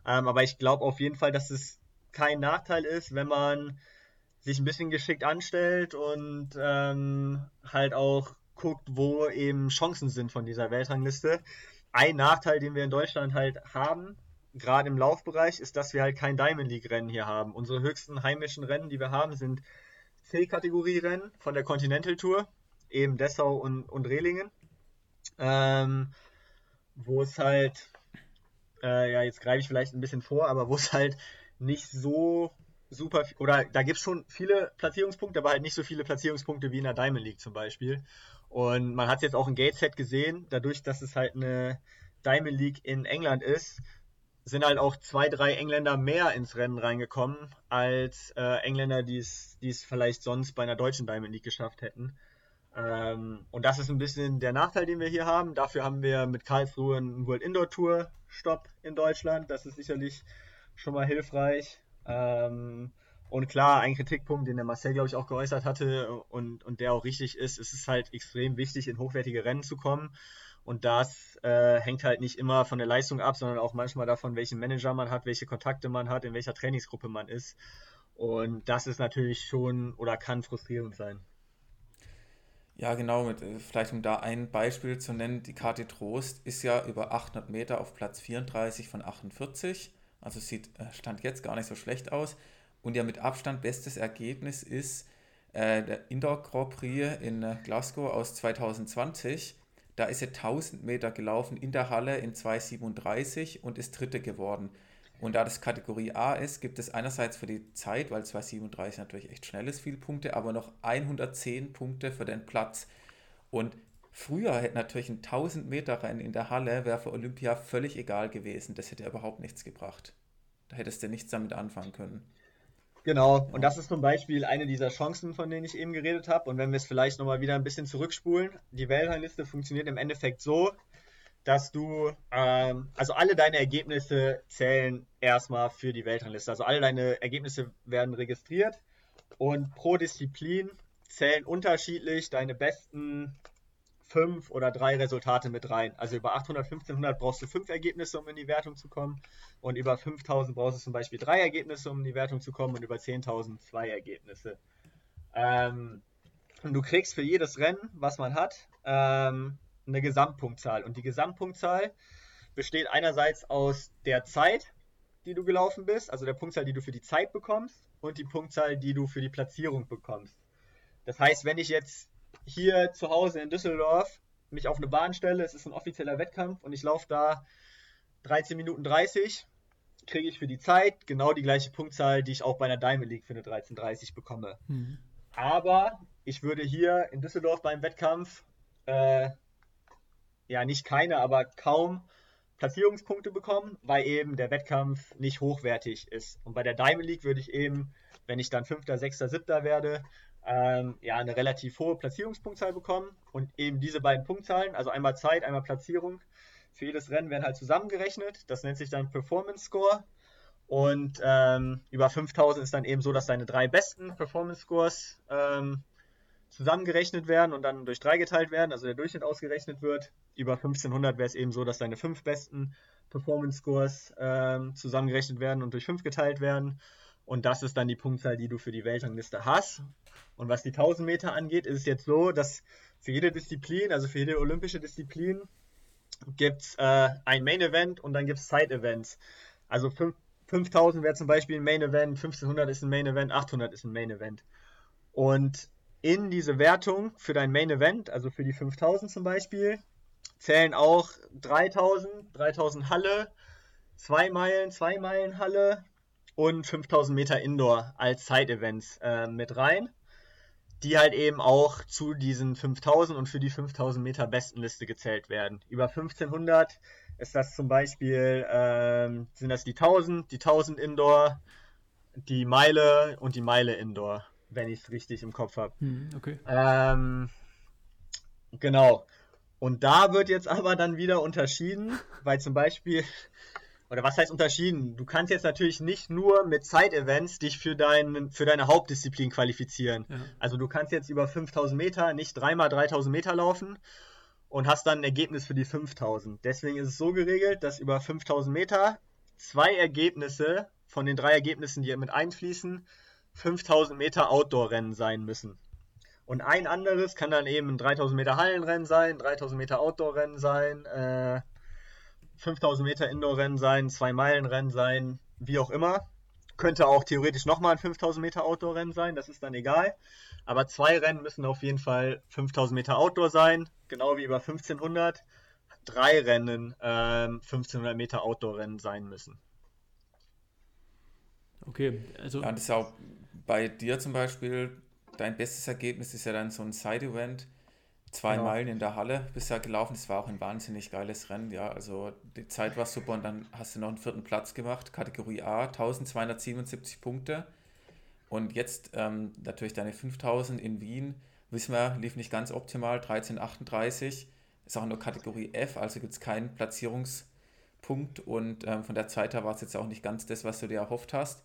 Ähm, aber ich glaube auf jeden Fall, dass es kein Nachteil ist, wenn man sich ein bisschen geschickt anstellt und ähm, halt auch guckt, wo eben Chancen sind von dieser Weltrangliste ein Nachteil, den wir in Deutschland halt haben, gerade im Laufbereich, ist, dass wir halt kein Diamond League Rennen hier haben. Unsere höchsten heimischen Rennen, die wir haben, sind C-Kategorie-Rennen von der Continental Tour, eben Dessau und, und Rehlingen, ähm, wo es halt, äh, ja, jetzt greife ich vielleicht ein bisschen vor, aber wo es halt nicht so super, oder da gibt es schon viele Platzierungspunkte, aber halt nicht so viele Platzierungspunkte wie in der Diamond League zum Beispiel. Und man hat es jetzt auch in Gateshead gesehen, dadurch, dass es halt eine Diamond League in England ist, sind halt auch zwei, drei Engländer mehr ins Rennen reingekommen, als äh, Engländer, die es vielleicht sonst bei einer deutschen Diamond League geschafft hätten. Ähm, und das ist ein bisschen der Nachteil, den wir hier haben. Dafür haben wir mit Karlsruhe einen World Indoor Tour Stopp in Deutschland. Das ist sicherlich schon mal hilfreich. Ähm, und klar, ein Kritikpunkt, den der Marcel, glaube ich, auch geäußert hatte und, und der auch richtig ist, ist es halt extrem wichtig, in hochwertige Rennen zu kommen. Und das äh, hängt halt nicht immer von der Leistung ab, sondern auch manchmal davon, welchen Manager man hat, welche Kontakte man hat, in welcher Trainingsgruppe man ist. Und das ist natürlich schon oder kann frustrierend sein. Ja, genau. Mit, äh, vielleicht um da ein Beispiel zu nennen, die Karte Trost ist ja über 800 Meter auf Platz 34 von 48. Also sieht äh, Stand jetzt gar nicht so schlecht aus. Und ja mit Abstand bestes Ergebnis ist äh, der Indoor Grand Prix in äh, Glasgow aus 2020. Da ist er 1000 Meter gelaufen in der Halle in 2,37 und ist Dritte geworden. Und da das Kategorie A ist, gibt es einerseits für die Zeit, weil 2,37 natürlich echt schnell ist, viele Punkte, aber noch 110 Punkte für den Platz. Und früher hätte natürlich ein 1000 Meter Rennen in der Halle, wäre für Olympia völlig egal gewesen. Das hätte überhaupt nichts gebracht. Da hättest du nichts damit anfangen können. Genau, und das ist zum Beispiel eine dieser Chancen, von denen ich eben geredet habe. Und wenn wir es vielleicht nochmal wieder ein bisschen zurückspulen, die Weltrangliste funktioniert im Endeffekt so, dass du, ähm, also alle deine Ergebnisse zählen erstmal für die Weltrangliste. Also alle deine Ergebnisse werden registriert und pro Disziplin zählen unterschiedlich deine besten fünf oder drei Resultate mit rein. Also über 800, 1500 brauchst du fünf Ergebnisse, um in die Wertung zu kommen. Und über 5000 brauchst du zum Beispiel drei Ergebnisse, um in die Wertung zu kommen. Und über 10.000 zwei Ergebnisse. Ähm, und du kriegst für jedes Rennen, was man hat, ähm, eine Gesamtpunktzahl. Und die Gesamtpunktzahl besteht einerseits aus der Zeit, die du gelaufen bist, also der Punktzahl, die du für die Zeit bekommst und die Punktzahl, die du für die Platzierung bekommst. Das heißt, wenn ich jetzt hier zu Hause in Düsseldorf mich auf eine Bahn stelle, es ist ein offizieller Wettkampf und ich laufe da 13 Minuten 30, kriege ich für die Zeit genau die gleiche Punktzahl, die ich auch bei einer Diamond League für eine 13.30 bekomme. Mhm. Aber ich würde hier in Düsseldorf beim Wettkampf äh, ja nicht keine, aber kaum Platzierungspunkte bekommen, weil eben der Wettkampf nicht hochwertig ist. Und bei der Diamond League würde ich eben, wenn ich dann Fünfter, Sechster, Siebter werde, ähm, ja, eine relativ hohe Platzierungspunktzahl bekommen. Und eben diese beiden Punktzahlen, also einmal Zeit, einmal Platzierung, für jedes Rennen werden halt zusammengerechnet. Das nennt sich dann Performance Score. Und ähm, über 5000 ist dann eben so, dass deine drei besten Performance Scores ähm, zusammengerechnet werden und dann durch drei geteilt werden, also der Durchschnitt ausgerechnet wird. Über 1500 wäre es eben so, dass deine fünf besten Performance Scores ähm, zusammengerechnet werden und durch fünf geteilt werden. Und das ist dann die Punktzahl, die du für die Weltrangliste hast. Und was die 1000 Meter angeht, ist es jetzt so, dass für jede Disziplin, also für jede olympische Disziplin, gibt es äh, ein Main Event und dann gibt es Side Events. Also 5000 wäre zum Beispiel ein Main Event, 1500 ist ein Main Event, 800 ist ein Main Event. Und in diese Wertung für dein Main Event, also für die 5000 zum Beispiel, zählen auch 3000, 3000 Halle, 2 Meilen, 2 Meilen Halle, und 5000 Meter Indoor als Side-Events äh, mit rein, die halt eben auch zu diesen 5000 und für die 5000 Meter Bestenliste gezählt werden. Über 1500 ist das zum Beispiel, ähm, sind das die 1000, die 1000 Indoor, die Meile und die Meile Indoor, wenn ich es richtig im Kopf habe. Hm, okay. Ähm, genau. Und da wird jetzt aber dann wieder unterschieden, weil zum Beispiel oder was heißt unterschieden? Du kannst jetzt natürlich nicht nur mit Side-Events dich für, dein, für deine Hauptdisziplin qualifizieren. Ja. Also du kannst jetzt über 5000 Meter nicht dreimal 3000 Meter laufen und hast dann ein Ergebnis für die 5000. Deswegen ist es so geregelt, dass über 5000 Meter zwei Ergebnisse von den drei Ergebnissen, die mit einfließen, 5000 Meter Outdoor-Rennen sein müssen. Und ein anderes kann dann eben ein 3000 Meter Hallenrennen sein, 3000 Meter Outdoor-Rennen sein, äh, 5000 Meter Indoor-Rennen sein, 2-Meilen-Rennen sein, wie auch immer. Könnte auch theoretisch nochmal ein 5000 Meter Outdoor-Rennen sein, das ist dann egal. Aber zwei Rennen müssen auf jeden Fall 5000 Meter Outdoor sein, genau wie über 1500. Drei Rennen ähm, 1500 Meter Outdoor-Rennen sein müssen. Okay, also. Ja, das ist auch bei dir zum Beispiel, dein bestes Ergebnis ist ja dann so ein Side-Event zwei genau. Meilen in der Halle bisher gelaufen. Das war auch ein wahnsinnig geiles Rennen. Ja, also die Zeit war super und dann hast du noch einen vierten Platz gemacht, Kategorie A, 1277 Punkte. Und jetzt ähm, natürlich deine 5000 in Wien, wissen wir, lief nicht ganz optimal, 1338. Ist auch nur Kategorie F, also gibt es keinen Platzierungspunkt und ähm, von der Zeit her war es jetzt auch nicht ganz das, was du dir erhofft hast.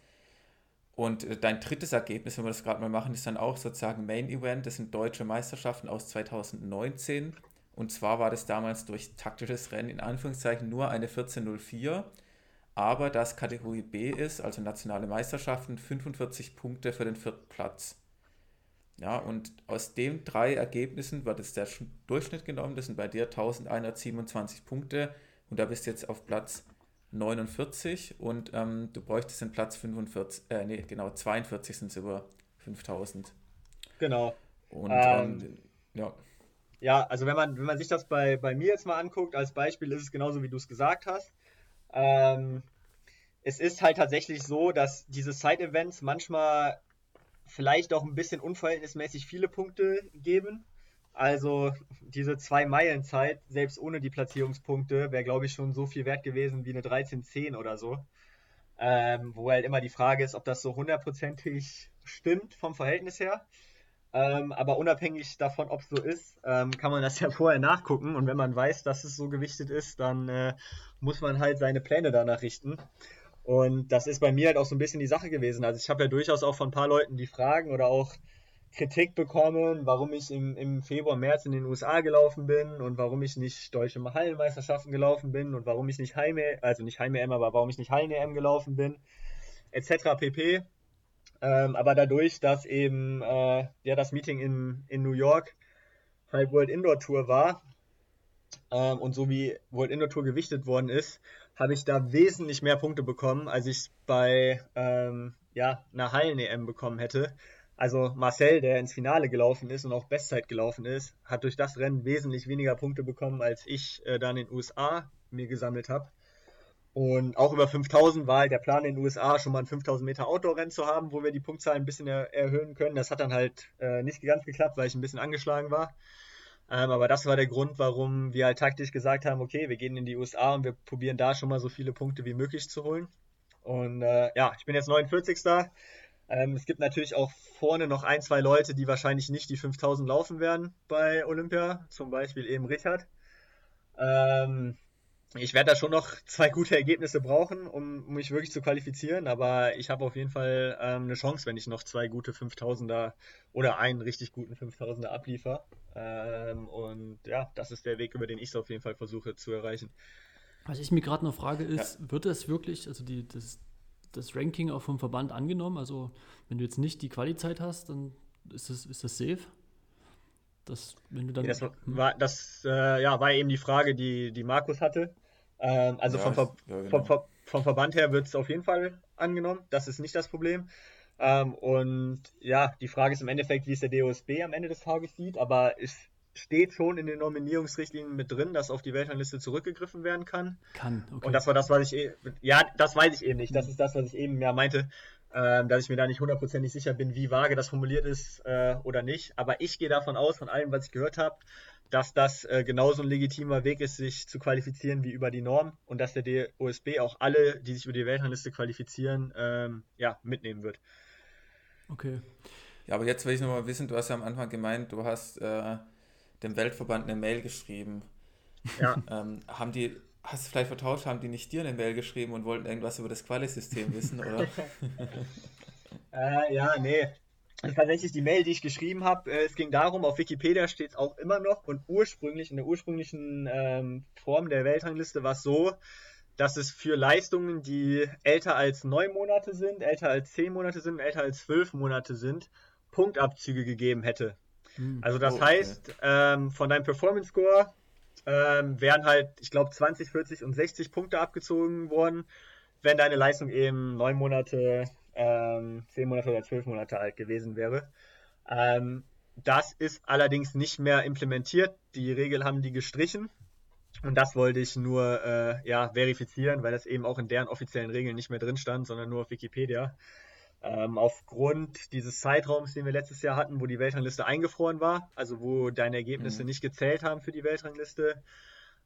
Und äh, dein drittes Ergebnis, wenn wir das gerade mal machen, ist dann auch sozusagen Main Event. Das sind deutsche Meisterschaften aus 2019. Und zwar war das damals durch taktisches Rennen in Anführungszeichen nur eine 1404. Aber das Kategorie B ist, also nationale Meisterschaften, 45 Punkte für den vierten Platz. Ja, und aus den drei Ergebnissen wird jetzt der Durchschnitt genommen. Das sind bei dir 1127 Punkte. Und da bist du jetzt auf Platz 49 und ähm, du bräuchtest den Platz 45, äh, nee, genau, 42 sind es über 5000. Genau. Und ähm, ähm, ja. Ja, also wenn man, wenn man sich das bei, bei mir jetzt mal anguckt, als Beispiel ist es genauso, wie du es gesagt hast. Ähm, es ist halt tatsächlich so, dass diese Side-Events manchmal vielleicht auch ein bisschen unverhältnismäßig viele Punkte geben. Also diese zwei Meilen Zeit, selbst ohne die Platzierungspunkte, wäre, glaube ich, schon so viel wert gewesen wie eine 13.10 oder so. Ähm, wo halt immer die Frage ist, ob das so hundertprozentig stimmt vom Verhältnis her. Ähm, aber unabhängig davon, ob es so ist, ähm, kann man das ja vorher nachgucken. Und wenn man weiß, dass es so gewichtet ist, dann äh, muss man halt seine Pläne danach richten. Und das ist bei mir halt auch so ein bisschen die Sache gewesen. Also ich habe ja durchaus auch von ein paar Leuten die Fragen oder auch Kritik bekommen, warum ich im, im Februar, März in den USA gelaufen bin und warum ich nicht deutsche Hallenmeisterschaften gelaufen bin und warum ich nicht Heim, also nicht Heim-EM, aber warum ich nicht Hallen-EM gelaufen bin, etc. pp. Ähm, aber dadurch, dass eben äh, ja, das Meeting in, in New York halt World Indoor Tour war ähm, und so wie World Indoor Tour gewichtet worden ist, habe ich da wesentlich mehr Punkte bekommen, als ich bei ähm, ja, einer Hallen-EM bekommen hätte. Also Marcel, der ins Finale gelaufen ist und auch Bestzeit gelaufen ist, hat durch das Rennen wesentlich weniger Punkte bekommen, als ich äh, dann in den USA mir gesammelt habe. Und auch über 5000 war halt der Plan in den USA schon mal ein 5000 Meter Outdoor-Rennen zu haben, wo wir die Punktzahl ein bisschen er erhöhen können. Das hat dann halt äh, nicht ganz geklappt, weil ich ein bisschen angeschlagen war. Ähm, aber das war der Grund, warum wir halt taktisch gesagt haben, okay, wir gehen in die USA und wir probieren da schon mal so viele Punkte wie möglich zu holen. Und äh, ja, ich bin jetzt 49. Ähm, es gibt natürlich auch vorne noch ein, zwei Leute, die wahrscheinlich nicht die 5000 laufen werden bei Olympia, zum Beispiel eben Richard. Ähm, ich werde da schon noch zwei gute Ergebnisse brauchen, um, mich wirklich zu qualifizieren, aber ich habe auf jeden Fall ähm, eine Chance, wenn ich noch zwei gute 5000er oder einen richtig guten 5000er abliefer. Ähm, und ja, das ist der Weg, über den ich es auf jeden Fall versuche zu erreichen. Was ich mir gerade noch frage, ist, ja. wird es wirklich, also die, das, das Ranking auch vom Verband angenommen? Also wenn du jetzt nicht die Quali-Zeit hast, dann ist das, ist das safe? Das, wenn du dann, das, hm? war, das äh, ja, war eben die Frage, die, die Markus hatte. Ähm, also ja, vom, Ver ja, genau. vom, Ver vom, Verband her wird es auf jeden Fall angenommen. Das ist nicht das Problem. Ähm, und ja, die Frage ist im Endeffekt, wie es der DOSB am Ende des Tages sieht. Aber es steht schon in den Nominierungsrichtlinien mit drin, dass auf die Weltrangliste zurückgegriffen werden kann. Kann, okay. Und das war das, was ich, e ja, das weiß ich eben nicht. Das ist das, was ich eben ja meinte, äh, dass ich mir da nicht hundertprozentig sicher bin, wie vage das formuliert ist äh, oder nicht. Aber ich gehe davon aus, von allem, was ich gehört habe, dass das äh, genauso ein legitimer Weg ist, sich zu qualifizieren wie über die Norm und dass der DOSB auch alle, die sich über die Weltrangliste qualifizieren, ähm, ja, mitnehmen wird. Okay. Ja, aber jetzt will ich nochmal wissen, du hast ja am Anfang gemeint, du hast äh, dem Weltverband eine Mail geschrieben. Ja. ähm, haben die, hast du vielleicht vertauscht, haben die nicht dir eine Mail geschrieben und wollten irgendwas über das Quali-System wissen, oder? [LAUGHS] äh, ja, nee. Das ist tatsächlich die Mail, die ich geschrieben habe. Äh, es ging darum, auf Wikipedia steht es auch immer noch und ursprünglich, in der ursprünglichen ähm, Form der Weltrangliste war es so, dass es für Leistungen, die älter als neun Monate sind, älter als zehn Monate sind, älter als zwölf Monate sind, Punktabzüge gegeben hätte. Hm. Also das oh, okay. heißt, ähm, von deinem Performance Score ähm, wären halt, ich glaube, 20, 40 und 60 Punkte abgezogen worden, wenn deine Leistung eben neun Monate, ähm, zehn Monate oder zwölf Monate alt gewesen wäre. Ähm, das ist allerdings nicht mehr implementiert. Die Regel haben die gestrichen. Und das wollte ich nur äh, ja, verifizieren, weil das eben auch in deren offiziellen Regeln nicht mehr drin stand, sondern nur auf Wikipedia. Ähm, aufgrund dieses Zeitraums, den wir letztes Jahr hatten, wo die Weltrangliste eingefroren war, also wo deine Ergebnisse mhm. nicht gezählt haben für die Weltrangliste,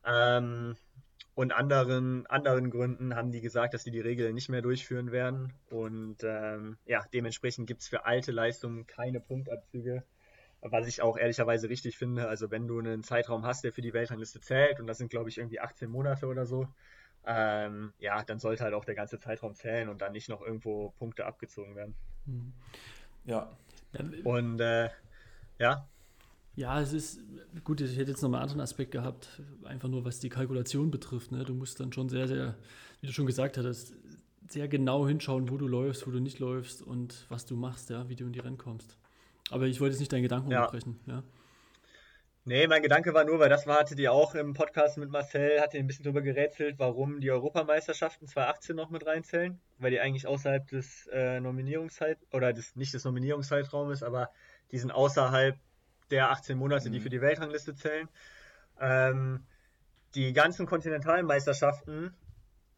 ähm, und anderen, anderen Gründen haben die gesagt, dass sie die Regeln nicht mehr durchführen werden. Und ähm, ja, dementsprechend gibt es für alte Leistungen keine Punktabzüge. Was ich auch ehrlicherweise richtig finde. Also wenn du einen Zeitraum hast, der für die Weltrangliste zählt, und das sind, glaube ich, irgendwie 18 Monate oder so, ähm, ja, dann sollte halt auch der ganze Zeitraum zählen und dann nicht noch irgendwo Punkte abgezogen werden. Hm. Ja. Und äh, ja. Ja, es ist gut, ich hätte jetzt noch mal einen anderen Aspekt gehabt, einfach nur was die Kalkulation betrifft. Ne? Du musst dann schon sehr, sehr, wie du schon gesagt hattest, sehr genau hinschauen, wo du läufst, wo du nicht läufst und was du machst, ja, wie du in die Rennen kommst. Aber ich wollte jetzt nicht deinen Gedanken ja. unterbrechen. Ja. Nee, mein Gedanke war nur, weil das war, hattet ihr auch im Podcast mit Marcel, hat ihr ein bisschen drüber gerätselt, warum die Europameisterschaften 2018 noch mit reinzählen, weil die eigentlich außerhalb des äh, Nominierungszeit oder des, nicht des Nominierungszeitraumes, aber die sind außerhalb der 18 Monate, mhm. die für die Weltrangliste zählen. Ähm, die ganzen Kontinentalmeisterschaften,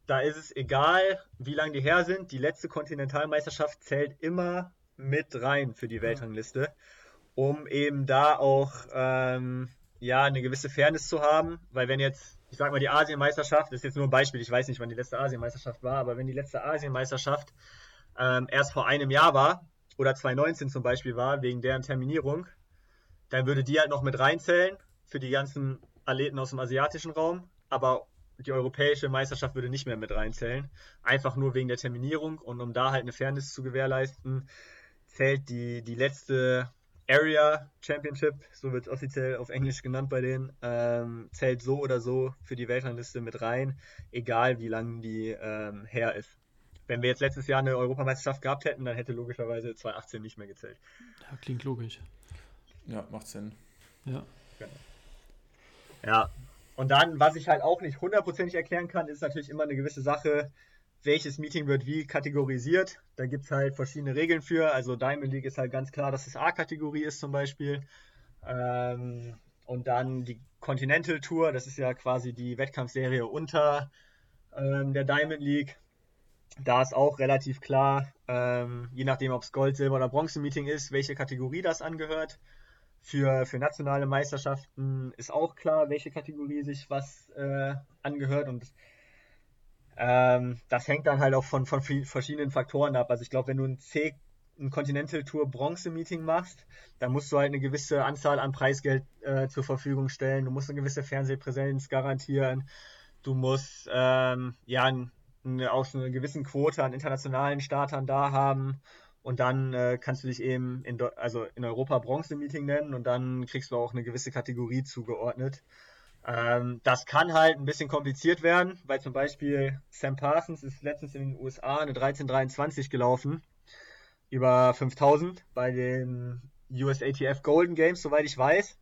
da ist es egal, wie lange die her sind, die letzte Kontinentalmeisterschaft zählt immer mit rein für die Weltrangliste. Ja um eben da auch ähm, ja eine gewisse Fairness zu haben, weil wenn jetzt, ich sag mal, die Asienmeisterschaft, das ist jetzt nur ein Beispiel, ich weiß nicht, wann die letzte Asienmeisterschaft war, aber wenn die letzte Asienmeisterschaft ähm, erst vor einem Jahr war oder 2019 zum Beispiel war, wegen deren Terminierung, dann würde die halt noch mit reinzählen für die ganzen Athleten aus dem asiatischen Raum, aber die europäische Meisterschaft würde nicht mehr mit reinzählen, einfach nur wegen der Terminierung und um da halt eine Fairness zu gewährleisten, zählt die, die letzte Area Championship, so wird es offiziell auf Englisch genannt bei denen, ähm, zählt so oder so für die Weltrangliste mit rein, egal wie lang die ähm, her ist. Wenn wir jetzt letztes Jahr eine Europameisterschaft gehabt hätten, dann hätte logischerweise 2018 nicht mehr gezählt. Ja, klingt logisch. Ja, macht Sinn. Ja. Ja, und dann, was ich halt auch nicht hundertprozentig erklären kann, ist natürlich immer eine gewisse Sache, welches Meeting wird wie kategorisiert. Da gibt es halt verschiedene Regeln für. Also Diamond League ist halt ganz klar, dass es A-Kategorie ist zum Beispiel. Ähm, und dann die Continental Tour, das ist ja quasi die Wettkampfserie unter ähm, der Diamond League. Da ist auch relativ klar, ähm, je nachdem, ob es Gold, Silber oder Bronze-Meeting ist, welche Kategorie das angehört. Für, für nationale Meisterschaften ist auch klar, welche Kategorie sich was äh, angehört. Und ähm, das hängt dann halt auch von, von verschiedenen Faktoren ab. Also ich glaube, wenn du ein C ein Continental Tour Bronze Meeting machst, dann musst du halt eine gewisse Anzahl an Preisgeld äh, zur Verfügung stellen. Du musst eine gewisse Fernsehpräsenz garantieren. Du musst ähm, ja eine, auch so eine gewissen Quote an internationalen Startern da haben. Und dann äh, kannst du dich eben in, also in Europa Bronze Meeting nennen und dann kriegst du auch eine gewisse Kategorie zugeordnet. Ähm, das kann halt ein bisschen kompliziert werden, weil zum Beispiel Sam Parsons ist letztens in den USA eine 1323 gelaufen über 5000 bei den USATF Golden Games, soweit ich weiß.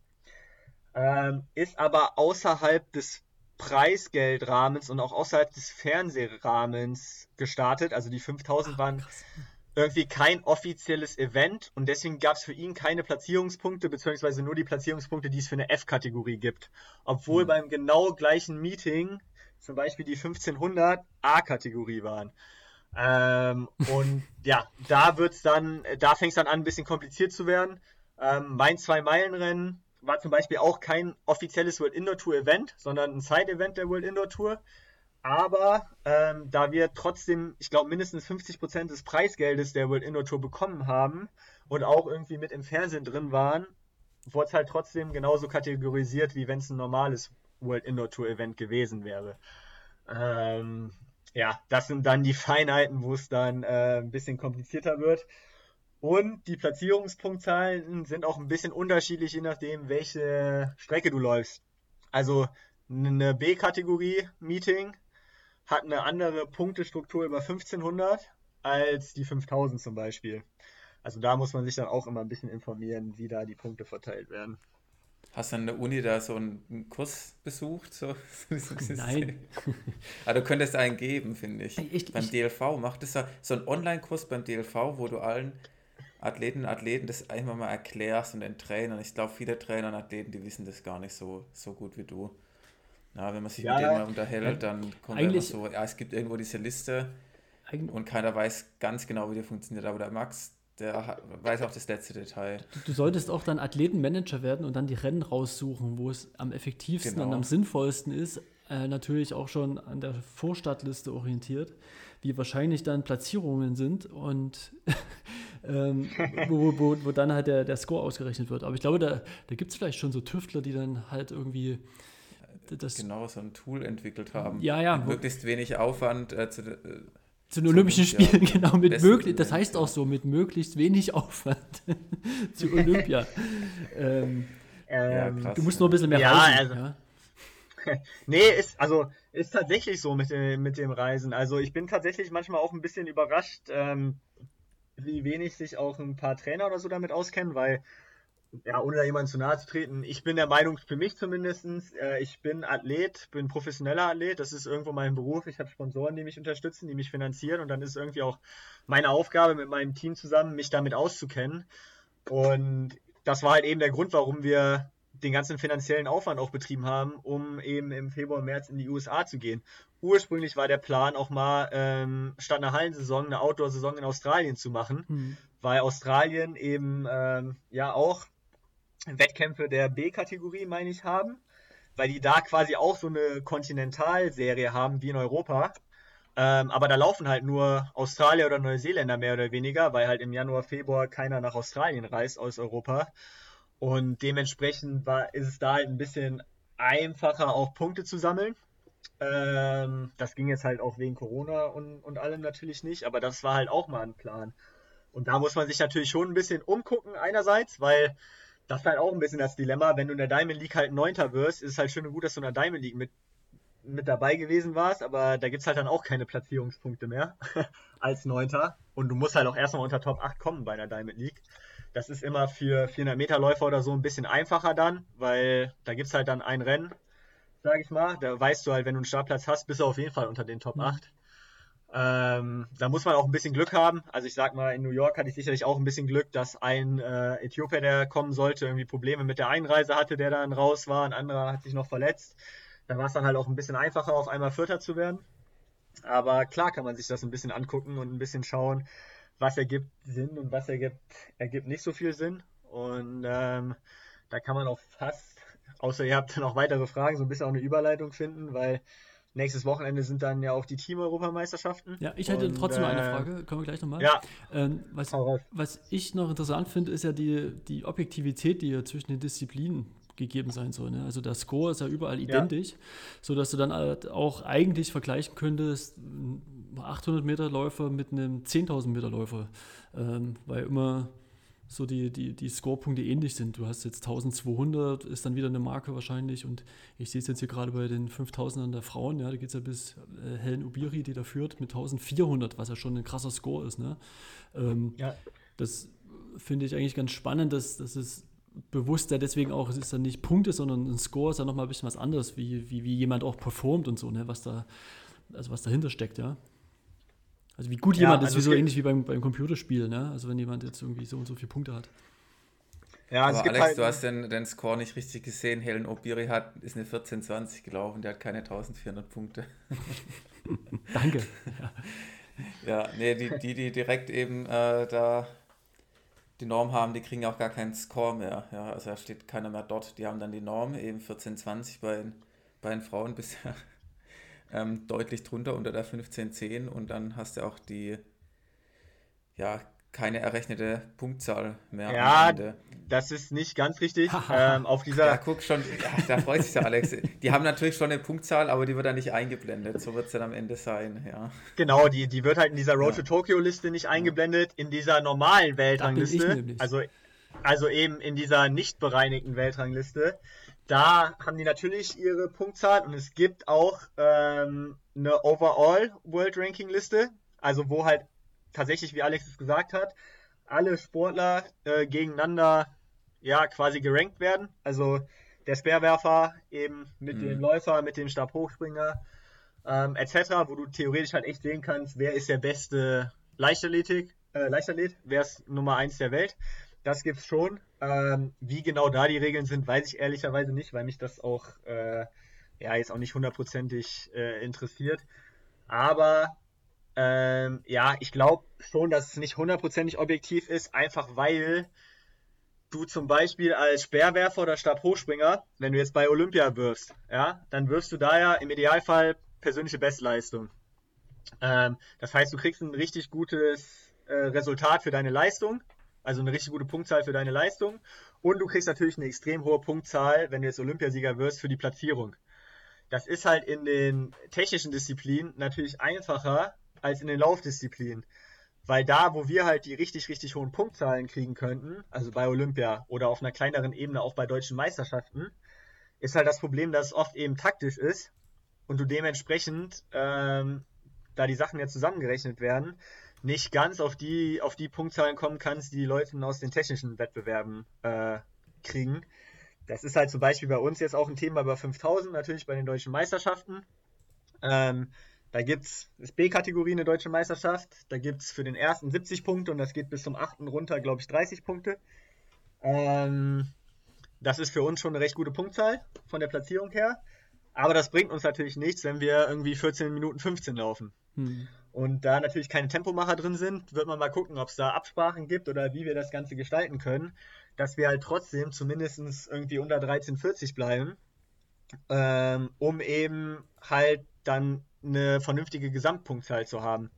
Ähm, ist aber außerhalb des Preisgeldrahmens und auch außerhalb des Fernsehrahmens gestartet. Also die 5000 waren irgendwie kein offizielles Event und deswegen gab es für ihn keine Platzierungspunkte, beziehungsweise nur die Platzierungspunkte, die es für eine F-Kategorie gibt. Obwohl mhm. beim genau gleichen Meeting zum Beispiel die 1500 A-Kategorie waren. Ähm, und [LAUGHS] ja, da wird's dann, da fängt es dann an, ein bisschen kompliziert zu werden. Ähm, mein Zwei-Meilen-Rennen war zum Beispiel auch kein offizielles World Indoor Tour Event, sondern ein Side-Event der World Indoor Tour. Aber ähm, da wir trotzdem, ich glaube, mindestens 50% des Preisgeldes der World Indoor Tour bekommen haben und auch irgendwie mit im Fernsehen drin waren, wurde es halt trotzdem genauso kategorisiert, wie wenn es ein normales World Indoor Tour Event gewesen wäre. Ähm, ja, das sind dann die [LAUGHS] Feinheiten, wo es dann äh, ein bisschen komplizierter wird. Und die Platzierungspunktzahlen sind auch ein bisschen unterschiedlich, je nachdem, welche Strecke du läufst. Also eine B-Kategorie-Meeting hat eine andere Punktestruktur über 1500 als die 5000 zum Beispiel. Also da muss man sich dann auch immer ein bisschen informieren, wie da die Punkte verteilt werden. Hast du an der Uni da so einen Kurs besucht? So, Nein. Aber du könntest einen geben, finde ich. ich. Beim ich, DLV macht es so einen Online-Kurs beim DLV, wo du allen Athleten und Athleten das einfach mal erklärst und den Trainern. Ich glaube, viele Trainer und Athleten, die wissen das gar nicht so, so gut wie du. Ja, wenn man sich ja, mit denen mal unterhält, dann kommt immer so, ja, es gibt irgendwo diese Liste und keiner weiß ganz genau, wie die funktioniert. Aber der Max, der weiß auch das letzte Detail. Du, du, solltest auch dann Athletenmanager werden und dann die Rennen raussuchen, wo es am effektivsten genau. und am sinnvollsten ist. Äh, natürlich auch schon an der Vorstadtliste orientiert, wie wahrscheinlich dann Platzierungen sind und [LAUGHS] ähm, wo, wo, wo, dann halt der, der Score ausgerechnet wird. Aber ich glaube, da, da gibt es vielleicht schon so Tüftler, die dann halt irgendwie das genau so ein Tool entwickelt haben. Ja, ja. Mit möglichst wenig Aufwand äh, zu, äh, zu den Olympischen Spielen, ja, [LAUGHS] genau, mit möglich, das heißt auch so, mit möglichst wenig Aufwand [LAUGHS] zu Olympia. ähm, ja, krass, du musst nur ein bisschen mehr ja, reisen. Also, ja? [LAUGHS] nee, ist, also, ist tatsächlich so mit dem, mit dem Reisen. Also ich bin tatsächlich manchmal auch ein bisschen überrascht, ähm, wie wenig sich auch ein paar Trainer oder so damit auskennen, weil ja, ohne da jemandem zu nahe zu treten, ich bin der Meinung, für mich zumindest, äh, ich bin Athlet, bin professioneller Athlet, das ist irgendwo mein Beruf, ich habe Sponsoren, die mich unterstützen, die mich finanzieren und dann ist irgendwie auch meine Aufgabe mit meinem Team zusammen, mich damit auszukennen. Und das war halt eben der Grund, warum wir den ganzen finanziellen Aufwand auch betrieben haben, um eben im Februar, März in die USA zu gehen. Ursprünglich war der Plan auch mal ähm, statt einer Hallensaison eine Outdoor-Saison in Australien zu machen, mhm. weil Australien eben ähm, ja auch Wettkämpfe der B-Kategorie, meine ich, haben, weil die da quasi auch so eine Kontinentalserie haben wie in Europa. Ähm, aber da laufen halt nur Australier oder Neuseeländer mehr oder weniger, weil halt im Januar, Februar keiner nach Australien reist aus Europa. Und dementsprechend war, ist es da halt ein bisschen einfacher, auch Punkte zu sammeln. Ähm, das ging jetzt halt auch wegen Corona und, und allem natürlich nicht, aber das war halt auch mal ein Plan. Und da muss man sich natürlich schon ein bisschen umgucken, einerseits, weil das ist halt auch ein bisschen das Dilemma. Wenn du in der Diamond League halt Neunter wirst, ist es halt schön und gut, dass du in der Diamond League mit, mit dabei gewesen warst, aber da gibt es halt dann auch keine Platzierungspunkte mehr [LAUGHS] als Neunter. Und du musst halt auch erstmal unter Top 8 kommen bei einer Diamond League. Das ist immer für 400 Meter Läufer oder so ein bisschen einfacher dann, weil da gibt es halt dann ein Rennen sage ich mal. Da weißt du halt, wenn du einen Startplatz hast, bist du auf jeden Fall unter den Top 8. Ähm, da muss man auch ein bisschen Glück haben. Also ich sag mal, in New York hatte ich sicherlich auch ein bisschen Glück, dass ein äh, Äthiopier, der kommen sollte, irgendwie Probleme mit der Einreise hatte, der dann raus war. Ein anderer hat sich noch verletzt. Da war es dann halt auch ein bisschen einfacher, auf einmal Vierter zu werden. Aber klar kann man sich das ein bisschen angucken und ein bisschen schauen, was ergibt Sinn und was ergibt, ergibt nicht so viel Sinn. Und ähm, da kann man auch fast, außer ihr habt noch weitere Fragen, so ein bisschen auch eine Überleitung finden, weil nächstes Wochenende sind dann ja auch die Team-Europameisterschaften. Ja, ich hätte und, trotzdem noch eine äh, Frage, kommen wir gleich nochmal. Ja. Ähm, was, was ich noch interessant finde, ist ja die, die Objektivität, die ja zwischen den Disziplinen gegeben sein soll. Ne? Also der Score ist ja überall identisch, ja. sodass du dann halt auch eigentlich vergleichen könntest, 800 Meter Läufer mit einem 10.000 Meter Läufer, ähm, weil immer so die, die, die Scorepunkte ähnlich sind. Du hast jetzt 1200, ist dann wieder eine Marke wahrscheinlich und ich sehe es jetzt hier gerade bei den 5000ern der Frauen, ja, da geht es ja bis äh, Helen Ubiri, die da führt, mit 1400, was ja schon ein krasser Score ist. Ne? Ähm, ja. Das finde ich eigentlich ganz spannend, dass, dass es bewusst ja deswegen auch, es ist dann nicht Punkte, sondern ein Score ist ja nochmal ein bisschen was anderes, wie, wie, wie jemand auch performt und so, ne, was da, also was dahinter steckt, ja. Also wie gut ja, jemand ist, also wie so ähnlich wie beim, beim Computerspiel, ne? Also wenn jemand jetzt irgendwie so und so viele Punkte hat. Ja, Aber Alex, halt, du hast den, den Score nicht richtig gesehen. Helen Obiri hat, ist eine 1420 gelaufen, der hat keine 1400 Punkte. [LAUGHS] Danke. Ja. [LAUGHS] ja, nee, die, die, die direkt eben äh, da die Norm haben, die kriegen auch gar keinen Score mehr. Ja, also da steht keiner mehr dort. Die haben dann die Norm, eben 1420 bei, bei den Frauen bisher ähm, deutlich drunter unter der 1510 und dann hast du auch die, ja, keine errechnete Punktzahl mehr. Ja, das ist nicht ganz richtig. [LAUGHS] ähm, auf dieser ja, guck schon, ja, da freut sich der Alex. Die haben natürlich schon eine Punktzahl, aber die wird dann nicht eingeblendet. So wird es dann am Ende sein, ja. Genau, die, die wird halt in dieser Road ja. to Tokyo Liste nicht eingeblendet, in dieser normalen Weltrangliste. Also, also eben in dieser nicht bereinigten Weltrangliste. Da haben die natürlich ihre Punktzahl und es gibt auch ähm, eine Overall World Ranking Liste, also wo halt tatsächlich, wie Alex es gesagt hat, alle Sportler äh, gegeneinander ja quasi gerankt werden. Also der Speerwerfer eben mit mhm. dem Läufer, mit dem Stabhochspringer ähm, etc., wo du theoretisch halt echt sehen kannst, wer ist der beste Leichtathletik, äh, Leichtathlet, wer ist Nummer 1 der Welt. Das gibt's schon. Ähm, wie genau da die Regeln sind, weiß ich ehrlicherweise nicht, weil mich das auch äh, ja jetzt auch nicht hundertprozentig äh, interessiert. Aber ähm, ja, ich glaube schon, dass es nicht hundertprozentig objektiv ist, einfach weil du zum Beispiel als Speerwerfer oder Stabhochspringer, wenn du jetzt bei Olympia wirfst, ja, dann wirfst du da ja im Idealfall persönliche Bestleistung. Ähm, das heißt, du kriegst ein richtig gutes äh, Resultat für deine Leistung, also eine richtig gute Punktzahl für deine Leistung. Und du kriegst natürlich eine extrem hohe Punktzahl, wenn du jetzt Olympiasieger wirst, für die Platzierung. Das ist halt in den technischen Disziplinen natürlich einfacher als in den Laufdisziplinen. Weil da, wo wir halt die richtig, richtig hohen Punktzahlen kriegen könnten, also bei Olympia oder auf einer kleineren Ebene auch bei deutschen Meisterschaften, ist halt das Problem, dass es oft eben taktisch ist und du dementsprechend, ähm, da die Sachen ja zusammengerechnet werden, nicht ganz auf die, auf die Punktzahlen kommen kannst, die die Leute aus den technischen Wettbewerben äh, kriegen. Das ist halt zum Beispiel bei uns jetzt auch ein Thema bei 5000, natürlich bei den deutschen Meisterschaften. Ähm, da gibt es B-Kategorie eine deutsche Meisterschaft. Da gibt es für den ersten 70 Punkte und das geht bis zum achten runter, glaube ich, 30 Punkte. Ähm, das ist für uns schon eine recht gute Punktzahl von der Platzierung her. Aber das bringt uns natürlich nichts, wenn wir irgendwie 14 Minuten 15 laufen. Hm. Und da natürlich keine Tempomacher drin sind, wird man mal gucken, ob es da Absprachen gibt oder wie wir das Ganze gestalten können, dass wir halt trotzdem zumindest irgendwie unter 13,40 bleiben, ähm, um eben halt dann eine vernünftige Gesamtpunktzahl zu haben.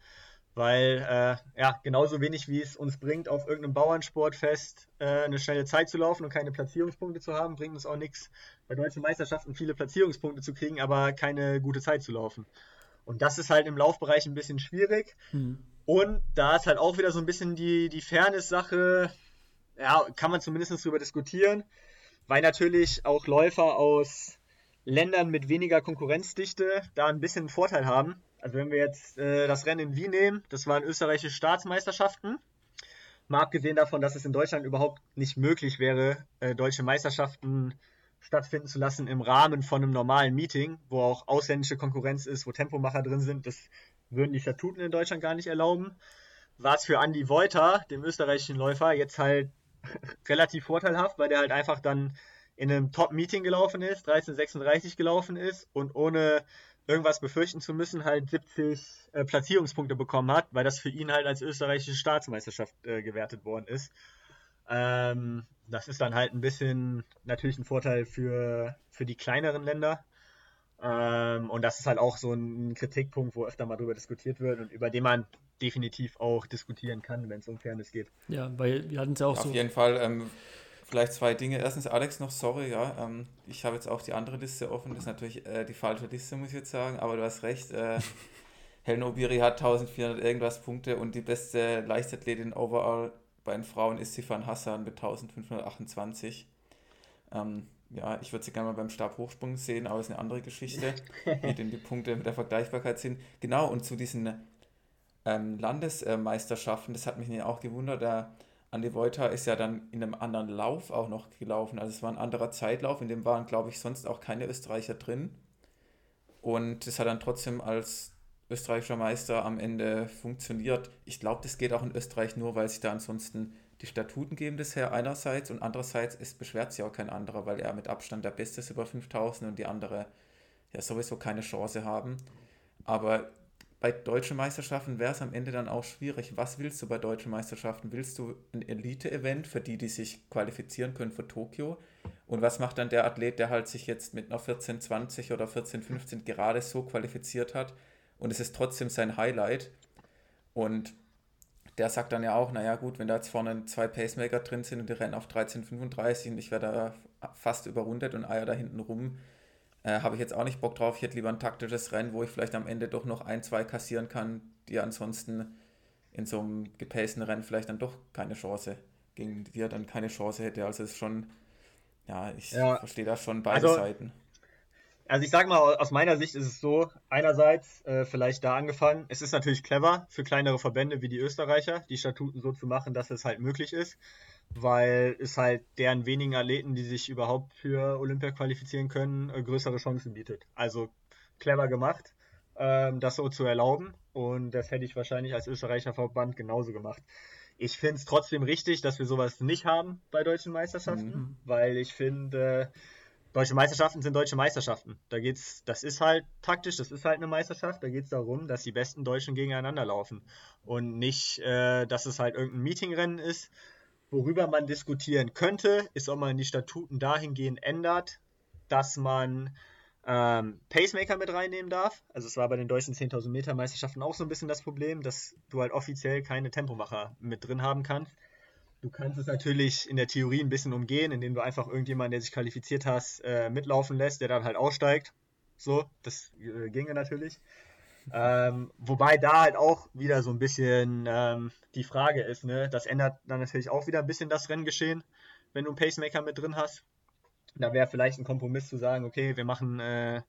Weil, äh, ja, genauso wenig wie es uns bringt, auf irgendeinem Bauernsportfest äh, eine schnelle Zeit zu laufen und keine Platzierungspunkte zu haben, bringt uns auch nichts, bei deutschen Meisterschaften viele Platzierungspunkte zu kriegen, aber keine gute Zeit zu laufen. Und das ist halt im Laufbereich ein bisschen schwierig. Hm. Und da ist halt auch wieder so ein bisschen die, die Fairness-Sache, ja, kann man zumindest drüber diskutieren, weil natürlich auch Läufer aus Ländern mit weniger Konkurrenzdichte da ein bisschen einen Vorteil haben. Also wenn wir jetzt äh, das Rennen in Wien nehmen, das waren österreichische Staatsmeisterschaften. Mal abgesehen davon, dass es in Deutschland überhaupt nicht möglich wäre, äh, deutsche Meisterschaften stattfinden zu lassen im Rahmen von einem normalen Meeting, wo auch ausländische Konkurrenz ist, wo Tempomacher drin sind. Das würden die Statuten in Deutschland gar nicht erlauben. War es für Andy Wolter, dem österreichischen Läufer, jetzt halt [LAUGHS] relativ vorteilhaft, weil der halt einfach dann in einem Top-Meeting gelaufen ist, 13,36 gelaufen ist und ohne irgendwas befürchten zu müssen, halt 70 äh, Platzierungspunkte bekommen hat, weil das für ihn halt als österreichische Staatsmeisterschaft äh, gewertet worden ist. Ähm, das ist dann halt ein bisschen natürlich ein Vorteil für, für die kleineren Länder. Ähm, und das ist halt auch so ein Kritikpunkt, wo öfter mal drüber diskutiert wird und über den man definitiv auch diskutieren kann, wenn es um Fairness geht. Ja, weil wir hatten es ja auch Auf so. jeden Fall ähm, vielleicht zwei Dinge. Erstens, Alex, noch sorry, ja. Ähm, ich habe jetzt auch die andere Liste offen. Das ist natürlich äh, die falsche Liste, muss ich jetzt sagen, aber du hast recht. Äh, [LAUGHS] Helen Obiri hat 1400 irgendwas Punkte und die beste Leichtathletin overall bei den Frauen ist Sifan Hassan mit 1528. Ähm, ja, ich würde sie gerne mal beim Stabhochsprung sehen, aber es ist eine andere Geschichte, [LAUGHS] wie denn die Punkte mit der Vergleichbarkeit sind. Genau, und zu diesen ähm, Landesmeisterschaften, das hat mich auch gewundert, der Andi Voita ist ja dann in einem anderen Lauf auch noch gelaufen. Also es war ein anderer Zeitlauf, in dem waren, glaube ich, sonst auch keine Österreicher drin. Und das hat dann trotzdem als österreichischer Meister am Ende funktioniert. Ich glaube, das geht auch in Österreich nur, weil sich da ansonsten die Statuten geben das her einerseits und andererseits es beschwert sich auch kein anderer, weil er mit Abstand der Beste ist über 5000 und die andere ja sowieso keine Chance haben. Aber bei deutschen Meisterschaften wäre es am Ende dann auch schwierig. Was willst du bei deutschen Meisterschaften? Willst du ein Elite-Event für die, die sich qualifizieren können für Tokio? Und was macht dann der Athlet, der halt sich jetzt mit einer 1420 oder 1415 gerade so qualifiziert hat und es ist trotzdem sein Highlight? Und der sagt dann ja auch, naja gut, wenn da jetzt vorne zwei Pacemaker drin sind und die rennen auf 13,35 und ich werde da fast überrundet und eier da hinten rum, äh, habe ich jetzt auch nicht Bock drauf. Ich hätte lieber ein taktisches Rennen, wo ich vielleicht am Ende doch noch ein, zwei kassieren kann, die ansonsten in so einem gepaceden Rennen vielleicht dann doch keine Chance, gegen die er dann keine Chance hätte. Also es ist schon, ja, ich ja. verstehe da schon beide also, Seiten. Also ich sage mal, aus meiner Sicht ist es so, einerseits äh, vielleicht da angefangen, es ist natürlich clever für kleinere Verbände wie die Österreicher, die Statuten so zu machen, dass es halt möglich ist, weil es halt deren wenigen Athleten, die sich überhaupt für Olympia qualifizieren können, äh, größere Chancen bietet. Also clever gemacht, ähm, das so zu erlauben und das hätte ich wahrscheinlich als österreichischer Verband genauso gemacht. Ich finde es trotzdem richtig, dass wir sowas nicht haben bei deutschen Meisterschaften, mhm. weil ich finde, äh, Deutsche Meisterschaften sind deutsche Meisterschaften. Da geht's, das ist halt taktisch, das ist halt eine Meisterschaft. Da geht es darum, dass die besten Deutschen gegeneinander laufen. Und nicht, äh, dass es halt irgendein Meetingrennen ist. Worüber man diskutieren könnte, ist, ob man die Statuten dahingehend ändert, dass man ähm, Pacemaker mit reinnehmen darf. Also es war bei den deutschen 10.000 Meter Meisterschaften auch so ein bisschen das Problem, dass du halt offiziell keine Tempomacher mit drin haben kannst. Du kannst es natürlich in der Theorie ein bisschen umgehen, indem du einfach irgendjemanden, der sich qualifiziert hast, äh, mitlaufen lässt, der dann halt aussteigt. So, das äh, ginge natürlich. Ähm, wobei da halt auch wieder so ein bisschen ähm, die Frage ist, ne? Das ändert dann natürlich auch wieder ein bisschen das Renngeschehen, wenn du einen Pacemaker mit drin hast. Da wäre vielleicht ein Kompromiss zu sagen, okay, wir machen, äh,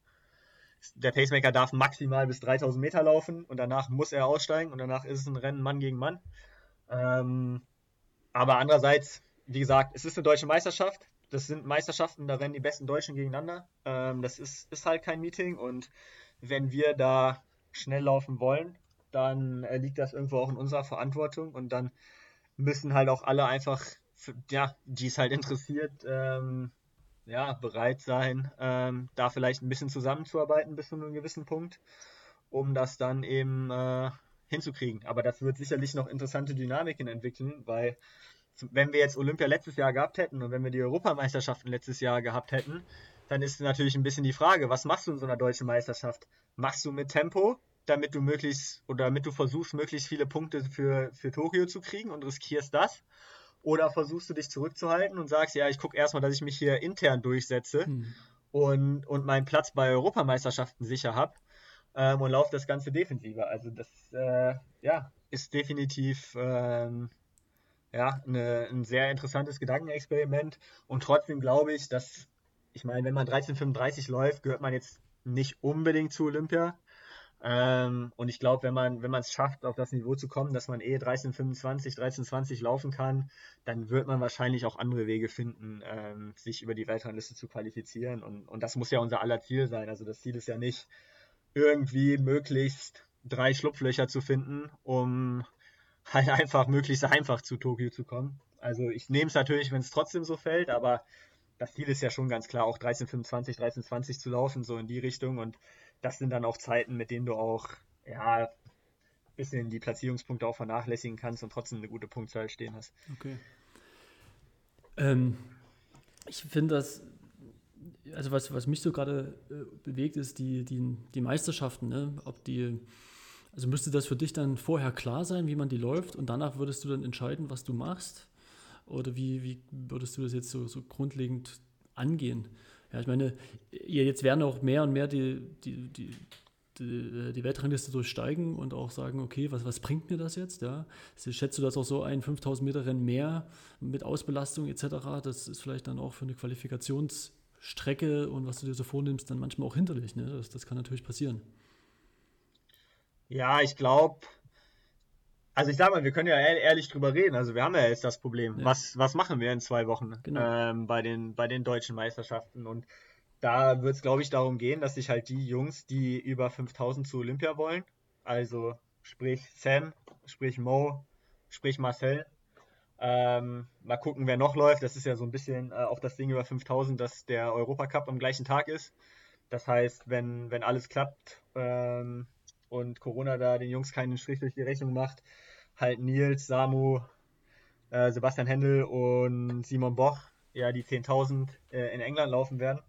der Pacemaker darf maximal bis 3000 Meter laufen und danach muss er aussteigen und danach ist es ein Rennen Mann gegen Mann. Ähm, aber andererseits, wie gesagt, es ist eine deutsche Meisterschaft. Das sind Meisterschaften, da rennen die besten Deutschen gegeneinander. Ähm, das ist, ist halt kein Meeting und wenn wir da schnell laufen wollen, dann äh, liegt das irgendwo auch in unserer Verantwortung und dann müssen halt auch alle einfach, ja, die es halt interessiert, ähm, ja, bereit sein, ähm, da vielleicht ein bisschen zusammenzuarbeiten bis zu einem gewissen Punkt, um das dann eben äh, hinzukriegen. Aber das wird sicherlich noch interessante Dynamiken entwickeln, weil wenn wir jetzt Olympia letztes Jahr gehabt hätten und wenn wir die Europameisterschaften letztes Jahr gehabt hätten, dann ist natürlich ein bisschen die Frage, was machst du in so einer deutschen Meisterschaft? Machst du mit Tempo, damit du möglichst oder damit du versuchst, möglichst viele Punkte für, für Tokio zu kriegen und riskierst das? Oder versuchst du dich zurückzuhalten und sagst, ja, ich gucke erstmal, dass ich mich hier intern durchsetze hm. und, und meinen Platz bei Europameisterschaften sicher habe ähm, und laufe das Ganze defensiver. Also das äh, ja, ist definitiv ähm, ja, eine, ein sehr interessantes Gedankenexperiment. Und trotzdem glaube ich, dass, ich meine, wenn man 1335 läuft, gehört man jetzt nicht unbedingt zu Olympia. Ähm, und ich glaube, wenn man wenn es schafft, auf das Niveau zu kommen, dass man eh 13,25, 13,20 laufen kann, dann wird man wahrscheinlich auch andere Wege finden, ähm, sich über die Weltrangliste zu qualifizieren. Und, und das muss ja unser aller Ziel sein. Also das Ziel ist ja nicht, irgendwie möglichst drei Schlupflöcher zu finden, um halt einfach möglichst einfach zu Tokio zu kommen. Also ich nehme es natürlich, wenn es trotzdem so fällt, aber das Ziel ist ja schon ganz klar, auch 13,25, 13,20 zu laufen, so in die Richtung. Und das sind dann auch Zeiten, mit denen du auch, ja, ein bisschen die Platzierungspunkte auch vernachlässigen kannst und trotzdem eine gute Punktzahl stehen hast. Okay. Ähm, ich finde das, also was, was mich so gerade äh, bewegt, ist die, die, die Meisterschaften, ne? ob die, also müsste das für dich dann vorher klar sein, wie man die läuft und danach würdest du dann entscheiden, was du machst? Oder wie, wie würdest du das jetzt so, so grundlegend angehen? Ja, ich meine, jetzt werden auch mehr und mehr die, die, die, die, die Weltrangliste durchsteigen und auch sagen, okay, was, was bringt mir das jetzt? Ja? Schätzt du das auch so ein 5000 Meter Rennen mehr mit Ausbelastung etc.? Das ist vielleicht dann auch für eine Qualifikationsstrecke und was du dir so vornimmst, dann manchmal auch hinterlich. Ne? Das, das kann natürlich passieren. Ja, ich glaube, also ich sag mal, wir können ja ehrlich drüber reden. Also wir haben ja jetzt das Problem. Ja. Was, was machen wir in zwei Wochen genau. ähm, bei, den, bei den deutschen Meisterschaften? Und da wird es, glaube ich, darum gehen, dass sich halt die Jungs, die über 5000 zu Olympia wollen, also sprich Sam, sprich Mo, sprich Marcel, ähm, mal gucken, wer noch läuft. Das ist ja so ein bisschen äh, auch das Ding über 5000, dass der Europacup am gleichen Tag ist. Das heißt, wenn, wenn alles klappt, ähm, und Corona da den Jungs keinen Strich durch die Rechnung macht, halt Nils, Samu, äh, Sebastian Händel und Simon Boch ja die 10.000 äh, in England laufen werden.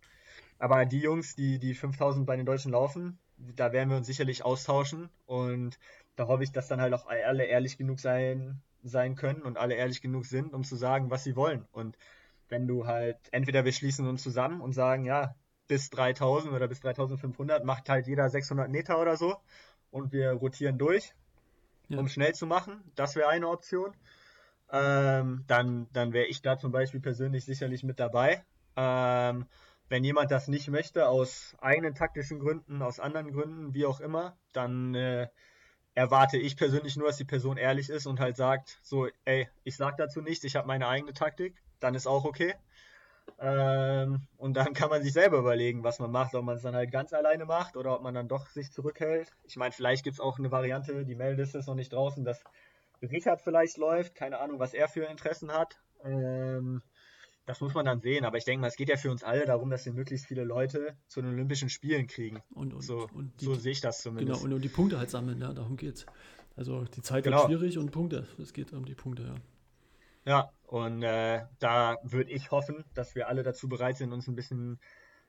Aber die Jungs, die die 5.000 bei den Deutschen laufen, da werden wir uns sicherlich austauschen und da hoffe ich, dass dann halt auch alle ehrlich genug sein, sein können und alle ehrlich genug sind, um zu sagen, was sie wollen. Und wenn du halt, entweder wir schließen uns zusammen und sagen, ja, bis 3000 oder bis 3500 macht halt jeder 600 Meter oder so und wir rotieren durch, ja. um schnell zu machen. Das wäre eine Option. Ähm, dann dann wäre ich da zum Beispiel persönlich sicherlich mit dabei. Ähm, wenn jemand das nicht möchte, aus eigenen taktischen Gründen, aus anderen Gründen, wie auch immer, dann äh, erwarte ich persönlich nur, dass die Person ehrlich ist und halt sagt, so, ey, ich sag dazu nichts, ich habe meine eigene Taktik, dann ist auch okay. Ähm, und dann kann man sich selber überlegen, was man macht, ob man es dann halt ganz alleine macht oder ob man dann doch sich zurückhält. Ich meine, vielleicht gibt es auch eine Variante, die Meldeliste ist noch nicht draußen, dass Richard vielleicht läuft. Keine Ahnung, was er für Interessen hat. Ähm, das muss man dann sehen. Aber ich denke mal, es geht ja für uns alle darum, dass wir möglichst viele Leute zu den Olympischen Spielen kriegen. Und, und, so, und die, so sehe ich das zumindest. Genau, und, und die Punkte halt sammeln, ja, darum geht's. Also die Zeit genau. wird schwierig und Punkte. Es geht um die Punkte, ja. Ja, und äh, da würde ich hoffen, dass wir alle dazu bereit sind, uns ein bisschen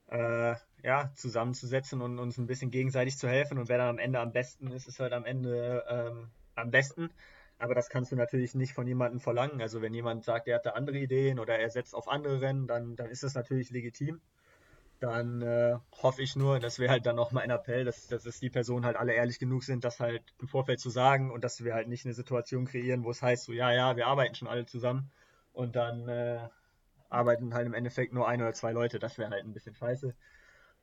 äh, ja, zusammenzusetzen und uns ein bisschen gegenseitig zu helfen. Und wer dann am Ende am besten ist, ist halt am Ende ähm, am besten. Aber das kannst du natürlich nicht von jemandem verlangen. Also wenn jemand sagt, er hat da andere Ideen oder er setzt auf andere Rennen, dann, dann ist das natürlich legitim dann äh, hoffe ich nur, das wäre halt dann noch mein Appell, dass, dass es die Personen halt alle ehrlich genug sind, das halt im Vorfeld zu sagen und dass wir halt nicht eine Situation kreieren, wo es heißt, so ja, ja, wir arbeiten schon alle zusammen und dann äh, arbeiten halt im Endeffekt nur ein oder zwei Leute. Das wäre halt ein bisschen scheiße.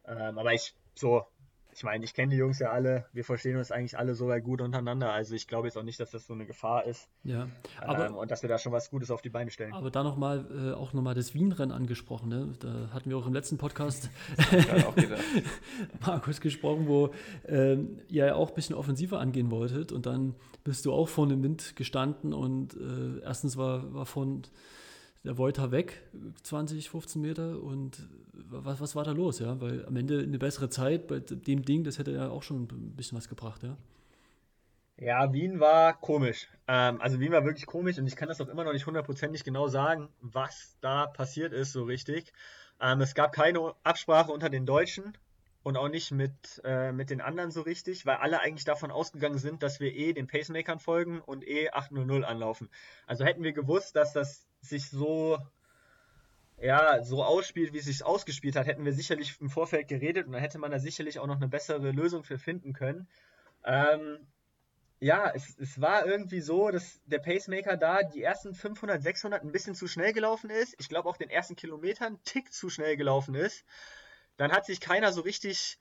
Ähm, aber ich, so, ich meine, ich kenne die Jungs ja alle, wir verstehen uns eigentlich alle so gut untereinander. Also ich glaube jetzt auch nicht, dass das so eine Gefahr ist. Ja, aber ähm, und dass wir da schon was Gutes auf die Beine stellen. Aber da nochmal äh, auch nochmal das Wien-Rennen angesprochen. Ne? Da hatten wir auch im letzten Podcast [LAUGHS] [LAUGHS] Markus gesprochen, wo äh, ihr ja auch ein bisschen offensiver angehen wolltet und dann bist du auch vor dem Wind gestanden und äh, erstens war, war von der Volta weg, 20, 15 Meter und was, was war da los, ja? Weil am Ende eine bessere Zeit bei dem Ding, das hätte ja auch schon ein bisschen was gebracht, ja. Ja, Wien war komisch. Ähm, also Wien war wirklich komisch und ich kann das auch immer noch nicht hundertprozentig genau sagen, was da passiert ist so richtig. Ähm, es gab keine Absprache unter den Deutschen und auch nicht mit, äh, mit den anderen so richtig, weil alle eigentlich davon ausgegangen sind, dass wir eh den Pacemakern folgen und eh 800 anlaufen. Also hätten wir gewusst, dass das sich so ja, so ausspielt, wie es sich ausgespielt hat, hätten wir sicherlich im Vorfeld geredet und dann hätte man da sicherlich auch noch eine bessere Lösung für finden können. Ähm, ja, es, es war irgendwie so, dass der Pacemaker da die ersten 500, 600 ein bisschen zu schnell gelaufen ist. Ich glaube auch den ersten Kilometern einen Tick zu schnell gelaufen ist. Dann hat sich keiner so richtig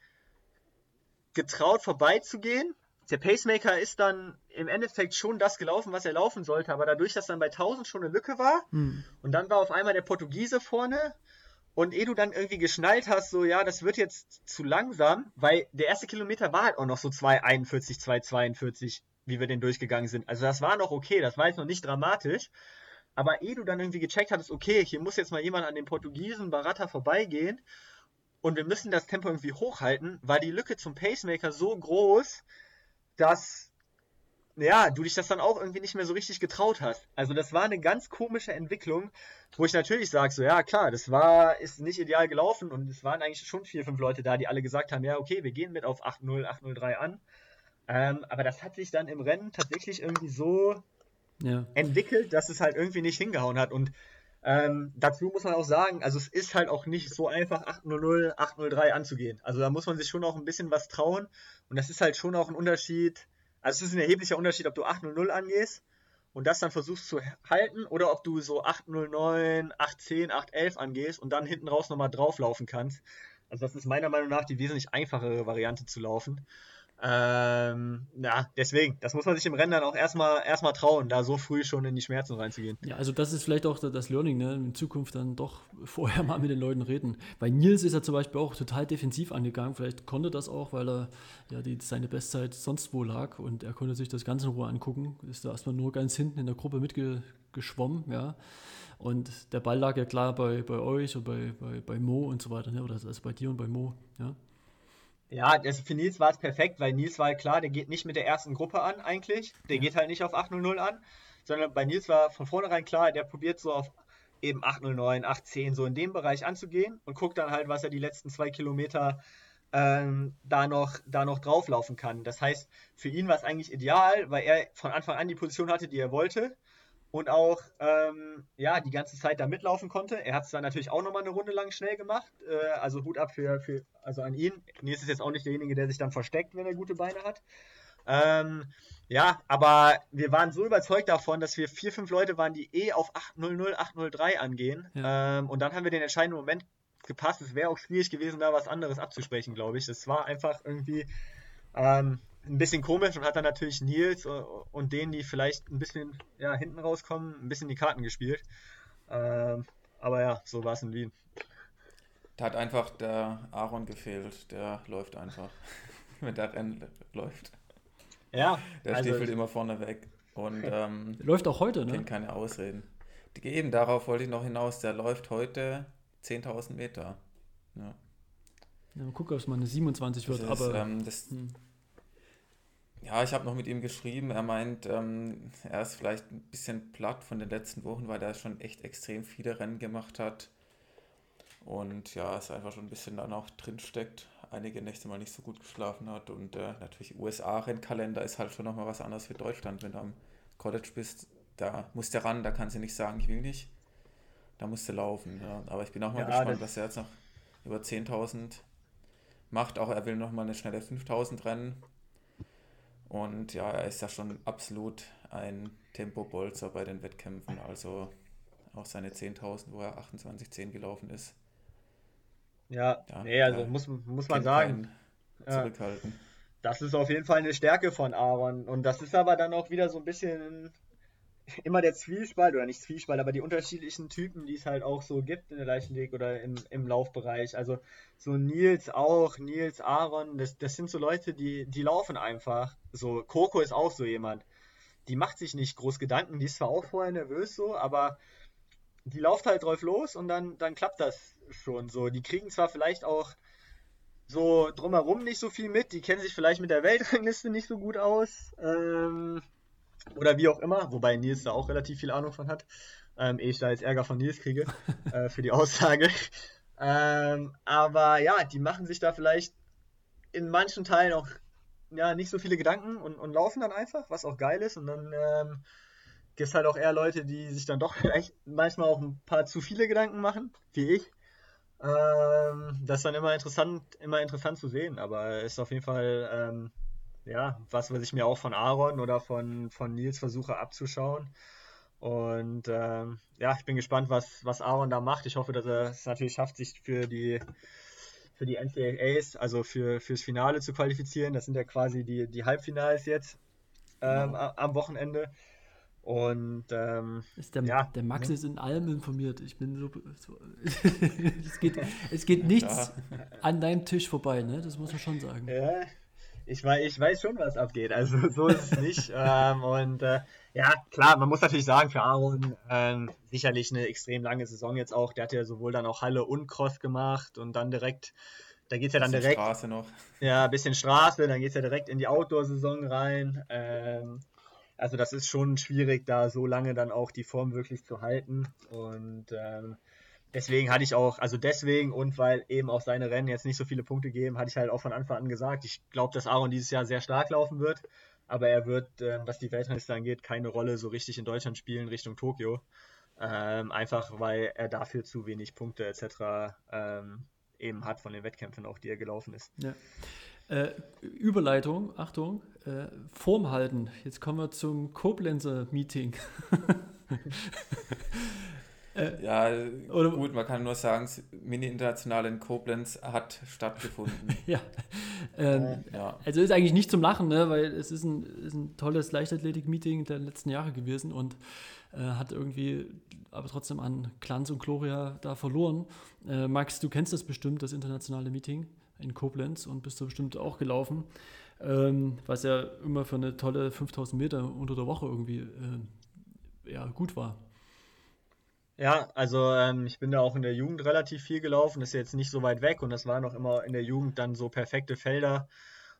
getraut vorbeizugehen. Der Pacemaker ist dann im Endeffekt schon das gelaufen, was er laufen sollte, aber dadurch, dass dann bei 1000 schon eine Lücke war hm. und dann war auf einmal der Portugiese vorne und eh du dann irgendwie geschnallt hast, so ja, das wird jetzt zu langsam, weil der erste Kilometer war halt auch noch so 2,41, 2,42, wie wir den durchgegangen sind. Also das war noch okay, das war jetzt noch nicht dramatisch. Aber eh du dann irgendwie gecheckt hattest, okay, hier muss jetzt mal jemand an dem Portugiesen Baratta vorbeigehen und wir müssen das Tempo irgendwie hochhalten, war die Lücke zum Pacemaker so groß, dass ja, du dich das dann auch irgendwie nicht mehr so richtig getraut hast. Also das war eine ganz komische Entwicklung, wo ich natürlich sage, so ja klar, das war, ist nicht ideal gelaufen und es waren eigentlich schon vier, fünf Leute da, die alle gesagt haben, ja okay, wir gehen mit auf 8-0, 8-0-3 an. Ähm, aber das hat sich dann im Rennen tatsächlich irgendwie so ja. entwickelt, dass es halt irgendwie nicht hingehauen hat. Und ähm, dazu muss man auch sagen, also es ist halt auch nicht so einfach 800, 803 anzugehen. Also da muss man sich schon auch ein bisschen was trauen. Und das ist halt schon auch ein Unterschied. Also es ist ein erheblicher Unterschied, ob du 800 angehst und das dann versuchst zu halten oder ob du so 809, 810, 811 angehst und dann hinten raus nochmal drauflaufen kannst. Also das ist meiner Meinung nach die wesentlich einfachere Variante zu laufen. Ähm, ja, deswegen, das muss man sich im Rennen dann auch erstmal erstmal trauen, da so früh schon in die Schmerzen reinzugehen. Ja, also das ist vielleicht auch das Learning, ne? in Zukunft dann doch [LAUGHS] vorher mal mit den Leuten reden. Bei Nils ist er zum Beispiel auch total defensiv angegangen, vielleicht konnte das auch, weil er ja die, seine Bestzeit sonst wo lag und er konnte sich das Ganze in Ruhe angucken, ist da erstmal nur ganz hinten in der Gruppe mitgeschwommen, ja. Und der Ball lag ja klar bei, bei euch und bei, bei, bei Mo und so weiter, ne? oder also bei dir und bei Mo, ja. Ja, das, für Nils war es perfekt, weil Nils war halt klar, der geht nicht mit der ersten Gruppe an eigentlich. Der ja. geht halt nicht auf 8.00 an, sondern bei Nils war von vornherein klar, der probiert so auf eben 8.09, 8.10 so in dem Bereich anzugehen und guckt dann halt, was er die letzten zwei Kilometer ähm, da, noch, da noch drauflaufen kann. Das heißt, für ihn war es eigentlich ideal, weil er von Anfang an die Position hatte, die er wollte und auch ähm, ja, die ganze Zeit da mitlaufen konnte. Er hat es dann natürlich auch nochmal eine Runde lang schnell gemacht. Äh, also Hut ab für, für, also an ihn. Nils ist jetzt auch nicht derjenige, der sich dann versteckt, wenn er gute Beine hat. Ähm, ja, aber wir waren so überzeugt davon, dass wir vier, fünf Leute waren, die eh auf 800, 803 angehen. Ja. Ähm, und dann haben wir den entscheidenden Moment gepasst. Es wäre auch schwierig gewesen, da was anderes abzusprechen, glaube ich. Das war einfach irgendwie ähm, ein bisschen komisch und hat dann natürlich Nils und denen, die vielleicht ein bisschen ja, hinten rauskommen, ein bisschen die Karten gespielt. Ähm, aber ja, so war es in Wien. Da hat einfach der Aaron gefehlt. Der läuft einfach, [LAUGHS] wenn der Rennen läuft. Ja. Der also stiefelt immer vorne weg. Und [LAUGHS] ähm, läuft auch heute, ne? Kennt keine Ausreden. Die, eben darauf wollte ich noch hinaus. Der läuft heute 10.000 Meter. Ja. Ja, mal gucken, ob es mal eine 27 wird. Das ist, aber ähm, das, hm. Ja, ich habe noch mit ihm geschrieben. Er meint, ähm, er ist vielleicht ein bisschen platt von den letzten Wochen, weil er schon echt extrem viele Rennen gemacht hat. Und ja, es einfach schon ein bisschen dann auch drinsteckt. Einige Nächte mal nicht so gut geschlafen hat. Und äh, natürlich USA-Rennkalender ist halt schon nochmal was anderes für Deutschland. Wenn du am College bist, da musst du ran, da kannst du nicht sagen, ich will nicht. Da musst du laufen. Ja. Aber ich bin auch mal ja, gespannt, was er jetzt noch über 10.000 macht. Auch er will nochmal eine schnelle 5.000 rennen. Und ja, er ist ja schon absolut ein Tempo-Bolzer bei den Wettkämpfen. Also auch seine 10.000, wo er 28,10 gelaufen ist. Ja, ja nee, also muss, muss man sagen. Zurückhalten. Das ist auf jeden Fall eine Stärke von Aaron. Und das ist aber dann auch wieder so ein bisschen [LAUGHS] immer der Zwiespalt, oder nicht Zwiespalt, aber die unterschiedlichen Typen, die es halt auch so gibt in der Leichenleg oder im, im Laufbereich. Also so Nils auch, Nils, Aaron, das, das sind so Leute, die, die laufen einfach. So, Coco ist auch so jemand. Die macht sich nicht groß Gedanken, die ist zwar auch vorher nervös so, aber die lauft halt drauf los und dann, dann klappt das schon so. Die kriegen zwar vielleicht auch so drumherum nicht so viel mit, die kennen sich vielleicht mit der Weltrangliste nicht so gut aus. Ähm, oder wie auch immer, wobei Nils da auch relativ viel Ahnung von hat. Ähm, ehe ich da jetzt Ärger von Nils kriege [LAUGHS] äh, für die Aussage. Ähm, aber ja, die machen sich da vielleicht in manchen Teilen auch ja, nicht so viele Gedanken und, und laufen dann einfach, was auch geil ist. Und dann ähm, gibt es halt auch eher Leute, die sich dann doch [LAUGHS] vielleicht manchmal auch ein paar zu viele Gedanken machen, wie ich. Ähm, das ist dann immer interessant, immer interessant zu sehen, aber ist auf jeden Fall ähm, ja, was, was ich mir auch von Aaron oder von, von Nils versuche abzuschauen. Und ähm, ja, ich bin gespannt, was, was Aaron da macht. Ich hoffe, dass er es natürlich schafft, sich für die für die NCAAs, also für, fürs Finale zu qualifizieren. Das sind ja quasi die, die Halbfinals jetzt ähm, genau. am Wochenende. Und ähm, ist der, ja, der Max ne? ist in allem informiert. Ich bin so. so [LAUGHS] es, geht, es geht nichts ja. an deinem Tisch vorbei, ne? Das muss man schon sagen. Ja, ich weiß, ich weiß schon, was abgeht. Also [LAUGHS] so ist es nicht. ähm, und äh, ja, klar, man muss natürlich sagen, für Aaron ähm, sicherlich eine extrem lange Saison jetzt auch. Der hat ja sowohl dann auch Halle und Cross gemacht und dann direkt, da geht es ja dann direkt. Straße noch. Ja, ein bisschen Straße, dann geht es ja direkt in die Outdoor-Saison rein. Ähm, also das ist schon schwierig, da so lange dann auch die Form wirklich zu halten. Und ähm, deswegen hatte ich auch, also deswegen und weil eben auch seine Rennen jetzt nicht so viele Punkte geben, hatte ich halt auch von Anfang an gesagt, ich glaube, dass Aaron dieses Jahr sehr stark laufen wird, aber er wird, äh, was die Weltrangliste angeht, keine Rolle so richtig in Deutschland spielen Richtung Tokio. Ähm, einfach weil er dafür zu wenig Punkte etc. Ähm, eben hat von den Wettkämpfen auch, die er gelaufen ist. Ja. Äh, Überleitung, Achtung, äh, Form halten. Jetzt kommen wir zum Koblenzer Meeting. [LAUGHS] Äh, ja, oder, gut, man kann nur sagen, Mini-International in Koblenz hat stattgefunden. [LAUGHS] ja. Ähm, ja. Also ist eigentlich nicht zum Lachen, ne? weil es ist ein, ist ein tolles Leichtathletik-Meeting der letzten Jahre gewesen und äh, hat irgendwie aber trotzdem an Glanz und Gloria da verloren. Äh, Max, du kennst das bestimmt, das internationale Meeting in Koblenz und bist du bestimmt auch gelaufen, ähm, was ja immer für eine tolle 5000 Meter unter der Woche irgendwie äh, ja, gut war. Ja, also ähm, ich bin da auch in der Jugend relativ viel gelaufen, ist jetzt nicht so weit weg und das waren auch immer in der Jugend dann so perfekte Felder,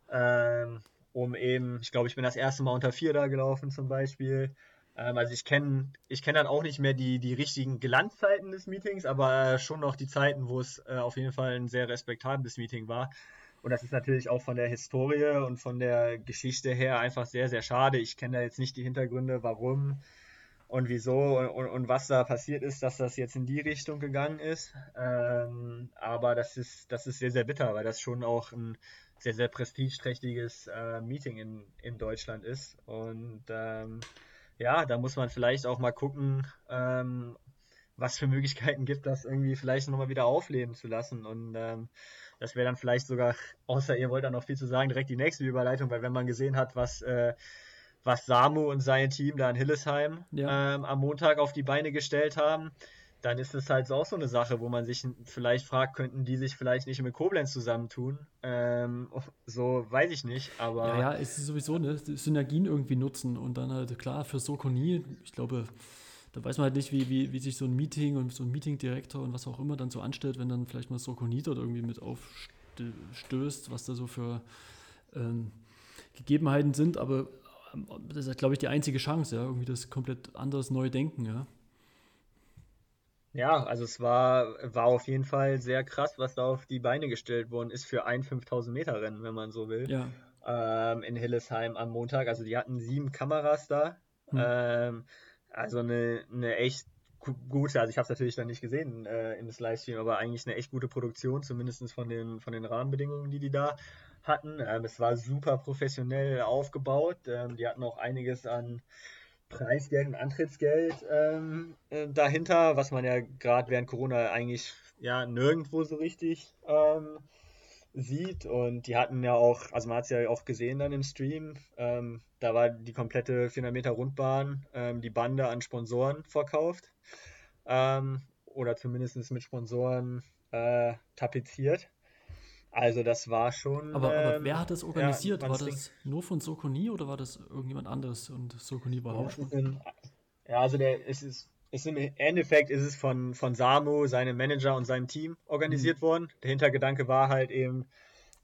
ähm, um eben, ich glaube, ich bin das erste Mal unter vier da gelaufen zum Beispiel. Ähm, also ich kenne ich kenn dann auch nicht mehr die, die richtigen Glanzzeiten des Meetings, aber schon noch die Zeiten, wo es äh, auf jeden Fall ein sehr respektables Meeting war. Und das ist natürlich auch von der Historie und von der Geschichte her einfach sehr, sehr schade. Ich kenne da jetzt nicht die Hintergründe, warum und wieso und, und, und, was da passiert ist, dass das jetzt in die Richtung gegangen ist. Ähm, aber das ist, das ist sehr, sehr bitter, weil das schon auch ein sehr, sehr prestigeträchtiges äh, Meeting in, in Deutschland ist. Und ähm, ja, da muss man vielleicht auch mal gucken, ähm, was für Möglichkeiten gibt, das irgendwie vielleicht nochmal wieder aufleben zu lassen. Und ähm, das wäre dann vielleicht sogar, außer ihr wollt da noch viel zu sagen, direkt die nächste Überleitung, weil wenn man gesehen hat, was äh, was Samu und sein Team da in Hillesheim ja. ähm, am Montag auf die Beine gestellt haben, dann ist es halt auch so eine Sache, wo man sich vielleicht fragt, könnten die sich vielleicht nicht mit Koblenz zusammentun? Ähm, [LAUGHS] so weiß ich nicht, aber. Ja, ja, es ist sowieso ne, Synergien irgendwie nutzen und dann halt klar für Sokoni, ich glaube, da weiß man halt nicht, wie, wie, wie sich so ein Meeting und so ein Meetingdirektor und was auch immer dann so anstellt, wenn dann vielleicht mal Sokoni dort irgendwie mit aufstößt, was da so für ähm, Gegebenheiten sind, aber das ist, glaube ich, die einzige Chance, ja, irgendwie das komplett anders neu denken, ja. Ja, also es war, war auf jeden Fall sehr krass, was da auf die Beine gestellt worden ist für ein 5000 Meter Rennen, wenn man so will. Ja. Ähm, in Hillesheim am Montag. Also die hatten sieben Kameras da. Hm. Ähm, also eine, eine echt gute, also ich habe es natürlich dann nicht gesehen äh, das Livestream, aber eigentlich eine echt gute Produktion, zumindest von den, von den Rahmenbedingungen, die die da hatten. Ähm, es war super professionell aufgebaut. Ähm, die hatten auch einiges an Preisgeld und Antrittsgeld ähm, äh, dahinter, was man ja gerade während Corona eigentlich ja nirgendwo so richtig ähm, sieht. Und die hatten ja auch, also man hat es ja auch gesehen dann im Stream, ähm, da war die komplette 400 Meter Rundbahn, ähm, die Bande an Sponsoren verkauft. oder zumindest mit Sponsoren äh, tapeziert. Also das war schon. Aber, aber ähm, wer hat das organisiert? Ja, war das nur von Sokoni oder war das irgendjemand anderes und Sokoni war auch schon? Ja, also der, es ist, ist im Endeffekt ist es von, von Samu, seinem Manager und seinem Team organisiert mhm. worden. Der Hintergedanke war halt eben,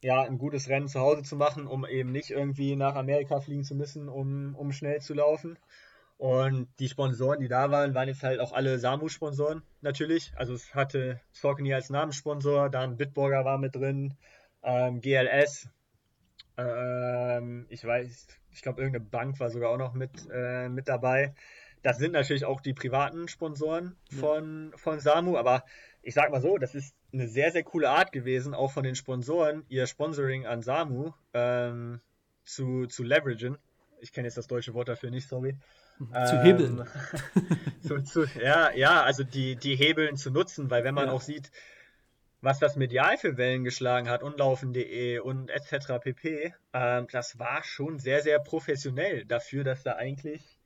ja, ein gutes Rennen zu Hause zu machen, um eben nicht irgendwie nach Amerika fliegen zu müssen, um, um schnell zu laufen. Und die Sponsoren, die da waren, waren jetzt halt auch alle Samu-Sponsoren natürlich. Also es hatte Saucony als Namenssponsor, dann Bitburger war mit drin, ähm, GLS, ähm, ich weiß, ich glaube irgendeine Bank war sogar auch noch mit, äh, mit dabei. Das sind natürlich auch die privaten Sponsoren von, ja. von Samu, aber ich sag mal so, das ist eine sehr, sehr coole Art gewesen, auch von den Sponsoren, ihr Sponsoring an Samu ähm, zu, zu leveragen. Ich kenne jetzt das deutsche Wort dafür nicht, sorry. Zu hebeln. Ähm, [LAUGHS] zu, zu, ja, ja, also die, die Hebeln zu nutzen, weil wenn man ja. auch sieht, was das medial für Wellen geschlagen hat und laufen.de und etc. pp, ähm, das war schon sehr, sehr professionell dafür, dass da eigentlich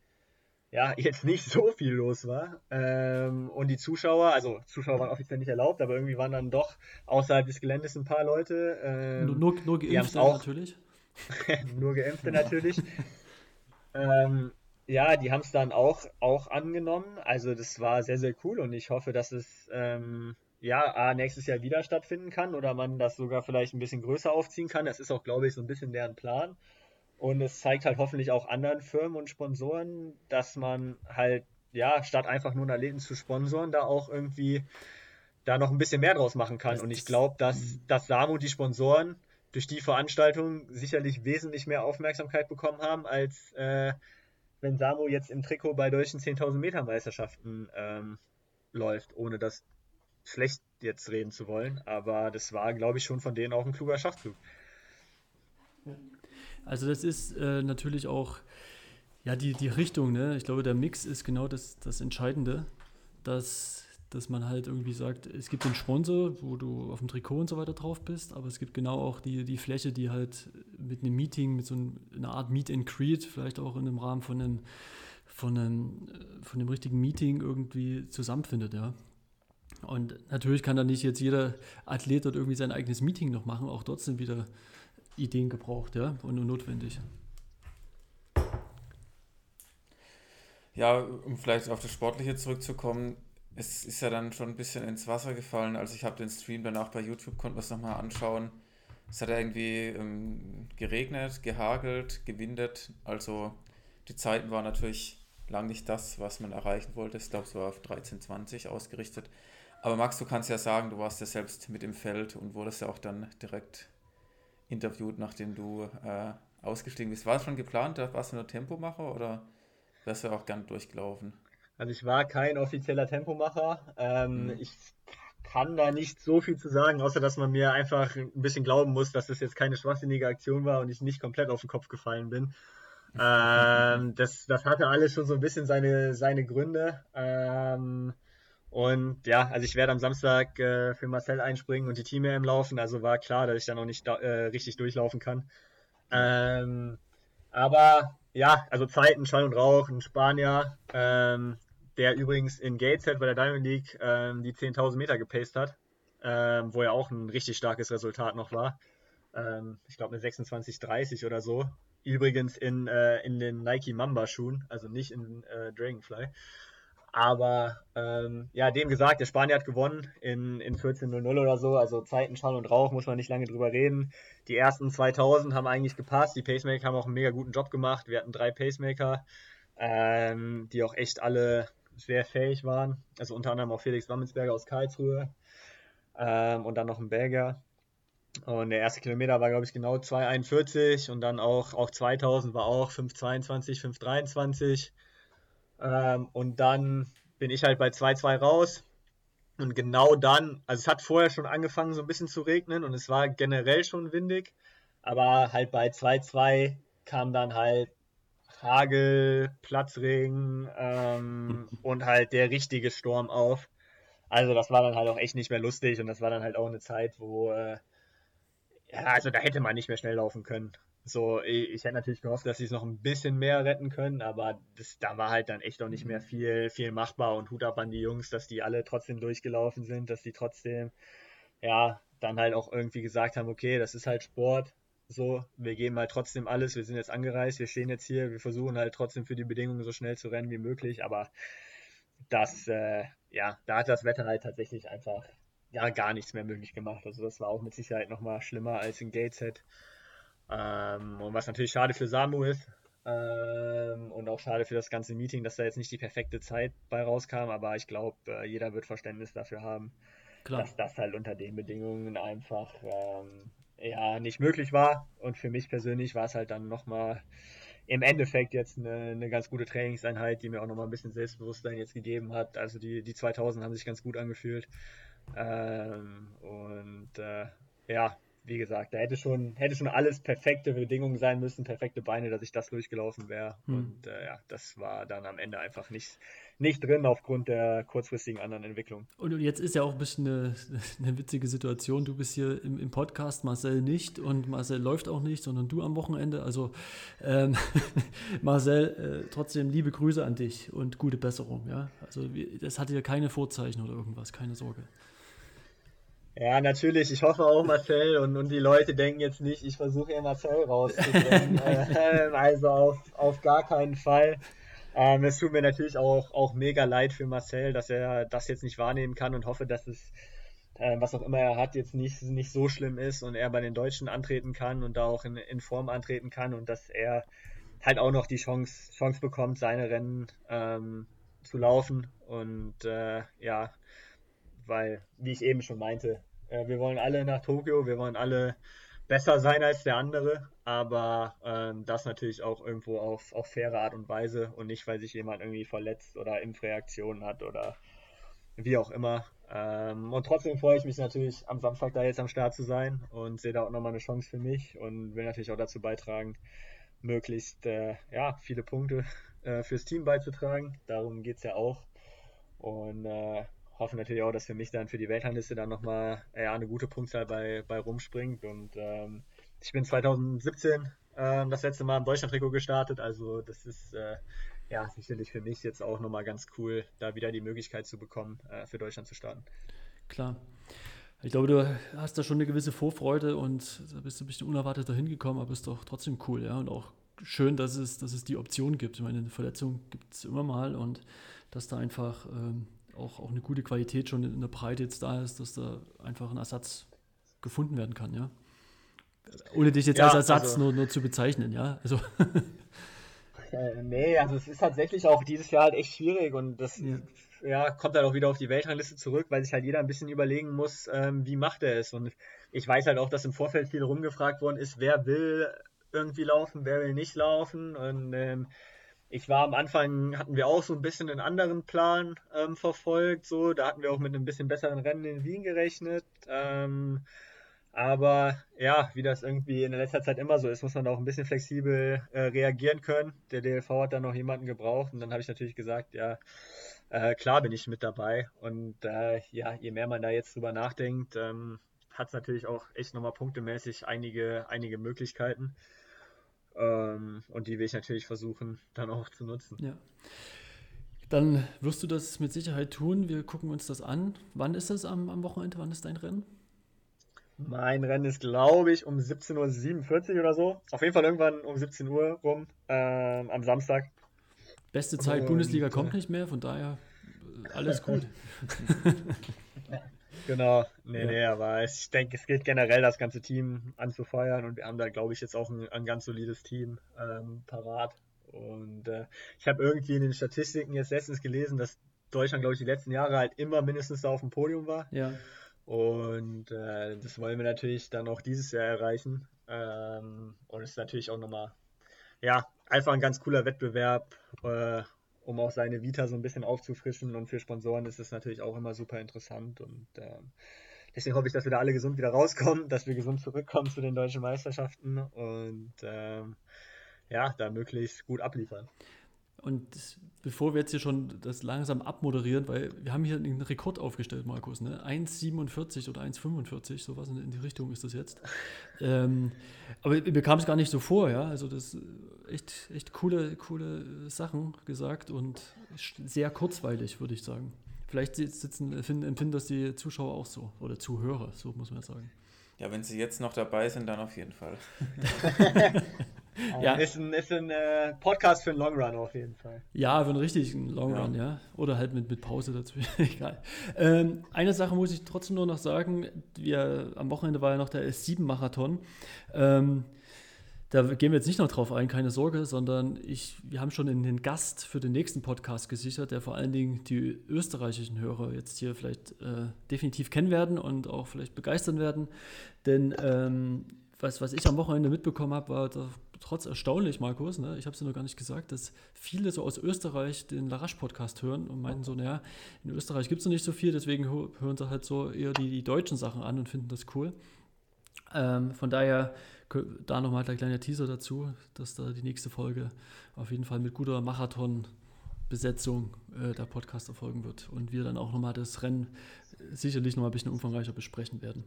ja [LAUGHS] jetzt nicht so viel los war. Ähm, und die Zuschauer, also Zuschauer waren offiziell nicht erlaubt, aber irgendwie waren dann doch außerhalb des Geländes ein paar Leute. Ähm, nur, nur, nur Geimpfte auch, natürlich. [LAUGHS] nur Geimpfte natürlich. Ähm, ja, die haben es dann auch, auch angenommen. Also das war sehr, sehr cool und ich hoffe, dass es ähm, ja, A, nächstes Jahr wieder stattfinden kann oder man das sogar vielleicht ein bisschen größer aufziehen kann. Das ist auch, glaube ich, so ein bisschen deren Plan. Und es zeigt halt hoffentlich auch anderen Firmen und Sponsoren, dass man halt, ja, statt einfach nur Athleten zu sponsoren, da auch irgendwie da noch ein bisschen mehr draus machen kann. Und ich glaube, dass, mhm. dass Samu die Sponsoren durch die Veranstaltung sicherlich wesentlich mehr Aufmerksamkeit bekommen haben, als äh, wenn Samu jetzt im Trikot bei deutschen 10.000 Meter Meisterschaften ähm, läuft, ohne das schlecht jetzt reden zu wollen, aber das war, glaube ich, schon von denen auch ein kluger Schachzug. Also das ist äh, natürlich auch ja die, die Richtung, ne? Ich glaube, der Mix ist genau das, das Entscheidende, dass, dass man halt irgendwie sagt, es gibt den Sponsor, wo du auf dem Trikot und so weiter drauf bist, aber es gibt genau auch die, die Fläche, die halt mit einem Meeting, mit so einer Art Meet and Creed, vielleicht auch in einem Rahmen von einem, von einem, äh, von einem richtigen Meeting irgendwie zusammenfindet, ja. Und natürlich kann da nicht jetzt jeder Athlet dort irgendwie sein eigenes Meeting noch machen. Auch dort sind wieder Ideen gebraucht, ja, und nur notwendig. Ja, um vielleicht auf das Sportliche zurückzukommen, es ist ja dann schon ein bisschen ins Wasser gefallen. Also ich habe den Stream danach bei YouTube, konnte man es nochmal anschauen. Es hat irgendwie ähm, geregnet, gehagelt, gewindet. Also die Zeiten waren natürlich lang nicht das, was man erreichen wollte. Ich glaube, es war auf 13,20 ausgerichtet. Aber Max, du kannst ja sagen, du warst ja selbst mit im Feld und wurdest ja auch dann direkt interviewt, nachdem du äh, ausgestiegen bist. War es schon geplant, warst du nur Tempomacher oder wärst du auch gern durchgelaufen? Also ich war kein offizieller Tempomacher. Ähm, mhm. Ich kann da nicht so viel zu sagen, außer dass man mir einfach ein bisschen glauben muss, dass das jetzt keine schwachsinnige Aktion war und ich nicht komplett auf den Kopf gefallen bin. ähm, [LAUGHS] das, das hatte alles schon so ein bisschen seine, seine Gründe. Ähm, und ja, also ich werde am Samstag äh, für Marcel einspringen und die Team im Laufen, also war klar, dass ich da noch nicht äh, richtig durchlaufen kann. Ähm, aber ja, also Zeiten, Schall und Rauch, ein Spanier, ähm, der übrigens in Gateshead bei der Diamond League ähm, die 10.000 Meter gepaced hat, ähm, wo ja auch ein richtig starkes Resultat noch war. Ähm, ich glaube eine 26,30 oder so. Übrigens in, äh, in den Nike Mamba Schuhen, also nicht in äh, Dragonfly. Aber ähm, ja, dem gesagt, der Spanier hat gewonnen in, in 14.00 oder so. Also Zeiten, Schall und Rauch, muss man nicht lange drüber reden. Die ersten 2000 haben eigentlich gepasst. Die Pacemaker haben auch einen mega guten Job gemacht. Wir hatten drei Pacemaker, ähm, die auch echt alle sehr fähig waren. Also unter anderem auch Felix Wammensberger aus Karlsruhe ähm, und dann noch ein Belgier. Und der erste Kilometer war, glaube ich, genau 2,41 und dann auch, auch 2000 war auch 5,22, 5,23. Ähm, und dann bin ich halt bei 2-2 raus. Und genau dann, also es hat vorher schon angefangen so ein bisschen zu regnen und es war generell schon windig. Aber halt bei 2-2 kam dann halt Hagel, Platzregen ähm, [LAUGHS] und halt der richtige Sturm auf. Also das war dann halt auch echt nicht mehr lustig und das war dann halt auch eine Zeit, wo äh, ja, also da hätte man nicht mehr schnell laufen können. So, ich hätte natürlich gehofft, dass sie es noch ein bisschen mehr retten können, aber das, da war halt dann echt auch nicht mehr viel, viel machbar und Hut ab an die Jungs, dass die alle trotzdem durchgelaufen sind, dass die trotzdem, ja, dann halt auch irgendwie gesagt haben, okay, das ist halt Sport, so, wir geben halt trotzdem alles, wir sind jetzt angereist, wir stehen jetzt hier, wir versuchen halt trotzdem für die Bedingungen so schnell zu rennen wie möglich, aber das, äh, ja, da hat das Wetter halt tatsächlich einfach, ja, gar nichts mehr möglich gemacht. Also das war auch mit Sicherheit nochmal schlimmer als in Gateshead. Ähm, und was natürlich schade für Samu ist ähm, und auch schade für das ganze Meeting, dass da jetzt nicht die perfekte Zeit bei rauskam, aber ich glaube, äh, jeder wird Verständnis dafür haben, Klar. dass das halt unter den Bedingungen einfach ähm, ja nicht möglich war. Und für mich persönlich war es halt dann nochmal im Endeffekt jetzt eine, eine, ganz gute Trainingseinheit, die mir auch nochmal ein bisschen Selbstbewusstsein jetzt gegeben hat. Also die, die 2000 haben sich ganz gut angefühlt. Ähm, und äh, ja, wie gesagt, da hätte schon, hätte schon alles perfekte Bedingungen sein müssen, perfekte Beine, dass ich das durchgelaufen wäre. Hm. Und äh, ja, das war dann am Ende einfach nicht, nicht drin aufgrund der kurzfristigen anderen Entwicklung. Und jetzt ist ja auch ein bisschen eine, [LAUGHS] eine witzige Situation. Du bist hier im, im, Podcast, Marcel nicht und Marcel läuft auch nicht, sondern du am Wochenende. Also ähm, [LAUGHS] Marcel, äh, trotzdem liebe Grüße an dich und gute Besserung. Ja? Also das hatte ja keine Vorzeichen oder irgendwas, keine Sorge. Ja, natürlich. Ich hoffe auch Marcel und, und die Leute denken jetzt nicht, ich versuche hier Marcel rauszubringen. [LAUGHS] Ähm, also auf, auf gar keinen Fall. Ähm, es tut mir natürlich auch, auch mega leid für Marcel, dass er das jetzt nicht wahrnehmen kann und hoffe, dass es, äh, was auch immer er hat, jetzt nicht, nicht so schlimm ist und er bei den Deutschen antreten kann und da auch in, in Form antreten kann und dass er halt auch noch die Chance, Chance bekommt, seine Rennen ähm, zu laufen. Und äh, ja, weil, wie ich eben schon meinte, äh, wir wollen alle nach Tokio, wir wollen alle besser sein als der andere, aber ähm, das natürlich auch irgendwo auf, auf faire Art und Weise und nicht, weil sich jemand irgendwie verletzt oder Impfreaktionen hat oder wie auch immer. Ähm, und trotzdem freue ich mich natürlich, am Samstag da jetzt am Start zu sein und sehe da auch nochmal eine Chance für mich und will natürlich auch dazu beitragen, möglichst äh, ja, viele Punkte äh, fürs Team beizutragen. Darum geht es ja auch. Und äh, hoffe natürlich auch, dass für mich dann für die Weltrangliste dann nochmal ja, eine gute Punktzahl bei, bei rumspringt. Und ähm, ich bin 2017 ähm, das letzte Mal im Deutschland-Trikot gestartet, also das ist äh, ja sicherlich für mich jetzt auch nochmal ganz cool, da wieder die Möglichkeit zu bekommen, äh, für Deutschland zu starten. Klar. Ich glaube, du hast da schon eine gewisse Vorfreude und da bist du ein bisschen unerwartet dahin gekommen, aber ist doch trotzdem cool, ja. Und auch schön, dass es, dass es die Option gibt. Ich meine, eine Verletzung gibt es immer mal und dass da einfach ähm, auch, auch eine gute Qualität schon in der Breite jetzt da ist, dass da einfach ein Ersatz gefunden werden kann, ja. Ohne dich jetzt ja, als Ersatz also, nur, nur zu bezeichnen, ja. Also. [LAUGHS] Äh, nee, also es ist tatsächlich auch dieses Jahr halt echt schwierig und das ja. ja. kommt halt auch wieder auf die Weltrangliste zurück, weil sich halt jeder ein bisschen überlegen muss, ähm, wie macht er es. Und ich weiß halt auch, dass im Vorfeld viel rumgefragt worden ist, wer will irgendwie laufen, wer will nicht laufen. Und ähm, ich war am Anfang, hatten wir auch so ein bisschen einen anderen Plan ähm, verfolgt. So, da hatten wir auch mit einem bisschen besseren Rennen in Wien gerechnet. Ähm, aber ja, wie das irgendwie in der letzter Zeit immer so ist, muss man auch ein bisschen flexibel äh, reagieren können. Der DLV hat dann noch jemanden gebraucht und dann habe ich natürlich gesagt, ja, äh, klar bin ich mit dabei. Und äh, ja, je mehr man da jetzt drüber nachdenkt, ähm, hat es natürlich auch echt nochmal punktemäßig einige, einige Möglichkeiten. Ähm, und die will ich natürlich versuchen, dann auch zu nutzen. Ja. Dann wirst du das mit Sicherheit tun. Wir gucken uns das an. Wann ist das am, am Wochenende? Wann ist dein Rennen? Mein Rennen ist, glaube ich, um 17.47 Uhr oder so. Auf jeden Fall irgendwann um 17 Uhr rum ähm, am Samstag. Beste Zeit, Und, Bundesliga kommt äh, nicht mehr, von daher äh, alles gut. [LAUGHS] [LAUGHS] Genau, nee, ja. nee, aber ich denke, es gilt generell, das ganze Team anzufeuern und wir haben da, glaube ich, jetzt auch ein, ein ganz solides Team ähm, parat. Und äh, ich habe irgendwie in den Statistiken jetzt letztens gelesen, dass Deutschland, glaube ich, die letzten Jahre halt immer mindestens da auf dem Podium war. Ja. Und äh, das wollen wir natürlich dann auch dieses Jahr erreichen. Ähm, und es ist natürlich auch nochmal, ja, einfach ein ganz cooler Wettbewerb. Äh, um auch seine Vita so ein bisschen aufzufrischen. Und für Sponsoren ist es natürlich auch immer super interessant. Und ähm, deswegen hoffe ich, dass wir da alle gesund wieder rauskommen, dass wir gesund zurückkommen zu den deutschen Meisterschaften und ähm, ja, da möglichst gut abliefern. Und bevor wir jetzt hier schon das langsam abmoderieren, weil wir haben hier einen Rekord aufgestellt, Markus, ne? 1,47 oder 1,45, sowas in, in, die Richtung ist das jetzt. ähm, aber mir kam es gar nicht so vor, ja. Also das echt, echt coole, coole Sachen gesagt und sehr kurzweilig, würde ich sagen. Vielleicht sitzen, empfinden das die Zuschauer auch so oder Zuhörer, so muss man sagen. Ja, wenn sie jetzt noch dabei sind, dann auf jeden Fall. [LAUGHS] ja. Ist ein, ist ein äh, Podcast für einen Long Run auf jeden Fall. Ja, für einen richtigen Long Run, ja. ja. Oder halt mit, mit Pause dazu. [LAUGHS] Egal. Ähm, eine Sache muss ich trotzdem nur noch sagen. Wir, am Wochenende war ja noch der S7-Marathon. Ähm, da gehen wir jetzt nicht noch drauf ein, keine Sorge, sondern ich, wir haben schon einen Gast für den nächsten Podcast gesichert, der vor allen Dingen die österreichischen Hörer jetzt hier vielleicht äh, definitiv kennen werden und auch vielleicht begeistern werden. Denn ähm, was, was ich am Wochenende mitbekommen habe, war trotz erstaunlich, Markus, ne, ich habe es ja noch gar nicht gesagt, dass viele so aus Österreich den Larache-Podcast hören und meinten so, naja, in Österreich gibt es noch nicht so viel, deswegen hören sie halt so eher die, die deutschen Sachen an und finden das cool. Ähm, von daher da nochmal der kleine Teaser dazu, dass da die nächste Folge auf jeden Fall mit guter Marathon-Besetzung äh, der Podcast erfolgen wird und wir dann auch nochmal das Rennen sicherlich nochmal ein bisschen umfangreicher besprechen werden.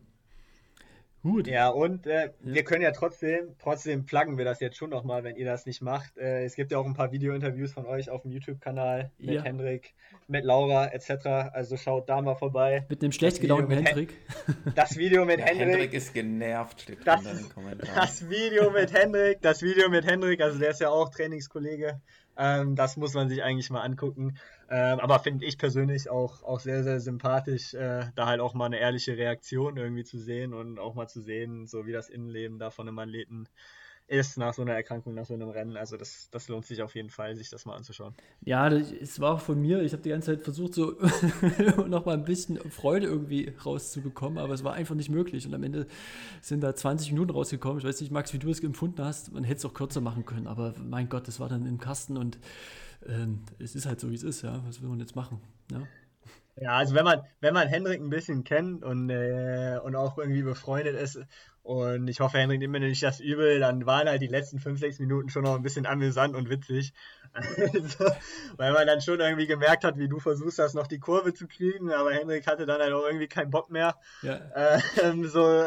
Gut. Ja, und äh, ja. wir können ja trotzdem, trotzdem pluggen wir das jetzt schon nochmal, wenn ihr das nicht macht. Äh, es gibt ja auch ein paar Video-Interviews von euch auf dem YouTube-Kanal mit ja. Hendrik, mit Laura etc. Also schaut da mal vorbei. Mit einem schlecht gelaunten Hendrik. [LAUGHS] das Video mit ja, Hendrik. Hendrik ist genervt, steht das, in den Kommentaren. [LAUGHS] Das Video mit Hendrik, das Video mit Hendrik, also der ist ja auch Trainingskollege. Ähm, das muss man sich eigentlich mal angucken. Ähm, aber finde ich persönlich auch, auch sehr, sehr sympathisch, äh, da halt auch mal eine ehrliche Reaktion irgendwie zu sehen und auch mal zu sehen, so wie das Innenleben da von einem Athleten ist nach so einer Erkrankung, nach so einem Rennen. Also das, das lohnt sich auf jeden Fall, sich das mal anzuschauen. Ja, es war auch von mir, ich habe die ganze Zeit versucht, so [LAUGHS] noch mal ein bisschen Freude irgendwie rauszubekommen, aber es war einfach nicht möglich. Und am Ende sind da 20 Minuten rausgekommen. Ich weiß nicht, Max, wie du es empfunden hast. Man hätte es auch kürzer machen können, aber mein Gott, das war dann im Kasten und ähm, es ist halt so, wie es ist, ja. Was will man jetzt machen? Ja. Ja, also wenn man, wenn man Hendrik ein bisschen kennt und, äh, und auch irgendwie befreundet ist, und ich hoffe, Hendrik nimmt mir nicht das übel, dann waren halt die letzten 5, 6 Minuten schon noch ein bisschen amüsant und witzig. Also, weil man dann schon irgendwie gemerkt hat, wie du versuchst, das noch die Kurve zu kriegen, aber Hendrik hatte dann halt auch irgendwie keinen Bock mehr. Ja. Ähm, so,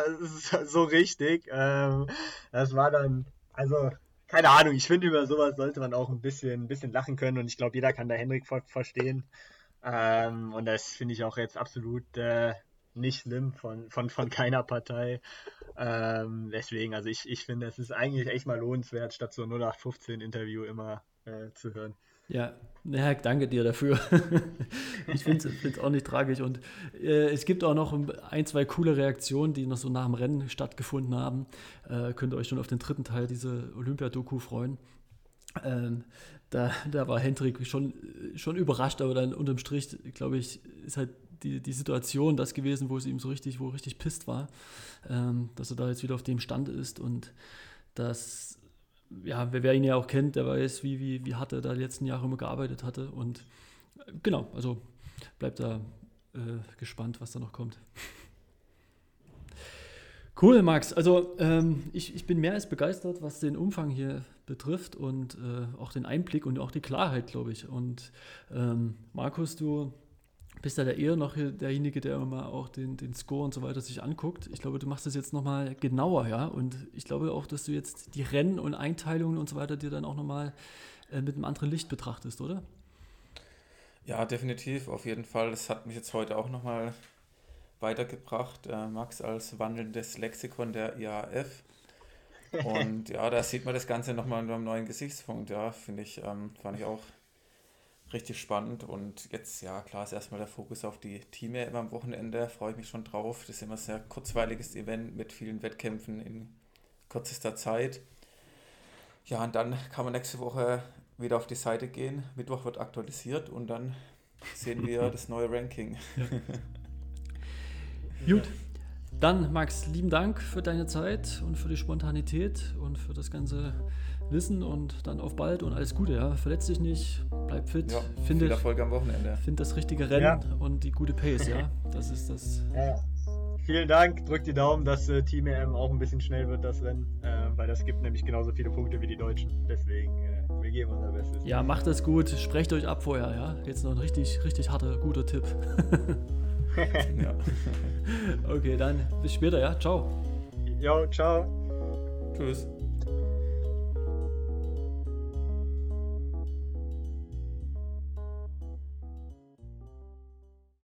so richtig. Ähm, das war dann, also keine Ahnung, ich finde, über sowas sollte man auch ein bisschen, ein bisschen lachen können und ich glaube, jeder kann da Hendrik ver verstehen. Ähm, und das finde ich auch jetzt absolut äh, nicht schlimm von, von, von keiner Partei. Ähm, deswegen, also ich, ich finde, es ist eigentlich echt mal lohnenswert, statt so 0815-Interview immer äh, zu hören. Ja, ja, danke dir dafür. [LAUGHS] ich finde es auch nicht tragisch. Und äh, es gibt auch noch ein, zwei coole Reaktionen, die noch so nach dem Rennen stattgefunden haben. Äh, könnt ihr euch schon auf den dritten Teil dieser Olympia-Doku freuen. Ähm, da, da war Hendrik schon, schon überrascht, aber dann unterm Strich, glaube ich, ist halt die, die Situation das gewesen, wo es ihm so richtig, wo richtig pisst war, ähm, dass er da jetzt wieder auf dem Stand ist und dass ja, wer, wer, ihn ja auch kennt, der weiß, wie, wie, wie hart er da die letzten Jahre immer gearbeitet hatte. Und äh, genau, also bleibt da äh, gespannt, was da noch kommt. Cool, Max. Also ähm, ich, ich bin mehr als begeistert, was den Umfang hier betrifft und äh, auch den Einblick und auch die Klarheit, glaube ich. Und ähm, Markus, du bist ja der eher noch derjenige, der immer auch den, den Score und so weiter sich anguckt. Ich glaube, du machst das jetzt nochmal genauer, ja. Und ich glaube auch, dass du jetzt die Rennen und Einteilungen und so weiter dir dann auch nochmal äh, mit einem anderen Licht betrachtest, oder? Ja, definitiv, auf jeden Fall. Das hat mich jetzt heute auch nochmal weitergebracht, äh, Max, als wandelndes Lexikon der IAF. Und ja, da sieht man das Ganze nochmal unter einem neuen Gesichtspunkt, ja, finde ich, ähm, fand ich auch richtig spannend. Und jetzt, ja, klar ist erstmal der Fokus auf die Team immer am Wochenende. Freue ich mich schon drauf. Das ist immer ein sehr kurzweiliges Event mit vielen Wettkämpfen in kürzester Zeit. Ja, und dann kann man nächste Woche wieder auf die Seite gehen. Mittwoch wird aktualisiert und dann sehen wir [LAUGHS] das neue Ranking. Ja. Gut. Dann, Max, lieben Dank für deine Zeit und für die Spontanität und für das ganze Wissen und dann auf bald und alles Gute, ja. Verletz dich nicht, bleib fit, ja, finde, viel Erfolg am Wochenende. Find das richtige Rennen ja. und die gute Pace, ja. Das ist das. Ja. Vielen Dank, drückt die Daumen, dass äh, Team EM auch ein bisschen schnell wird, das Rennen, äh, weil das gibt nämlich genauso viele Punkte wie die Deutschen. Deswegen, äh, wir geben unser Bestes. Ja, macht das gut, sprecht euch ab vorher, ja. Jetzt noch ein richtig, richtig harter, guter Tipp. [LAUGHS] [LAUGHS] ja. Okay, dann bis später, ja. Ciao. Jo, ciao. Tschüss.